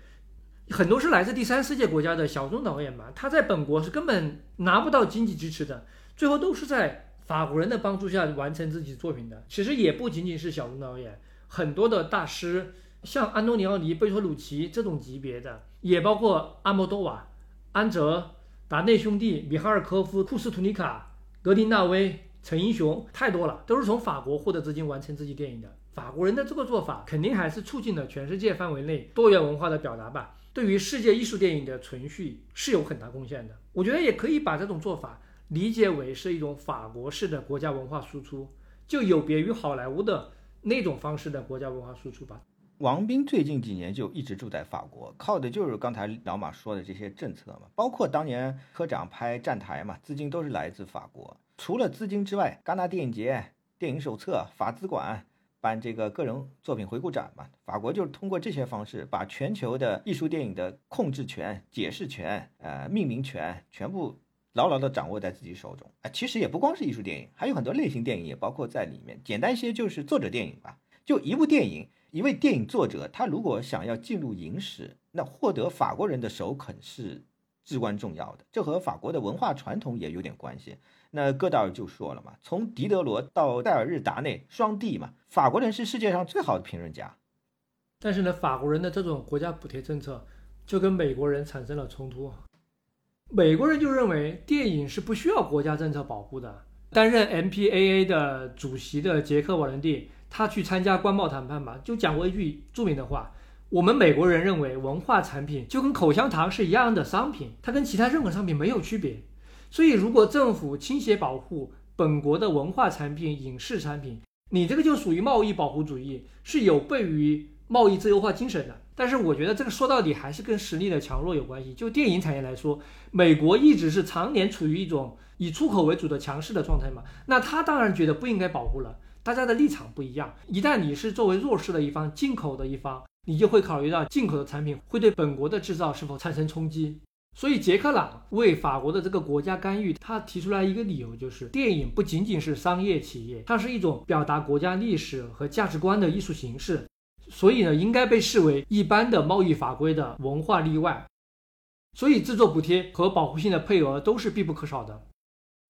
很多是来自第三世界国家的小众导演嘛，他在本国是根本拿不到经济支持的，最后都是在法国人的帮助下完成自己作品的。其实也不仅仅是小众导演，很多的大师，像安东尼奥尼、贝托鲁奇这种级别的，也包括阿莫多瓦、安哲、达内兄弟、米哈尔科夫、库斯图尼卡、格林纳威。陈英雄太多了，都是从法国获得资金完成自己电影的。法国人的这个做法，肯定还是促进了全世界范围内多元文化的表达吧。对于世界艺术电影的存续是有很大贡献的。我觉得也可以把这种做法理解为是一种法国式的国家文化输出，就有别于好莱坞的那种方式的国家文化输出吧。王斌最近几年就一直住在法国，靠的就是刚才老马说的这些政策嘛，包括当年科长拍《站台》嘛，资金都是来自法国。除了资金之外，戛纳电影节、电影手册、法资馆办这个个人作品回顾展嘛，法国就是通过这些方式，把全球的艺术电影的控制权、解释权、呃命名权全部牢牢地掌握在自己手中。啊，其实也不光是艺术电影，还有很多类型电影也包括在里面。简单一些就是作者电影吧，就一部电影，一位电影作者，他如果想要进入影史，那获得法国人的首肯是至关重要的。这和法国的文化传统也有点关系。那戈达尔就说了嘛，从狄德罗到戴尔日达内双帝嘛，法国人是世界上最好的评论家。但是呢，法国人的这种国家补贴政策就跟美国人产生了冲突。美国人就认为电影是不需要国家政策保护的。担任 MPAA 的主席的杰克瓦伦蒂，他去参加官贸谈判嘛，就讲过一句著名的话：我们美国人认为文化产品就跟口香糖是一样的商品，它跟其他任何商品没有区别。所以，如果政府倾斜保护本国的文化产品、影视产品，你这个就属于贸易保护主义，是有悖于贸易自由化精神的。但是，我觉得这个说到底还是跟实力的强弱有关系。就电影产业来说，美国一直是常年处于一种以出口为主的强势的状态嘛，那他当然觉得不应该保护了。大家的立场不一样，一旦你是作为弱势的一方、进口的一方，你就会考虑到进口的产品会对本国的制造是否产生冲击。所以，杰克朗为法国的这个国家干预，他提出来一个理由，就是电影不仅仅是商业企业，它是一种表达国家历史和价值观的艺术形式，所以呢，应该被视为一般的贸易法规的文化例外。所以，制作补贴和保护性的配额都是必不可少的。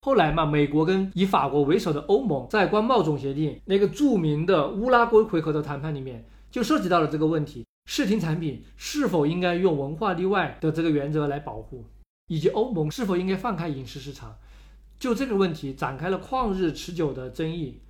后来嘛，美国跟以法国为首的欧盟在关贸总协定那个著名的乌拉圭回合的谈判里面，就涉及到了这个问题。视听产品是否应该用文化例外的这个原则来保护，以及欧盟是否应该放开影视市场，就这个问题展开了旷日持久的争议。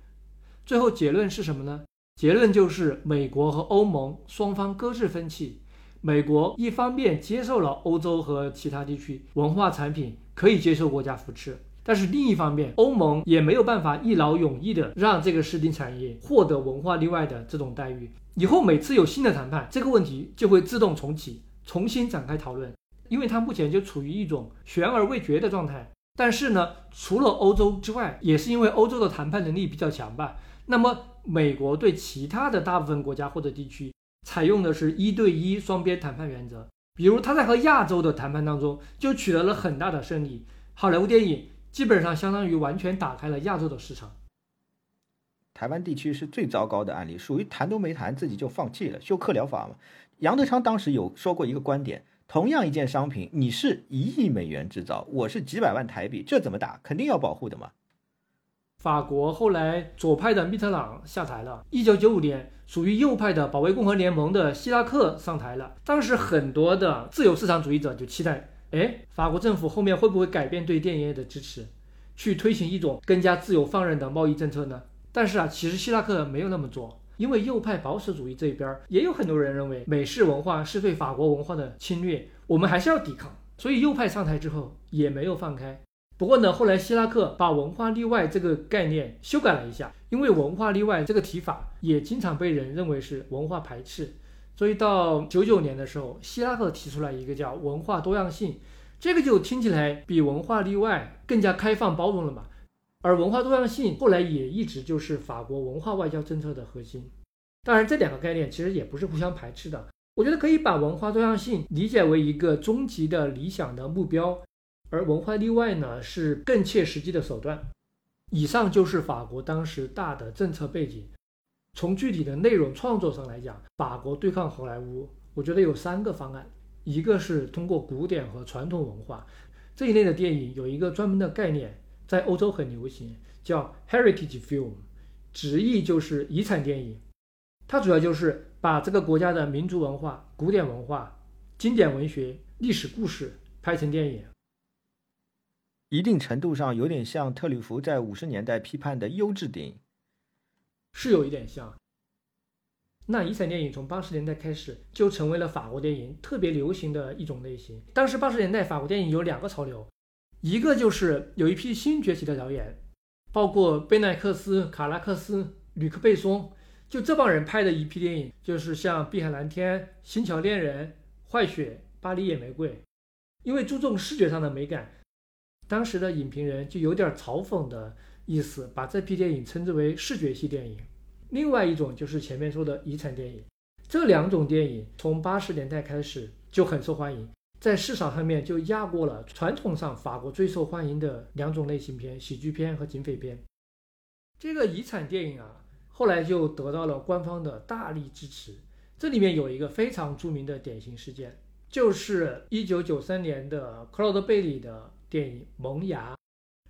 最后结论是什么呢？结论就是美国和欧盟双方搁置分歧。美国一方面接受了欧洲和其他地区文化产品可以接受国家扶持，但是另一方面，欧盟也没有办法一劳永逸的让这个视听产业获得文化例外的这种待遇。以后每次有新的谈判，这个问题就会自动重启，重新展开讨论，因为它目前就处于一种悬而未决的状态。但是呢，除了欧洲之外，也是因为欧洲的谈判能力比较强吧。那么，美国对其他的大部分国家或者地区采用的是一对一双边谈判原则，比如他在和亚洲的谈判当中就取得了很大的胜利，好莱坞电影基本上相当于完全打开了亚洲的市场。台湾地区是最糟糕的案例，属于谈都没谈，自己就放弃了，休克疗法嘛。杨德昌当时有说过一个观点：同样一件商品，你是一亿美元制造，我是几百万台币，这怎么打？肯定要保护的嘛。法国后来左派的密特朗下台了，一九九五年，属于右派的保卫共和联盟的希拉克上台了。当时很多的自由市场主义者就期待，哎，法国政府后面会不会改变对电影业的支持，去推行一种更加自由放任的贸易政策呢？但是啊，其实希拉克没有那么做，因为右派保守主义这一边也有很多人认为美式文化是对法国文化的侵略，我们还是要抵抗。所以右派上台之后也没有放开。不过呢，后来希拉克把文化例外这个概念修改了一下，因为文化例外这个提法也经常被人认为是文化排斥，所以到九九年的时候，希拉克提出来一个叫文化多样性，这个就听起来比文化例外更加开放包容了嘛。而文化多样性后来也一直就是法国文化外交政策的核心。当然，这两个概念其实也不是互相排斥的。我觉得可以把文化多样性理解为一个终极的理想的目标，而文化例外呢是更切实际的手段。以上就是法国当时大的政策背景。从具体的内容创作上来讲，法国对抗好莱坞，我觉得有三个方案。一个是通过古典和传统文化这一类的电影，有一个专门的概念，在欧洲很流行，叫 heritage film，直译就是遗产电影。它主要就是把这个国家的民族文化、古典文化、经典文学、历史故事拍成电影。一定程度上有点像特吕弗在五十年代批判的优质电影。是有一点像。那遗产电影从八十年代开始就成为了法国电影特别流行的一种类型。当时八十年代法国电影有两个潮流，一个就是有一批新崛起的导演，包括贝奈克斯、卡拉克斯、吕克贝松，就这帮人拍的一批电影，就是像《碧海蓝天》《星桥恋人》《坏血》《巴黎野玫瑰》，因为注重视觉上的美感，当时的影评人就有点嘲讽的。意思把这批电影称之为视觉系电影，另外一种就是前面说的遗产电影。这两种电影从八十年代开始就很受欢迎，在市场上面就压过了传统上法国最受欢迎的两种类型片——喜剧片和警匪片。这个遗产电影啊，后来就得到了官方的大力支持。这里面有一个非常著名的典型事件，就是一九九三年的克劳德·贝里的电影《萌芽》。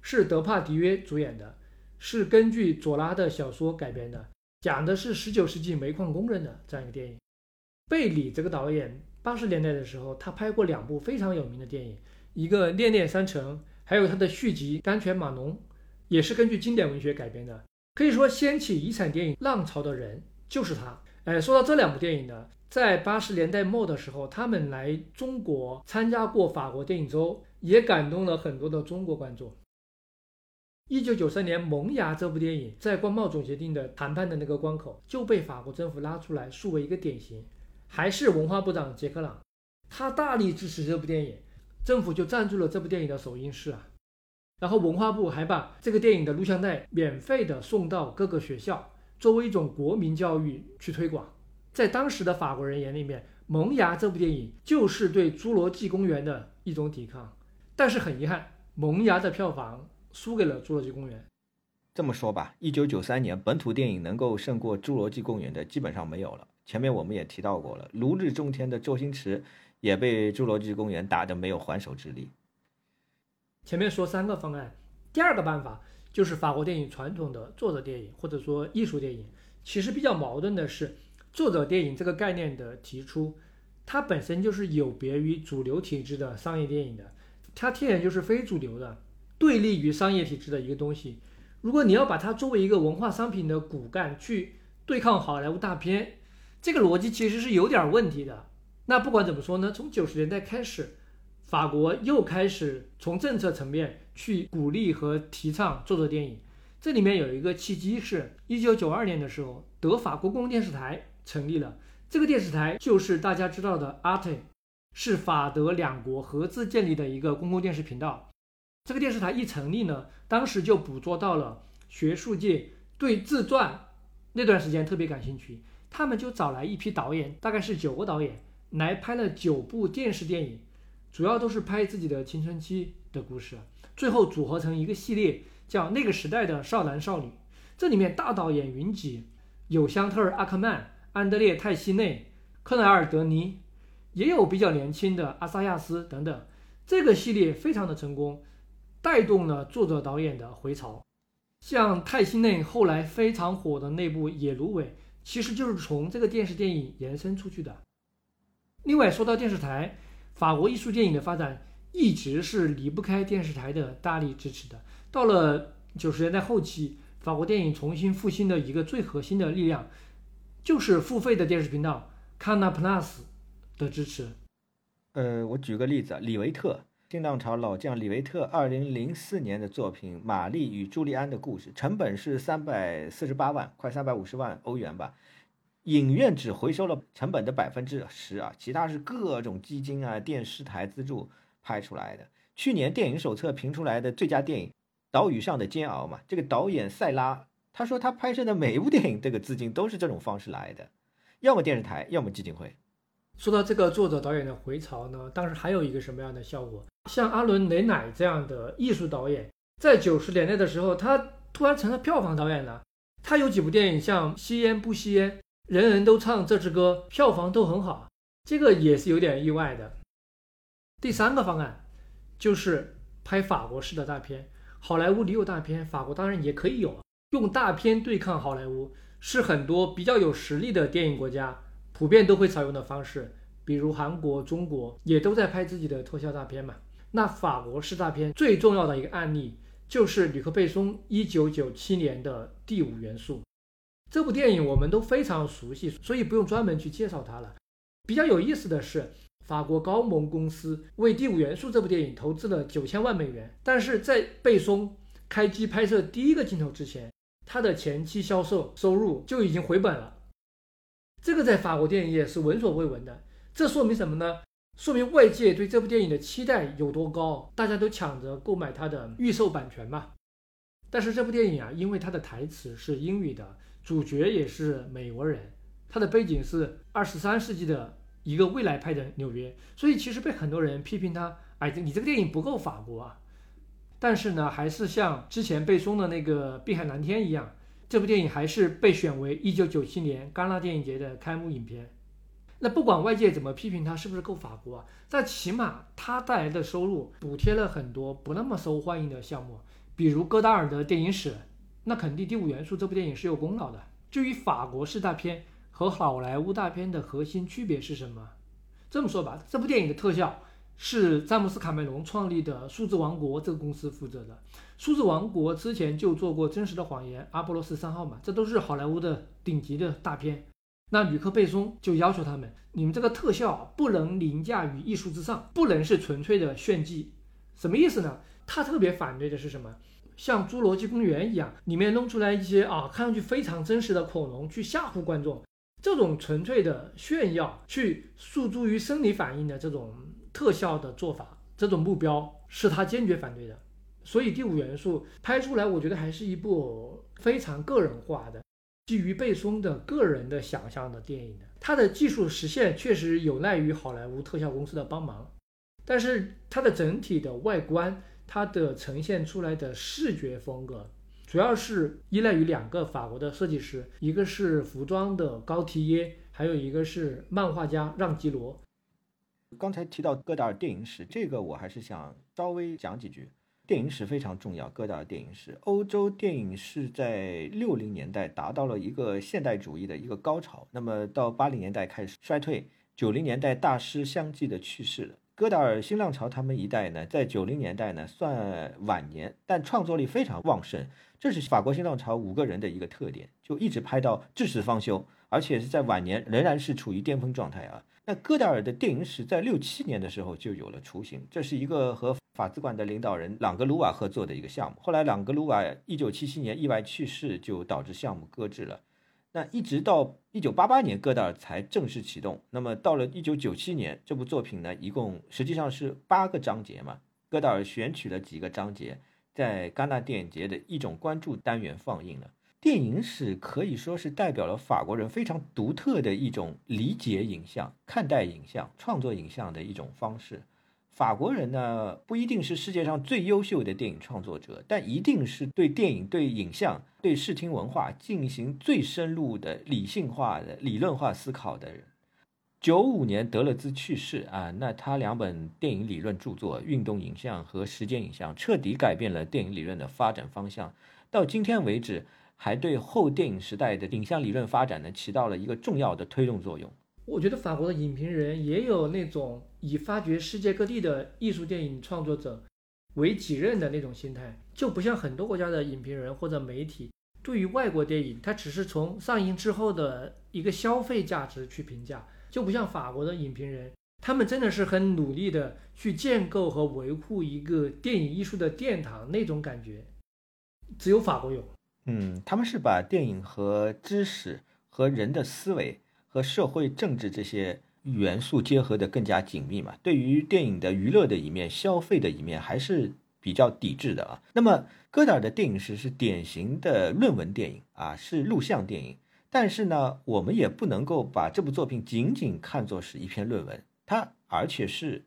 是德帕迪约主演的，是根据左拉的小说改编的，讲的是十九世纪煤矿工人的这样一个电影。贝里这个导演，八十年代的时候，他拍过两部非常有名的电影，一个《恋恋山城》，还有他的续集《甘泉马农》，也是根据经典文学改编的。可以说，掀起遗产电影浪潮的人就是他。哎，说到这两部电影呢，在八十年代末的时候，他们来中国参加过法国电影周，也感动了很多的中国观众。一九九三年，《萌芽》这部电影在关贸总协定的谈判的那个关口就被法国政府拉出来，树为一个典型。还是文化部长杰克朗，他大力支持这部电影，政府就赞助了这部电影的首映式啊。然后文化部还把这个电影的录像带免费的送到各个学校，作为一种国民教育去推广。在当时的法国人眼里面，《萌芽》这部电影就是对《侏罗纪公园》的一种抵抗。但是很遗憾，《萌芽》的票房。输给了《侏罗纪公园》。这么说吧，一九九三年本土电影能够胜过《侏罗纪公园》的基本上没有了。前面我们也提到过了，如日中天的周星驰也被《侏罗纪公园》打得没有还手之力。前面说三个方案，第二个办法就是法国电影传统的作者电影或者说艺术电影。其实比较矛盾的是，作者电影这个概念的提出，它本身就是有别于主流体制的商业电影的，它天然就是非主流的。对立于商业体制的一个东西，如果你要把它作为一个文化商品的骨干去对抗好莱坞大片，这个逻辑其实是有点问题的。那不管怎么说呢，从九十年代开始，法国又开始从政策层面去鼓励和提倡作者电影。这里面有一个契机是，一九九二年的时候，德法国公共电视台成立了。这个电视台就是大家知道的 Arte，是法德两国合资建立的一个公共电视频道。这个电视台一成立呢，当时就捕捉到了学术界对自传那段时间特别感兴趣，他们就找来一批导演，大概是九个导演，来拍了九部电视电影，主要都是拍自己的青春期的故事，最后组合成一个系列，叫《那个时代的少男少女》。这里面大导演云集，有香特尔·阿克曼、安德烈·泰西内、克莱尔·德尼，也有比较年轻的阿萨亚斯等等。这个系列非常的成功。带动了作者导演的回潮，像泰西内后来非常火的那部《野芦苇》，其实就是从这个电视电影延伸出去的。另外说到电视台，法国艺术电影的发展一直是离不开电视台的大力支持的。到了九十年代后期，法国电影重新复兴的一个最核心的力量，就是付费的电视频道 Canal Plus 的支持。呃，我举个例子，李维特。新浪潮老将李维特二零零四年的作品《玛丽与朱利安的故事》，成本是三百四十八万，快三百五十万欧元吧。影院只回收了成本的百分之十啊，其他是各种基金啊、电视台资助，拍出来的。去年电影手册评出来的最佳电影《岛屿上的煎熬》嘛，这个导演塞拉他说他拍摄的每一部电影，这个资金都是这种方式来的，要么电视台，要么基金会。说到这个作者导演的回潮呢，当时还有一个什么样的效果？像阿伦·雷乃这样的艺术导演，在九十年代的时候，他突然成了票房导演了。他有几部电影，像《吸烟不吸烟》，人人都唱这支歌，票房都很好，这个也是有点意外的。第三个方案就是拍法国式的大片，好莱坞里有大片，法国当然也可以有，用大片对抗好莱坞，是很多比较有实力的电影国家普遍都会采用的方式，比如韩国、中国也都在拍自己的特效大片嘛。那法国式大片最重要的一个案例。就是吕克贝松一九九七年的《第五元素》这部电影，我们都非常熟悉，所以不用专门去介绍它了。比较有意思的是，法国高蒙公司为《第五元素》这部电影投资了九千万美元，但是在贝松开机拍摄第一个镜头之前，他的前期销售收入就已经回本了。这个在法国电影业是闻所未闻的。这说明什么呢？说明外界对这部电影的期待有多高，大家都抢着购买它的预售版权嘛。但是这部电影啊，因为它的台词是英语的，主角也是美国人，它的背景是二十三世纪的一个未来派的纽约，所以其实被很多人批评它，哎，你这个电影不够法国啊。但是呢，还是像之前背诵的那个《碧海蓝天》一样，这部电影还是被选为一九九七年戛纳电影节的开幕影片。那不管外界怎么批评他是不是够法国啊，但起码他带来的收入补贴了很多不那么受欢迎的项目，比如戈达尔的电影史，那肯定《第五元素》这部电影是有功劳的。至于法国式大片和好莱坞大片的核心区别是什么？这么说吧，这部电影的特效是詹姆斯·卡梅隆创立的数字王国这个公司负责的。数字王国之前就做过《真实的谎言》《阿波罗十三号》嘛，这都是好莱坞的顶级的大片。那吕克·贝松就要求他们，你们这个特效不能凌驾于艺术之上，不能是纯粹的炫技。什么意思呢？他特别反对的是什么？像《侏罗纪公园》一样，里面弄出来一些啊，看上去非常真实的恐龙去吓唬观众，这种纯粹的炫耀，去诉诸于生理反应的这种特效的做法，这种目标是他坚决反对的。所以《第五元素》拍出来，我觉得还是一部非常个人化的。基于贝松的个人的想象的电影的，它的技术实现确实有赖于好莱坞特效公司的帮忙，但是它的整体的外观，它的呈现出来的视觉风格，主要是依赖于两个法国的设计师，一个是服装的高提耶，还有一个是漫画家让吉罗。刚才提到戈达尔电影史，这个我还是想稍微讲几句。电影史非常重要，戈达尔电影史。欧洲电影是在六零年代达到了一个现代主义的一个高潮，那么到八零年代开始衰退，九零年代大师相继的去世了。戈达尔新浪潮他们一代呢，在九零年代呢算晚年，但创作力非常旺盛，这是法国新浪潮五个人的一个特点，就一直拍到至死方休，而且是在晚年仍然是处于巅峰状态啊。那戈达尔的电影史在六七年的时候就有了雏形，这是一个和法资馆的领导人朗格鲁瓦合作的一个项目。后来朗格鲁瓦一九七七年意外去世，就导致项目搁置了。那一直到一九八八年，戈达尔才正式启动。那么到了一九九七年，这部作品呢，一共实际上是八个章节嘛。戈达尔选取了几个章节，在戛纳电影节的一种关注单元放映了。电影史可以说是代表了法国人非常独特的一种理解影像、看待影像、创作影像的一种方式。法国人呢，不一定是世界上最优秀的电影创作者，但一定是对电影、对影像、对视听文化进行最深入的理性化的理论化思考的人。九五年德勒兹去世啊，那他两本电影理论著作《运动影像》和《时间影像》彻底改变了电影理论的发展方向。到今天为止，还对后电影时代的影像理论发展呢起到了一个重要的推动作用。我觉得法国的影评人也有那种以发掘世界各地的艺术电影创作者为己任的那种心态，就不像很多国家的影评人或者媒体对于外国电影，他只是从上映之后的一个消费价值去评价，就不像法国的影评人，他们真的是很努力的去建构和维护一个电影艺术的殿堂那种感觉，只有法国有。嗯，他们是把电影和知识和人的思维。和社会政治这些元素结合的更加紧密嘛，对于电影的娱乐的一面、消费的一面还是比较抵制的啊。那么戈达尔的电影史是典型的论文电影啊，是录像电影。但是呢，我们也不能够把这部作品仅仅看作是一篇论文，它而且是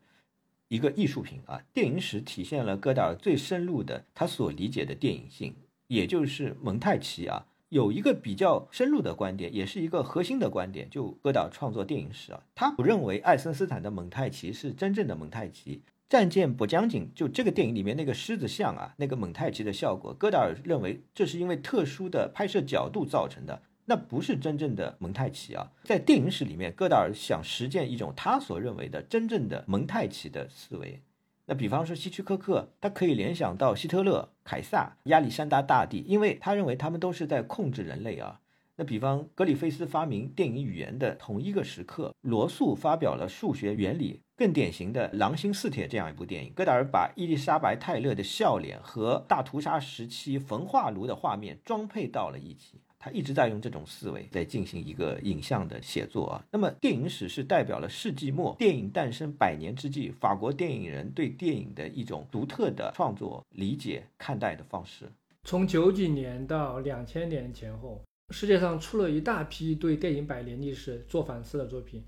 一个艺术品啊。电影史体现了戈达尔最深入的他所理解的电影性，也就是蒙太奇啊。有一个比较深入的观点，也是一个核心的观点，就戈达尔创作电影史啊，他不认为爱森斯坦的蒙太奇是真正的蒙太奇。战舰不将军就这个电影里面那个狮子像啊，那个蒙太奇的效果，戈达尔认为这是因为特殊的拍摄角度造成的。那不是真正的蒙太奇啊！在电影史里面，戈达尔想实践一种他所认为的真正的蒙太奇的思维。那比方说希区柯克，他可以联想到希特勒、凯撒、亚历山大大帝，因为他认为他们都是在控制人类啊。那比方格里菲斯发明电影语言的同一个时刻，罗素发表了数学原理。更典型的《狼心似铁》这样一部电影，戈达尔把伊丽莎白泰勒的笑脸和大屠杀时期焚化炉的画面装配到了一起。他一直在用这种思维在进行一个影像的写作啊。那么，电影史是代表了世纪末电影诞生百年之际，法国电影人对电影的一种独特的创作理解、看待的方式。从九几年到两千年前后，世界上出了一大批对电影百年历史做反思的作品。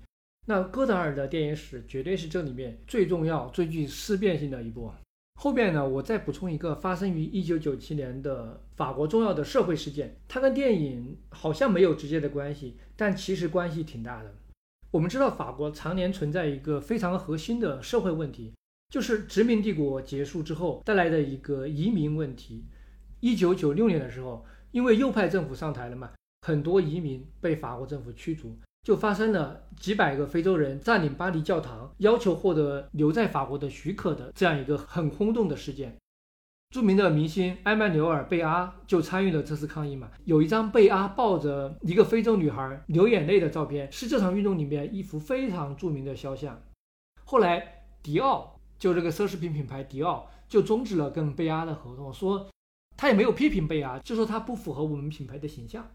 那戈达尔的电影史绝对是这里面最重要、最具思辨性的一部。后边呢，我再补充一个发生于一九九七年的法国重要的社会事件，它跟电影好像没有直接的关系，但其实关系挺大的。我们知道，法国常年存在一个非常核心的社会问题，就是殖民帝国结束之后带来的一个移民问题。一九九六年的时候，因为右派政府上台了嘛，很多移民被法国政府驱逐。就发生了几百个非洲人占领巴黎教堂，要求获得留在法国的许可的这样一个很轰动的事件。著名的明星埃曼纽尔·贝阿就参与了这次抗议嘛。有一张贝阿抱着一个非洲女孩流眼泪的照片，是这场运动里面一幅非常著名的肖像。后来，迪奥就这个奢侈品品牌迪奥就终止了跟贝阿的合同，说他也没有批评贝阿，就说他不符合我们品牌的形象。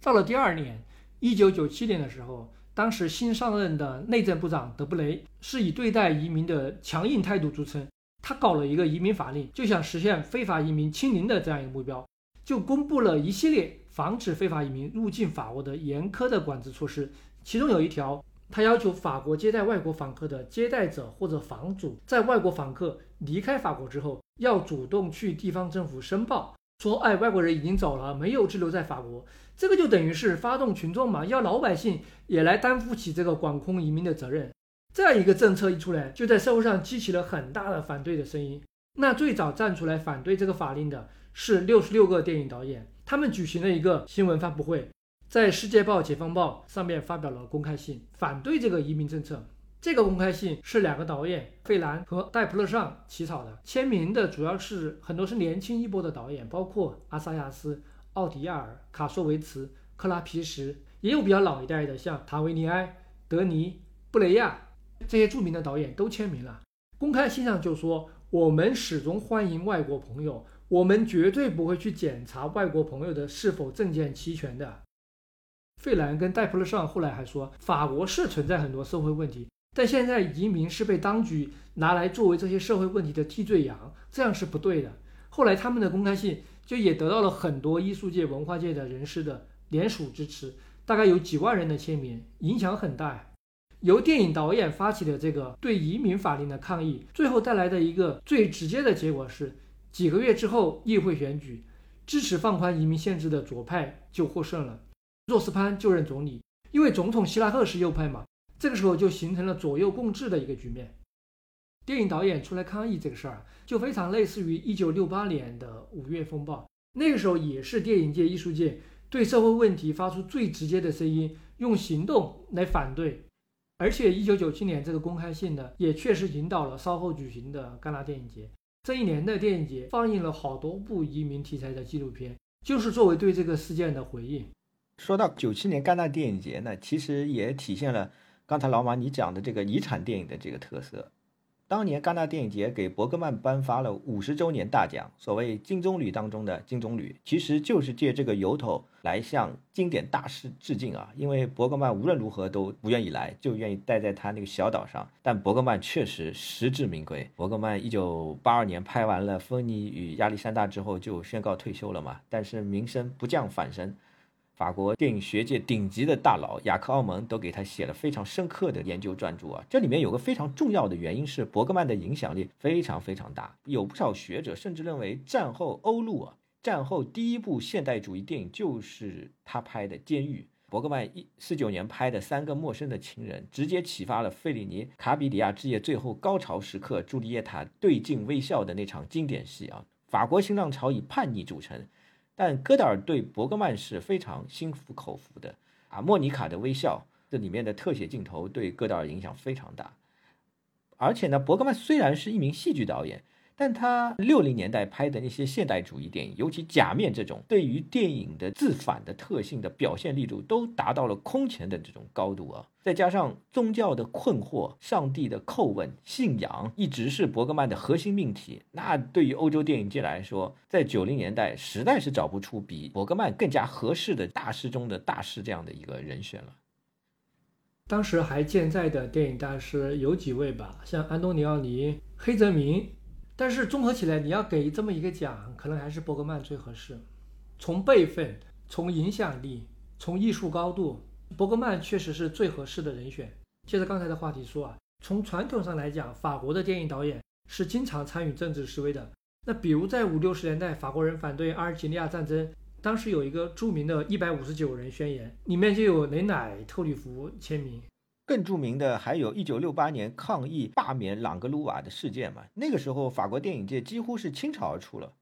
到了第二年。一九九七年的时候，当时新上任的内政部长德布雷是以对待移民的强硬态度著称。他搞了一个移民法令，就想实现非法移民清零的这样一个目标，就公布了一系列防止非法移民入境法国的严苛的管制措施。其中有一条，他要求法国接待外国访客的接待者或者房主，在外国访客离开法国之后，要主动去地方政府申报，说哎，外国人已经走了，没有滞留在法国。这个就等于是发动群众嘛，要老百姓也来担负起这个管控移民的责任。这样一个政策一出来，就在社会上激起了很大的反对的声音。那最早站出来反对这个法令的是六十六个电影导演，他们举行了一个新闻发布会，在《世界报》《解放报》上面发表了公开信，反对这个移民政策。这个公开信是两个导演费兰和戴普勒尚起草的，签名的主要是很多是年轻一波的导演，包括阿萨亚斯。奥迪亚尔、卡索维茨、克拉皮什，也有比较老一代的，像塔维尼埃、德尼、布雷亚这些著名的导演都签名了。公开信上就说：“我们始终欢迎外国朋友，我们绝对不会去检查外国朋友的是否证件齐全的。”费兰跟戴普勒尚后来还说：“法国是存在很多社会问题，但现在移民是被当局拿来作为这些社会问题的替罪羊，这样是不对的。”后来他们的公开信。就也得到了很多艺术界、文化界的人士的联署支持，大概有几万人的签名，影响很大。由电影导演发起的这个对移民法令的抗议，最后带来的一个最直接的结果是，几个月之后议会选举，支持放宽移民限制的左派就获胜了，若斯潘就任总理。因为总统希拉克是右派嘛，这个时候就形成了左右共治的一个局面。电影导演出来抗议这个事儿，就非常类似于一九六八年的五月风暴。那个时候也是电影界、艺术界对社会问题发出最直接的声音，用行动来反对。而且一九九七年这个公开信呢，也确实引导了稍后举行的戛纳电影节。这一年的电影节放映了好多部移民题材的纪录片，就是作为对这个事件的回应。说到九七年戛纳电影节呢，其实也体现了刚才老马你讲的这个遗产电影的这个特色。当年戛纳电影节给伯格曼颁发了五十周年大奖，所谓金棕榈当中的金棕榈，其实就是借这个由头来向经典大师致敬啊。因为伯格曼无论如何都不愿意来，就愿意待在他那个小岛上。但伯格曼确实实至名归。伯格曼一九八二年拍完了《芬妮与亚历山大》之后就宣告退休了嘛，但是名声不降反升。法国电影学界顶级的大佬雅克·奥蒙都给他写了非常深刻的研究专著啊。这里面有个非常重要的原因是伯格曼的影响力非常非常大，有不少学者甚至认为战后欧陆啊，战后第一部现代主义电影就是他拍的《监狱》。伯格曼一四九年拍的《三个陌生的情人》，直接启发了费里尼《卡比里亚之夜》最后高潮时刻，朱丽叶塔对镜微笑的那场经典戏啊。法国新浪潮以叛逆著称。但戈达尔对伯格曼是非常心服口服的啊！莫妮卡的微笑，这里面的特写镜头对戈达尔影响非常大。而且呢，伯格曼虽然是一名戏剧导演。但他六零年代拍的那些现代主义电影，尤其《假面》这种，对于电影的自反的特性的表现力度，都达到了空前的这种高度啊！再加上宗教的困惑、上帝的叩问、信仰，一直是伯格曼的核心命题。那对于欧洲电影界来说，在九零年代，实在是找不出比伯格曼更加合适的大师中的大师这样的一个人选了。当时还健在的电影大师有几位吧，像安东尼奥尼、黑泽明。但是综合起来，你要给这么一个奖，可能还是伯格曼最合适。从辈分、从影响力、从艺术高度，伯格曼确实是最合适的人选。接着刚才的话题说啊，从传统上来讲，法国的电影导演是经常参与政治示威的。那比如在五六十年代，法国人反对阿尔及利亚战争，当时有一个著名的一百五十九人宣言，里面就有雷乃特吕弗签名。更著名的还有一九六八年抗议罢免朗格鲁瓦的事件嘛？那个时候法国电影界几乎是倾巢而出了。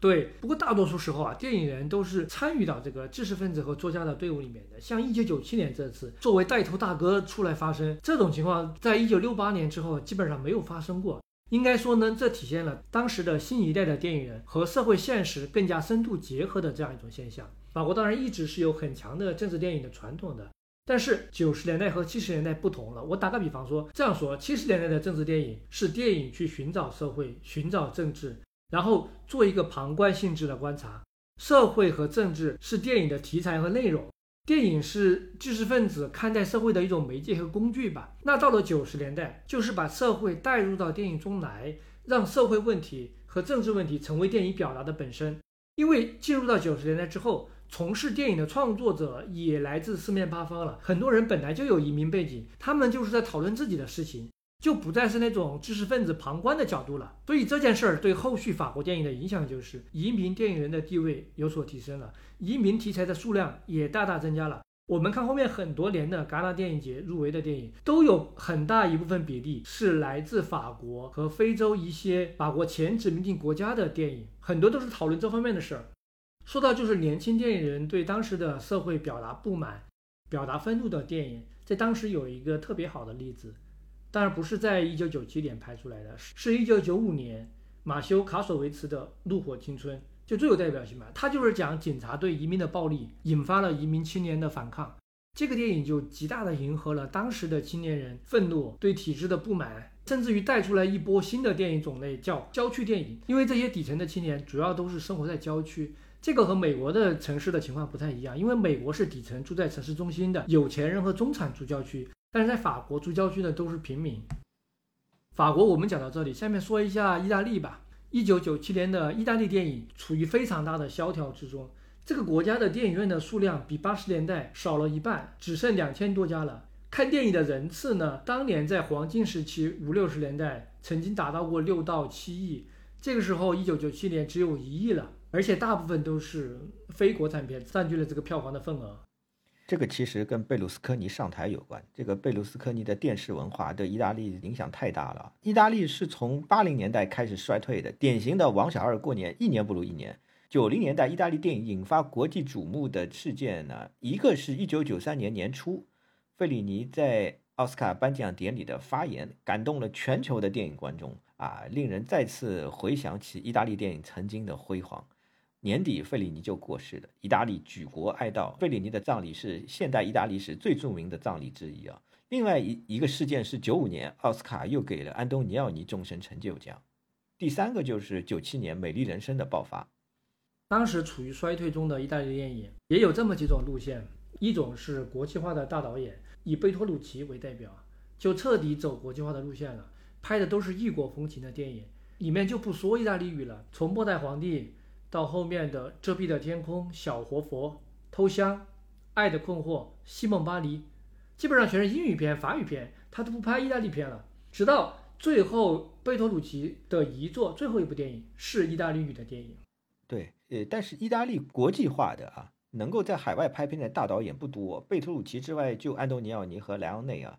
对，不过大多数时候啊，电影人都是参与到这个知识分子和作家的队伍里面的。像一九九七年这次，作为带头大哥出来发声，这种情况在一九六八年之后基本上没有发生过。应该说呢，这体现了当时的新一代的电影人和社会现实更加深度结合的这样一种现象。法国当然一直是有很强的政治电影的传统的。但是九十年代和七十年代不同了。我打个比方说，这样说，七十年代的政治电影是电影去寻找社会、寻找政治，然后做一个旁观性质的观察。社会和政治是电影的题材和内容，电影是知识分子看待社会的一种媒介和工具吧。那到了九十年代，就是把社会带入到电影中来，让社会问题和政治问题成为电影表达的本身。因为进入到九十年代之后。从事电影的创作者也来自四面八方了，很多人本来就有移民背景，他们就是在讨论自己的事情，就不再是那种知识分子旁观的角度了。所以这件事儿对后续法国电影的影响就是移民电影人的地位有所提升了，移民题材的数量也大大增加了。我们看后面很多年的戛纳电影节入围的电影，都有很大一部分比例是来自法国和非洲一些法国前殖民地国家的电影，很多都是讨论这方面的事儿。说到就是年轻电影人对当时的社会表达不满、表达愤怒的电影，在当时有一个特别好的例子，当然不是在一九九七年拍出来的，是一九九五年马修卡索维茨的《怒火青春》，就最有代表性嘛。他就是讲警察对移民的暴力，引发了移民青年的反抗。这个电影就极大的迎合了当时的青年人愤怒、对体制的不满，甚至于带出来一波新的电影种类，叫郊区电影。因为这些底层的青年主要都是生活在郊区。这个和美国的城市的情况不太一样，因为美国是底层住在城市中心的有钱人和中产住郊区，但是在法国住郊区的都是平民。法国我们讲到这里，下面说一下意大利吧。一九九七年的意大利电影处于非常大的萧条之中，这个国家的电影院的数量比八十年代少了一半，只剩两千多家了。看电影的人次呢，当年在黄金时期五六十年代曾经达到过六到七亿，这个时候一九九七年只有一亿了。而且大部分都是非国产片，占据了这个票房的份额。这个其实跟贝鲁斯科尼上台有关。这个贝鲁斯科尼的电视文化对意大利影响太大了。意大利是从八零年代开始衰退的，典型的王小二过年，一年不如一年。九零年代意大利电影引发国际瞩目的事件呢，一个是一九九三年年初，费里尼在奥斯卡颁奖典礼的发言，感动了全球的电影观众啊，令人再次回想起意大利电影曾经的辉煌。年底，费里尼就过世了。意大利举国哀悼，费里尼的葬礼是现代意大利史最著名的葬礼之一啊。另外一一个事件是九五年奥斯卡又给了安东尼奥尼终身成就奖。第三个就是九七年《美丽人生》的爆发。当时处于衰退中的意大利电影也有这么几种路线：一种是国际化的大导演，以贝托鲁奇为代表，就彻底走国际化的路线了，拍的都是异国风情的电影，里面就不说意大利语了。从《末代皇帝》到后面的《遮蔽的天空》《小活佛》《偷香》《爱的困惑》《西蒙巴黎》，基本上全是英语片、法语片，他都不拍意大利片了。直到最后，贝托鲁奇的遗作最后一部电影是意大利语的电影。对，呃，但是意大利国际化的啊，能够在海外拍片的大导演不多。贝托鲁奇之外，就安东尼奥尼和莱昂内啊。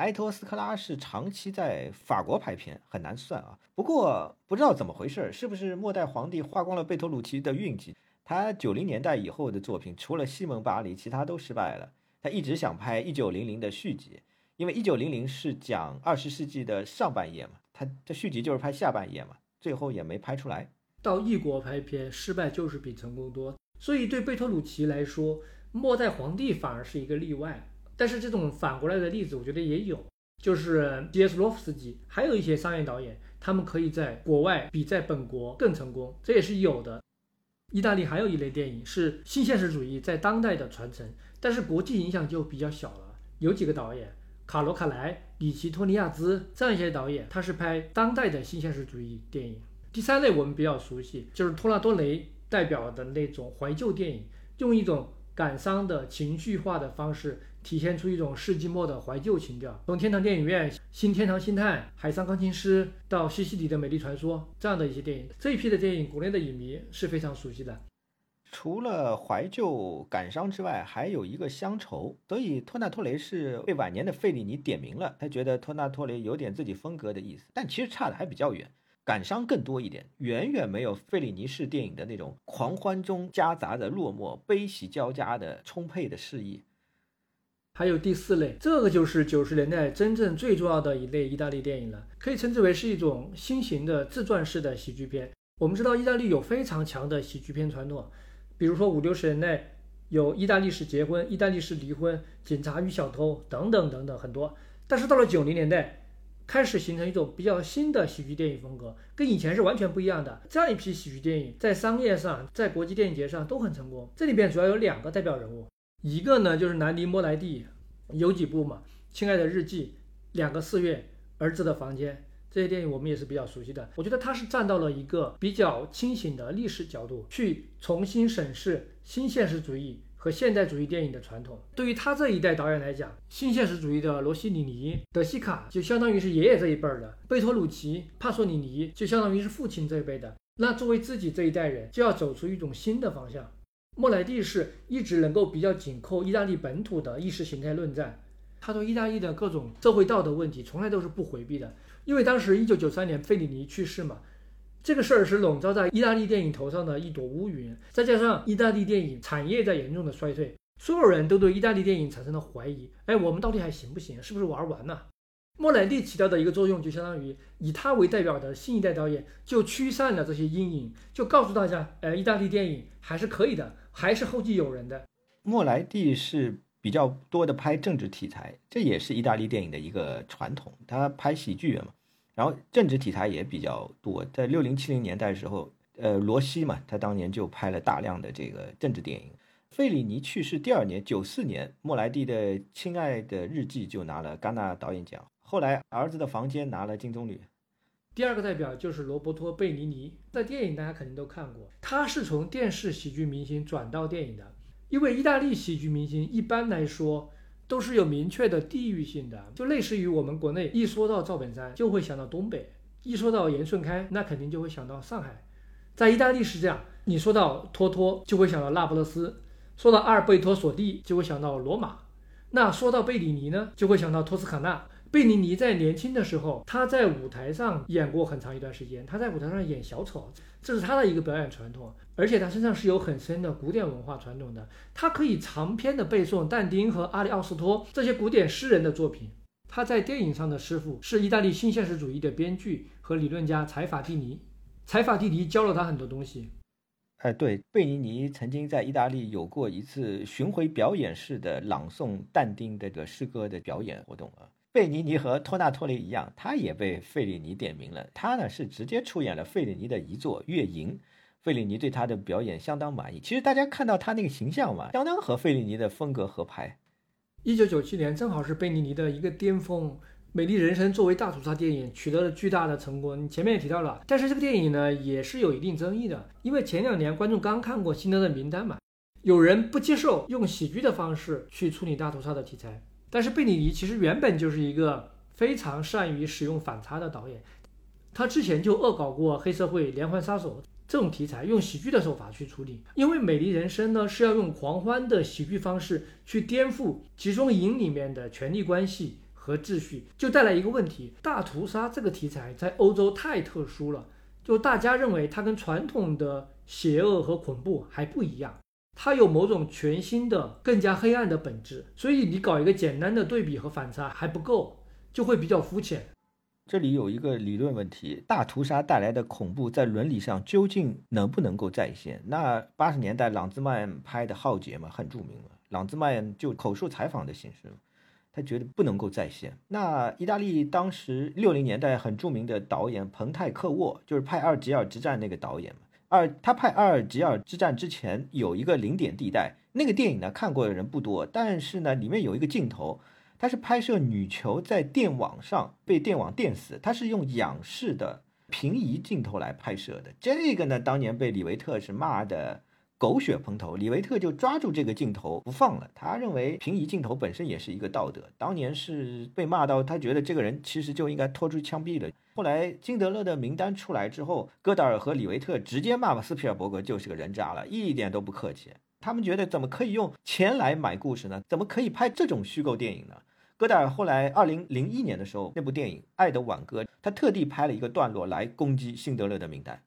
埃托斯克拉是长期在法国拍片，很难算啊。不过不知道怎么回事，是不是末代皇帝花光了贝托鲁奇的运气？他九零年代以后的作品，除了西蒙巴黎，其他都失败了。他一直想拍一九零零的续集，因为一九零零是讲二十世纪的上半叶嘛，他这续集就是拍下半叶嘛，最后也没拍出来。到异国拍片，失败就是比成功多，所以对贝托鲁奇来说，《末代皇帝》反而是一个例外。但是这种反过来的例子，我觉得也有，就是杰斯洛夫斯基，还有一些商业导演，他们可以在国外比在本国更成功，这也是有的。意大利还有一类电影是新现实主义在当代的传承，但是国际影响就比较小了。有几个导演，卡罗卡莱、里奇托尼亚兹这样一些导演，他是拍当代的新现实主义电影。第三类我们比较熟悉，就是托纳多雷代表的那种怀旧电影，用一种感伤的情绪化的方式，体现出一种世纪末的怀旧情调。从天堂电影院、新天堂星探、海上钢琴师到西西里的美丽传说这样的一些电影，这一批的电影，国内的影迷是非常熟悉的。除了怀旧感伤之外，还有一个乡愁，所以托纳托雷是被晚年的费里尼点名了，他觉得托纳托雷有点自己风格的意思，但其实差的还比较远。感伤更多一点，远远没有费里尼式电影的那种狂欢中夹杂的落寞、悲喜交加的充沛的诗意。还有第四类，这个就是九十年代真正最重要的一类意大利电影了，可以称之为是一种新型的自传式的喜剧片。我们知道意大利有非常强的喜剧片传统，比如说五六十年代有意大利式结婚、意大利式离婚、警察与小偷等等等等很多，但是到了九零年代。开始形成一种比较新的喜剧电影风格，跟以前是完全不一样的。这样一批喜剧电影在商业上、在国际电影节上都很成功。这里边主要有两个代表人物，一个呢就是南迪·莫莱蒂，有几部嘛，《亲爱的日记》、《两个四月》、《儿子的房间》这些电影我们也是比较熟悉的。我觉得他是站到了一个比较清醒的历史角度去重新审视新现实主义。和现代主义电影的传统，对于他这一代导演来讲，新现实主义的罗西里尼、德西卡就相当于是爷爷这一辈儿的，贝托鲁奇、帕索里尼就相当于是父亲这一辈的。那作为自己这一代人，就要走出一种新的方向。莫莱蒂是一直能够比较紧扣意大利本土的意识形态论战，他对意大利的各种社会道德问题从来都是不回避的。因为当时一九九三年费里尼去世嘛。这个事儿是笼罩在意大利电影头上的一朵乌云，再加上意大利电影产业在严重的衰退，所有人都对意大利电影产生了怀疑。哎，我们到底还行不行？是不是玩完了？莫莱蒂起到的一个作用，就相当于以他为代表的新一代导演，就驱散了这些阴影，就告诉大家，呃，意大利电影还是可以的，还是后继有人的。莫莱蒂是比较多的拍政治题材，这也是意大利电影的一个传统。他拍喜剧嘛。然后政治题材也比较多，在六零七零年代的时候，呃，罗西嘛，他当年就拍了大量的这个政治电影。费里尼去世第二年，九四年，莫莱蒂的《亲爱的日记》就拿了戛纳导演奖。后来，《儿子的房间》拿了金棕榈。第二个代表就是罗伯托·贝尼尼，在电影大家肯定都看过，他是从电视喜剧明星转到电影的，因为意大利喜剧明星一般来说。都是有明确的地域性的，就类似于我们国内一说到赵本山就会想到东北，一说到严顺开那肯定就会想到上海，在意大利是这样，你说到托托就会想到那不勒斯，说到阿尔贝托索蒂就会想到罗马，那说到贝里尼呢就会想到托斯卡纳。贝尼尼在年轻的时候，他在舞台上演过很长一段时间，他在舞台上演小丑，这是他的一个表演传统，而且他身上是有很深的古典文化传统的，他可以长篇的背诵但丁和阿里奥斯托这些古典诗人的作品。他在电影上的师傅是意大利新现实主义的编剧和理论家采法蒂尼，采法蒂尼教了他很多东西。哎，对，贝尼尼曾经在意大利有过一次巡回表演式的朗诵但丁这个诗歌的表演活动啊。贝尼尼和托纳托雷一样，他也被费里尼点名了。他呢是直接出演了费里尼的遗作《月吟》，费里尼对他的表演相当满意。其实大家看到他那个形象嘛，相当和费里尼的风格合拍。一九九七年正好是贝尼尼的一个巅峰。《美丽人生》作为大屠杀电影取得了巨大的成功，你前面也提到了，但是这个电影呢也是有一定争议的，因为前两年观众刚看过《辛德勒名单》嘛，有人不接受用喜剧的方式去处理大屠杀的题材，但是贝里尼其实原本就是一个非常善于使用反差的导演，他之前就恶搞过黑社会、连环杀手这种题材，用喜剧的手法去处理，因为《美丽人生》呢是要用狂欢的喜剧方式去颠覆集中营里面的权力关系。和秩序就带来一个问题：大屠杀这个题材在欧洲太特殊了，就大家认为它跟传统的邪恶和恐怖还不一样，它有某种全新的、更加黑暗的本质。所以你搞一个简单的对比和反差还不够，就会比较肤浅。这里有一个理论问题：大屠杀带来的恐怖在伦理上究竟能不能够再现？那八十年代朗兹曼拍的《浩劫》嘛，很著名了。朗兹曼就口述采访的形式。他觉得不能够再现。那意大利当时六零年代很著名的导演彭泰克沃，就是拍《阿尔及尔之战》那个导演嘛。二他拍《阿尔及尔之战》之前有一个零点地带，那个电影呢看过的人不多，但是呢里面有一个镜头，它是拍摄女囚在电网上被电网电死，它是用仰视的平移镜头来拍摄的。这个呢当年被李维特是骂的。狗血喷头，李维特就抓住这个镜头不放了。他认为平移镜头本身也是一个道德，当年是被骂到他觉得这个人其实就应该拖出枪毙了。后来金德勒的名单出来之后，戈达尔和李维特直接骂斯皮尔伯格就是个人渣了，一点都不客气。他们觉得怎么可以用钱来买故事呢？怎么可以拍这种虚构电影呢？戈达尔后来二零零一年的时候，那部电影《爱的挽歌》，他特地拍了一个段落来攻击辛德勒的名单。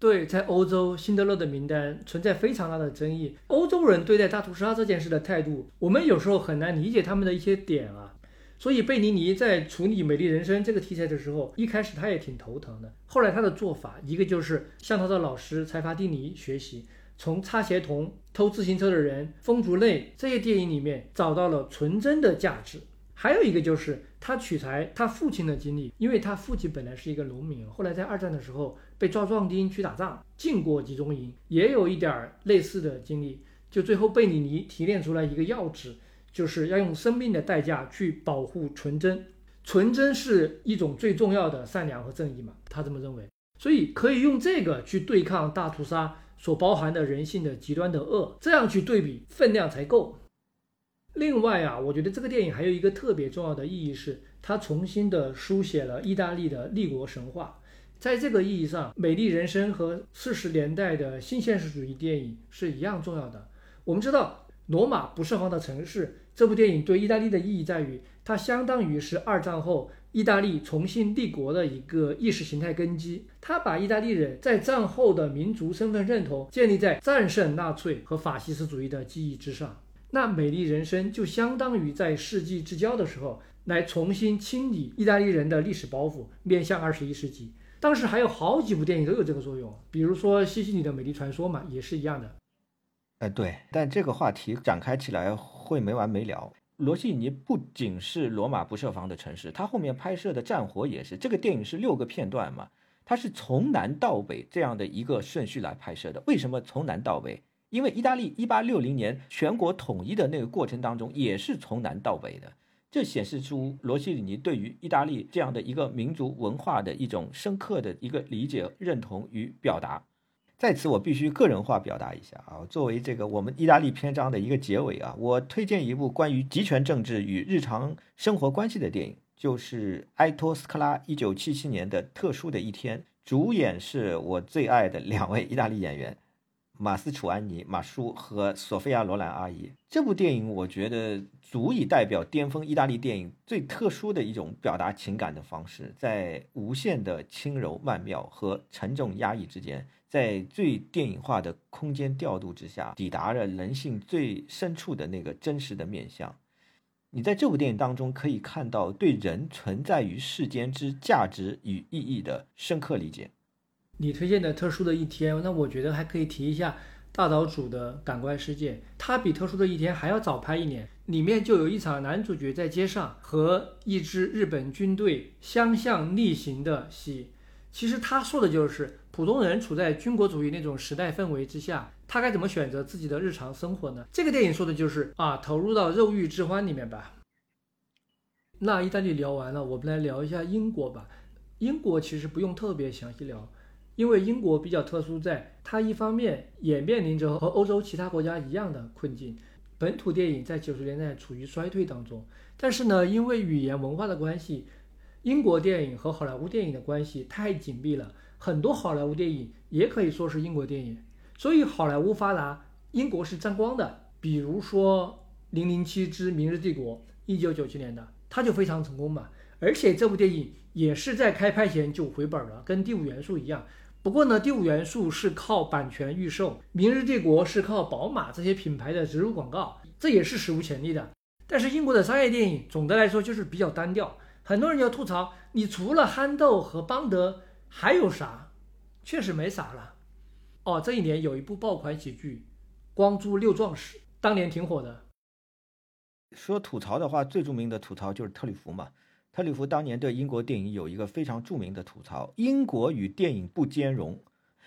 对，在欧洲，辛德勒的名单存在非常大的争议。欧洲人对待大屠杀这件事的态度，我们有时候很难理解他们的一些点啊。所以，贝尼尼在处理《美丽人生》这个题材的时候，一开始他也挺头疼的。后来他的做法，一个就是向他的老师柴法蒂尼学习，从擦鞋童、偷自行车的人、风烛泪这些电影里面找到了纯真的价值。还有一个就是他取材他父亲的经历，因为他父亲本来是一个农民，后来在二战的时候被抓壮丁去打仗，进过集中营，也有一点类似的经历。就最后贝里尼提炼出来一个要旨，就是要用生命的代价去保护纯真，纯真是一种最重要的善良和正义嘛，他这么认为。所以可以用这个去对抗大屠杀所包含的人性的极端的恶，这样去对比分量才够。另外啊，我觉得这个电影还有一个特别重要的意义是，它重新的书写了意大利的立国神话。在这个意义上，《美丽人生》和四十年代的新现实主义电影是一样重要的。我们知道，《罗马不设防的城市》这部电影对意大利的意义在于，它相当于是二战后意大利重新立国的一个意识形态根基。它把意大利人在战后的民族身份认同建立在战胜纳粹和法西斯主义的记忆之上。那《美丽人生》就相当于在世纪之交的时候，来重新清理意大利人的历史包袱，面向二十一世纪。当时还有好几部电影都有这个作用，比如说西西里的美丽传说嘛，也是一样的。哎，对，但这个话题展开起来会没完没了。罗西尼不仅是罗马不设防的城市，他后面拍摄的战火也是。这个电影是六个片段嘛，它是从南到北这样的一个顺序来拍摄的。为什么从南到北？因为意大利一八六零年全国统一的那个过程当中，也是从南到北的，这显示出罗西里尼对于意大利这样的一个民族文化的一种深刻的一个理解、认同与表达。在此，我必须个人化表达一下啊，作为这个我们意大利篇章的一个结尾啊，我推荐一部关于集权政治与日常生活关系的电影，就是埃托斯克拉一九七七年的《特殊的一天》，主演是我最爱的两位意大利演员。马斯楚安尼、马叔和索菲亚·罗兰阿姨，这部电影我觉得足以代表巅峰意大利电影最特殊的一种表达情感的方式，在无限的轻柔曼妙和沉重压抑之间，在最电影化的空间调度之下，抵达了人性最深处的那个真实的面相。你在这部电影当中可以看到对人存在于世间之价值与意义的深刻理解。你推荐的特殊的一天，那我觉得还可以提一下大岛主的《感官世界》，它比特殊的一天还要早拍一年。里面就有一场男主角在街上和一支日本军队相向逆行的戏。其实他说的就是普通人处在军国主义那种时代氛围之下，他该怎么选择自己的日常生活呢？这个电影说的就是啊，投入到肉欲之欢里面吧。那意大利聊完了，我们来聊一下英国吧。英国其实不用特别详细聊。因为英国比较特殊，在它一方面也面临着和欧洲其他国家一样的困境，本土电影在九十年代处于衰退当中。但是呢，因为语言文化的关系，英国电影和好莱坞电影的关系太紧密了，很多好莱坞电影也可以说是英国电影。所以好莱坞发达，英国是沾光的。比如说《零零七之明日帝国》，一九九七年的，它就非常成功嘛。而且这部电影也是在开拍前就回本了，跟《第五元素》一样。不过呢，第五元素是靠版权预售，明日帝国是靠宝马这些品牌的植入广告，这也是史无前例的。但是英国的商业电影总的来说就是比较单调，很多人就吐槽，你除了憨豆和邦德还有啥？确实没啥了。哦，这一年有一部爆款喜剧《光珠六壮士》，当年挺火的。说吐槽的话，最著名的吐槽就是特里弗嘛。特里弗当年对英国电影有一个非常著名的吐槽：英国与电影不兼容，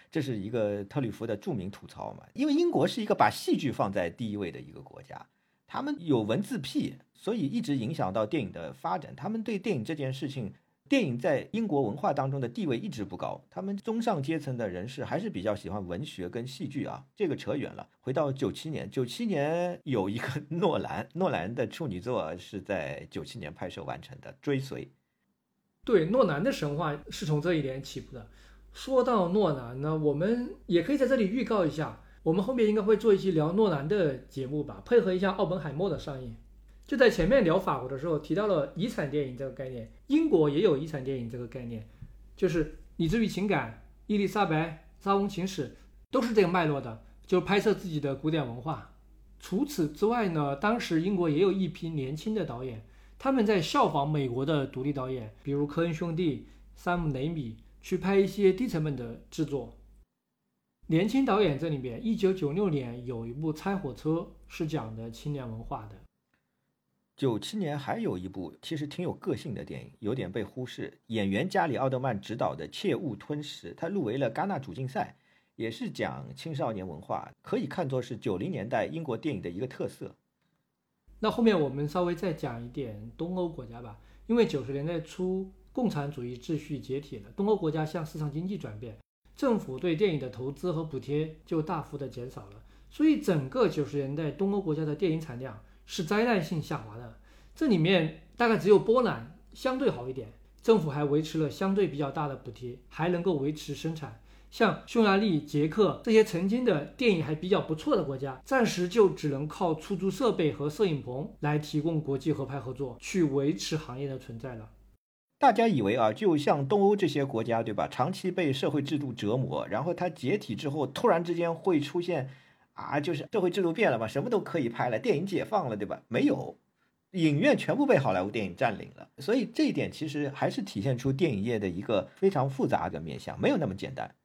这是一个特里弗的著名吐槽嘛？因为英国是一个把戏剧放在第一位的一个国家，他们有文字癖，所以一直影响到电影的发展。他们对电影这件事情。电影在英国文化当中的地位一直不高，他们中上阶层的人士还是比较喜欢文学跟戏剧啊。这个扯远了，回到九七年，九七年有一个 诺兰，诺兰的处女作是在九七年拍摄完成的《追随》。对，诺兰的神话是从这一点起步的。说到诺兰呢，我们也可以在这里预告一下，我们后面应该会做一期聊诺兰的节目吧，配合一下《奥本海默》的上映。就在前面聊法国的时候提到了遗产电影这个概念，英国也有遗产电影这个概念，就是《你至于情感》《伊丽莎白》《莎翁情史》都是这个脉络的，就拍摄自己的古典文化。除此之外呢，当时英国也有一批年轻的导演，他们在效仿美国的独立导演，比如科恩兄弟、山姆雷米，去拍一些低成本的制作。年轻导演这里边，一九九六年有一部《拆火车》，是讲的青年文化的。九七年还有一部其实挺有个性的电影，有点被忽视。演员加里奥德曼执导的《切勿吞食》，他入围了戛纳主竞赛，也是讲青少年文化，可以看作是九零年代英国电影的一个特色。那后面我们稍微再讲一点东欧国家吧，因为九十年代初共产主义秩序解体了，东欧国家向市场经济转变，政府对电影的投资和补贴就大幅的减少了，所以整个九十年代东欧国家的电影产量。是灾难性下滑的，这里面大概只有波兰相对好一点，政府还维持了相对比较大的补贴，还能够维持生产。像匈牙利、捷克这些曾经的电影还比较不错的国家，暂时就只能靠出租设备和摄影棚来提供国际合拍合作，去维持行业的存在了。大家以为啊，就像东欧这些国家，对吧？长期被社会制度折磨，然后它解体之后，突然之间会出现。啊，就是社会制度变了嘛，什么都可以拍了，电影解放了，对吧？没有，影院全部被好莱坞电影占领了，所以这一点其实还是体现出电影业的一个非常复杂的面向，没有那么简单。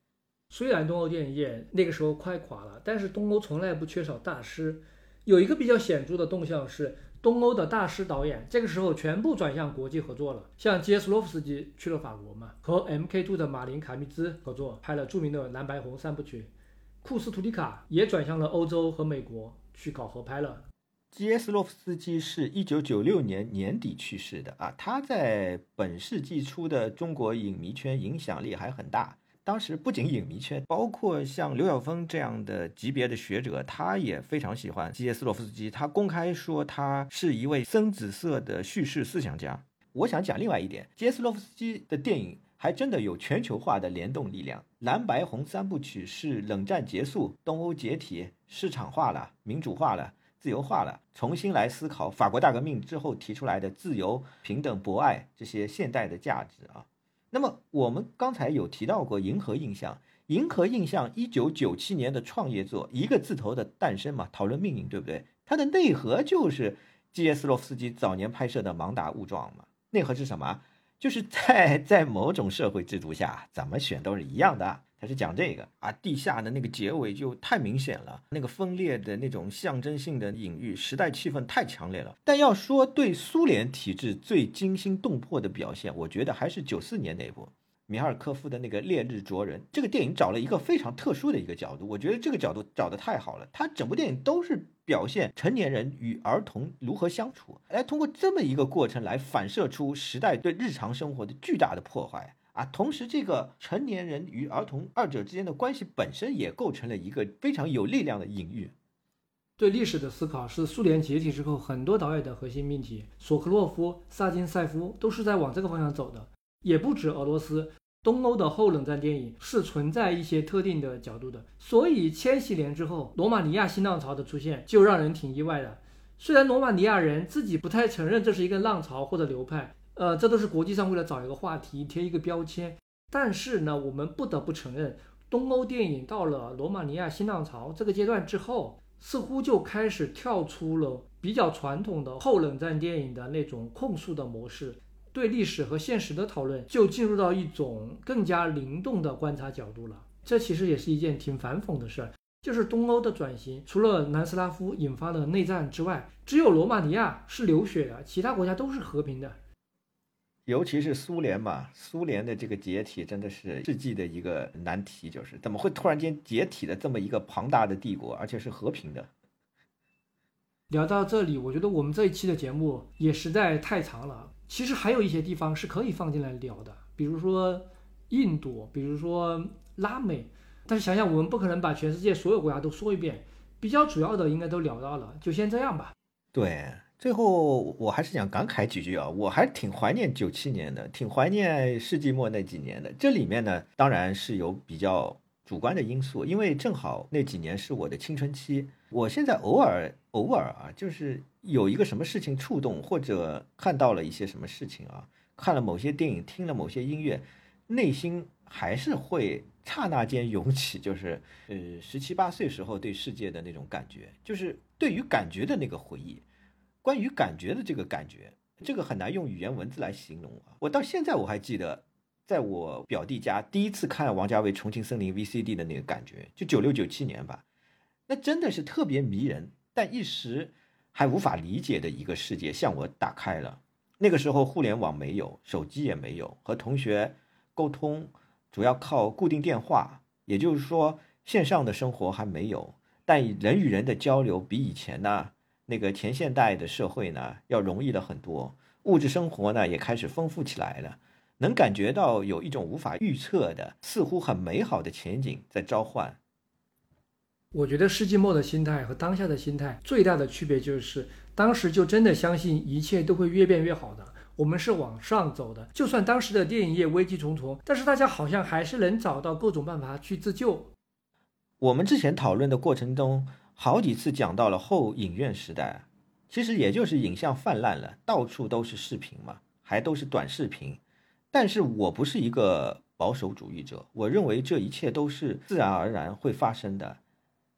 虽然东欧电影业那个时候快垮了，但是东欧从来不缺少大师。有一个比较显著的动向是，东欧的大师导演这个时候全部转向国际合作了，像基斯洛夫斯基去了法国嘛，和 M.K.Two 的马林卡密兹合作拍了著名的蓝白红三部曲。库斯图里卡也转向了欧洲和美国去搞合拍了。基耶斯洛夫斯基是一九九六年年底去世的啊，他在本世纪初的中国影迷圈影响力还很大。当时不仅影迷圈，包括像刘晓峰这样的级别的学者，他也非常喜欢基耶斯洛夫斯基。他公开说他是一位深紫色的叙事思想家。我想讲另外一点，基耶斯洛夫斯基的电影。还真的有全球化的联动力量。蓝白红三部曲是冷战结束、东欧解体、市场化了、民主化了、自由化了，重新来思考法国大革命之后提出来的自由、平等、博爱这些现代的价值啊。那么我们刚才有提到过《银河印象》，《银河印象》一九九七年的创业作，一个字头的诞生嘛，讨论命运，对不对？它的内核就是基耶斯洛夫斯基早年拍摄的《盲打误撞》嘛。内核是什么？就是在在某种社会制度下，怎么选都是一样的。他是讲这个啊，地下的那个结尾就太明显了，那个分裂的那种象征性的隐喻，时代气氛太强烈了。但要说对苏联体制最惊心动魄的表现，我觉得还是九四年那部米哈尔科夫的那个《烈日灼人》。这个电影找了一个非常特殊的一个角度，我觉得这个角度找的太好了。他整部电影都是表现成年人与儿童如何相处，来通过这么一个过程来反射出时代对日常生活的巨大的破坏。啊，同时，这个成年人与儿童二者之间的关系本身也构成了一个非常有力量的隐喻。对历史的思考是苏联解体之后很多导演的核心命题。索科洛夫、萨金塞夫都是在往这个方向走的，也不止俄罗斯，东欧的后冷战电影是存在一些特定的角度的。所以，千禧年之后，罗马尼亚新浪潮的出现就让人挺意外的。虽然罗马尼亚人自己不太承认这是一个浪潮或者流派。呃，这都是国际上为了找一个话题贴一个标签，但是呢，我们不得不承认，东欧电影到了罗马尼亚新浪潮这个阶段之后，似乎就开始跳出了比较传统的后冷战电影的那种控诉的模式，对历史和现实的讨论就进入到一种更加灵动的观察角度了。这其实也是一件挺反讽的事儿，就是东欧的转型，除了南斯拉夫引发的内战之外，只有罗马尼亚是流血的，其他国家都是和平的。尤其是苏联嘛，苏联的这个解体真的是世纪的一个难题，就是怎么会突然间解体的这么一个庞大的帝国，而且是和平的。聊到这里，我觉得我们这一期的节目也实在太长了。其实还有一些地方是可以放进来聊的，比如说印度，比如说拉美。但是想想我们不可能把全世界所有国家都说一遍，比较主要的应该都聊到了，就先这样吧。对。最后，我还是想感慨几句啊，我还挺怀念九七年的，挺怀念世纪末那几年的。这里面呢，当然是有比较主观的因素，因为正好那几年是我的青春期。我现在偶尔偶尔啊，就是有一个什么事情触动，或者看到了一些什么事情啊，看了某些电影，听了某些音乐，内心还是会刹那间涌起，就是呃十七八岁时候对世界的那种感觉，就是对于感觉的那个回忆。关于感觉的这个感觉，这个很难用语言文字来形容啊！我到现在我还记得，在我表弟家第一次看王家卫《重庆森林》VCD 的那个感觉，就九六九七年吧，那真的是特别迷人，但一时还无法理解的一个世界向我打开了。那个时候互联网没有，手机也没有，和同学沟通主要靠固定电话，也就是说线上的生活还没有，但人与人的交流比以前呢。那个前现代的社会呢，要容易了很多，物质生活呢也开始丰富起来了，能感觉到有一种无法预测的、似乎很美好的前景在召唤。我觉得世纪末的心态和当下的心态最大的区别就是，当时就真的相信一切都会越变越好的，我们是往上走的。就算当时的电影业危机重重，但是大家好像还是能找到各种办法去自救。我们之前讨论的过程中。好几次讲到了后影院时代，其实也就是影像泛滥了，到处都是视频嘛，还都是短视频。但是我不是一个保守主义者，我认为这一切都是自然而然会发生的。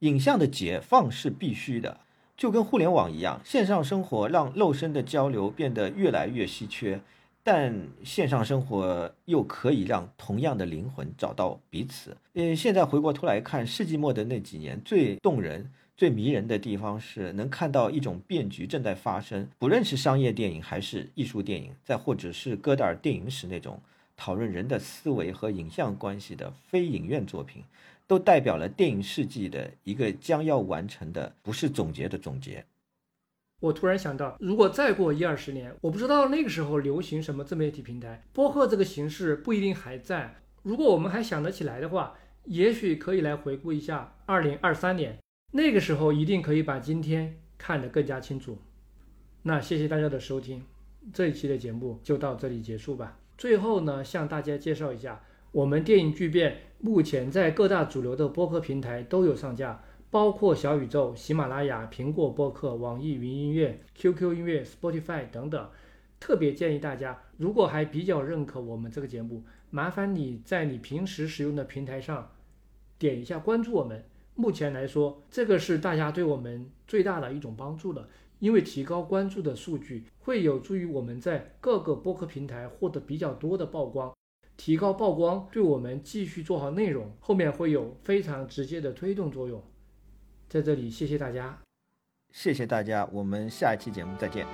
影像的解放是必须的，就跟互联网一样，线上生活让肉身的交流变得越来越稀缺，但线上生活又可以让同样的灵魂找到彼此。嗯，现在回过头来看世纪末的那几年，最动人。最迷人的地方是能看到一种变局正在发生，不论是商业电影还是艺术电影，再或者是戈达尔电影史那种讨论人的思维和影像关系的非影院作品，都代表了电影世纪的一个将要完成的，不是总结的总结。我突然想到，如果再过一二十年，我不知道那个时候流行什么自媒体平台，播客这个形式不一定还在。如果我们还想得起来的话，也许可以来回顾一下二零二三年。那个时候一定可以把今天看得更加清楚。那谢谢大家的收听，这一期的节目就到这里结束吧。最后呢，向大家介绍一下，我们电影巨变目前在各大主流的播客平台都有上架，包括小宇宙、喜马拉雅、苹果播客、网易云音乐、QQ 音乐、Spotify 等等。特别建议大家，如果还比较认可我们这个节目，麻烦你在你平时使用的平台上点一下关注我们。目前来说，这个是大家对我们最大的一种帮助了，因为提高关注的数据会有助于我们在各个播客平台获得比较多的曝光，提高曝光，对我们继续做好内容，后面会有非常直接的推动作用。在这里，谢谢大家，谢谢大家，我们下一期节目再见。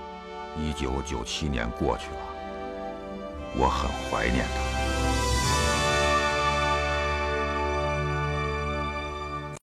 一九九七年过去了，我很怀念他。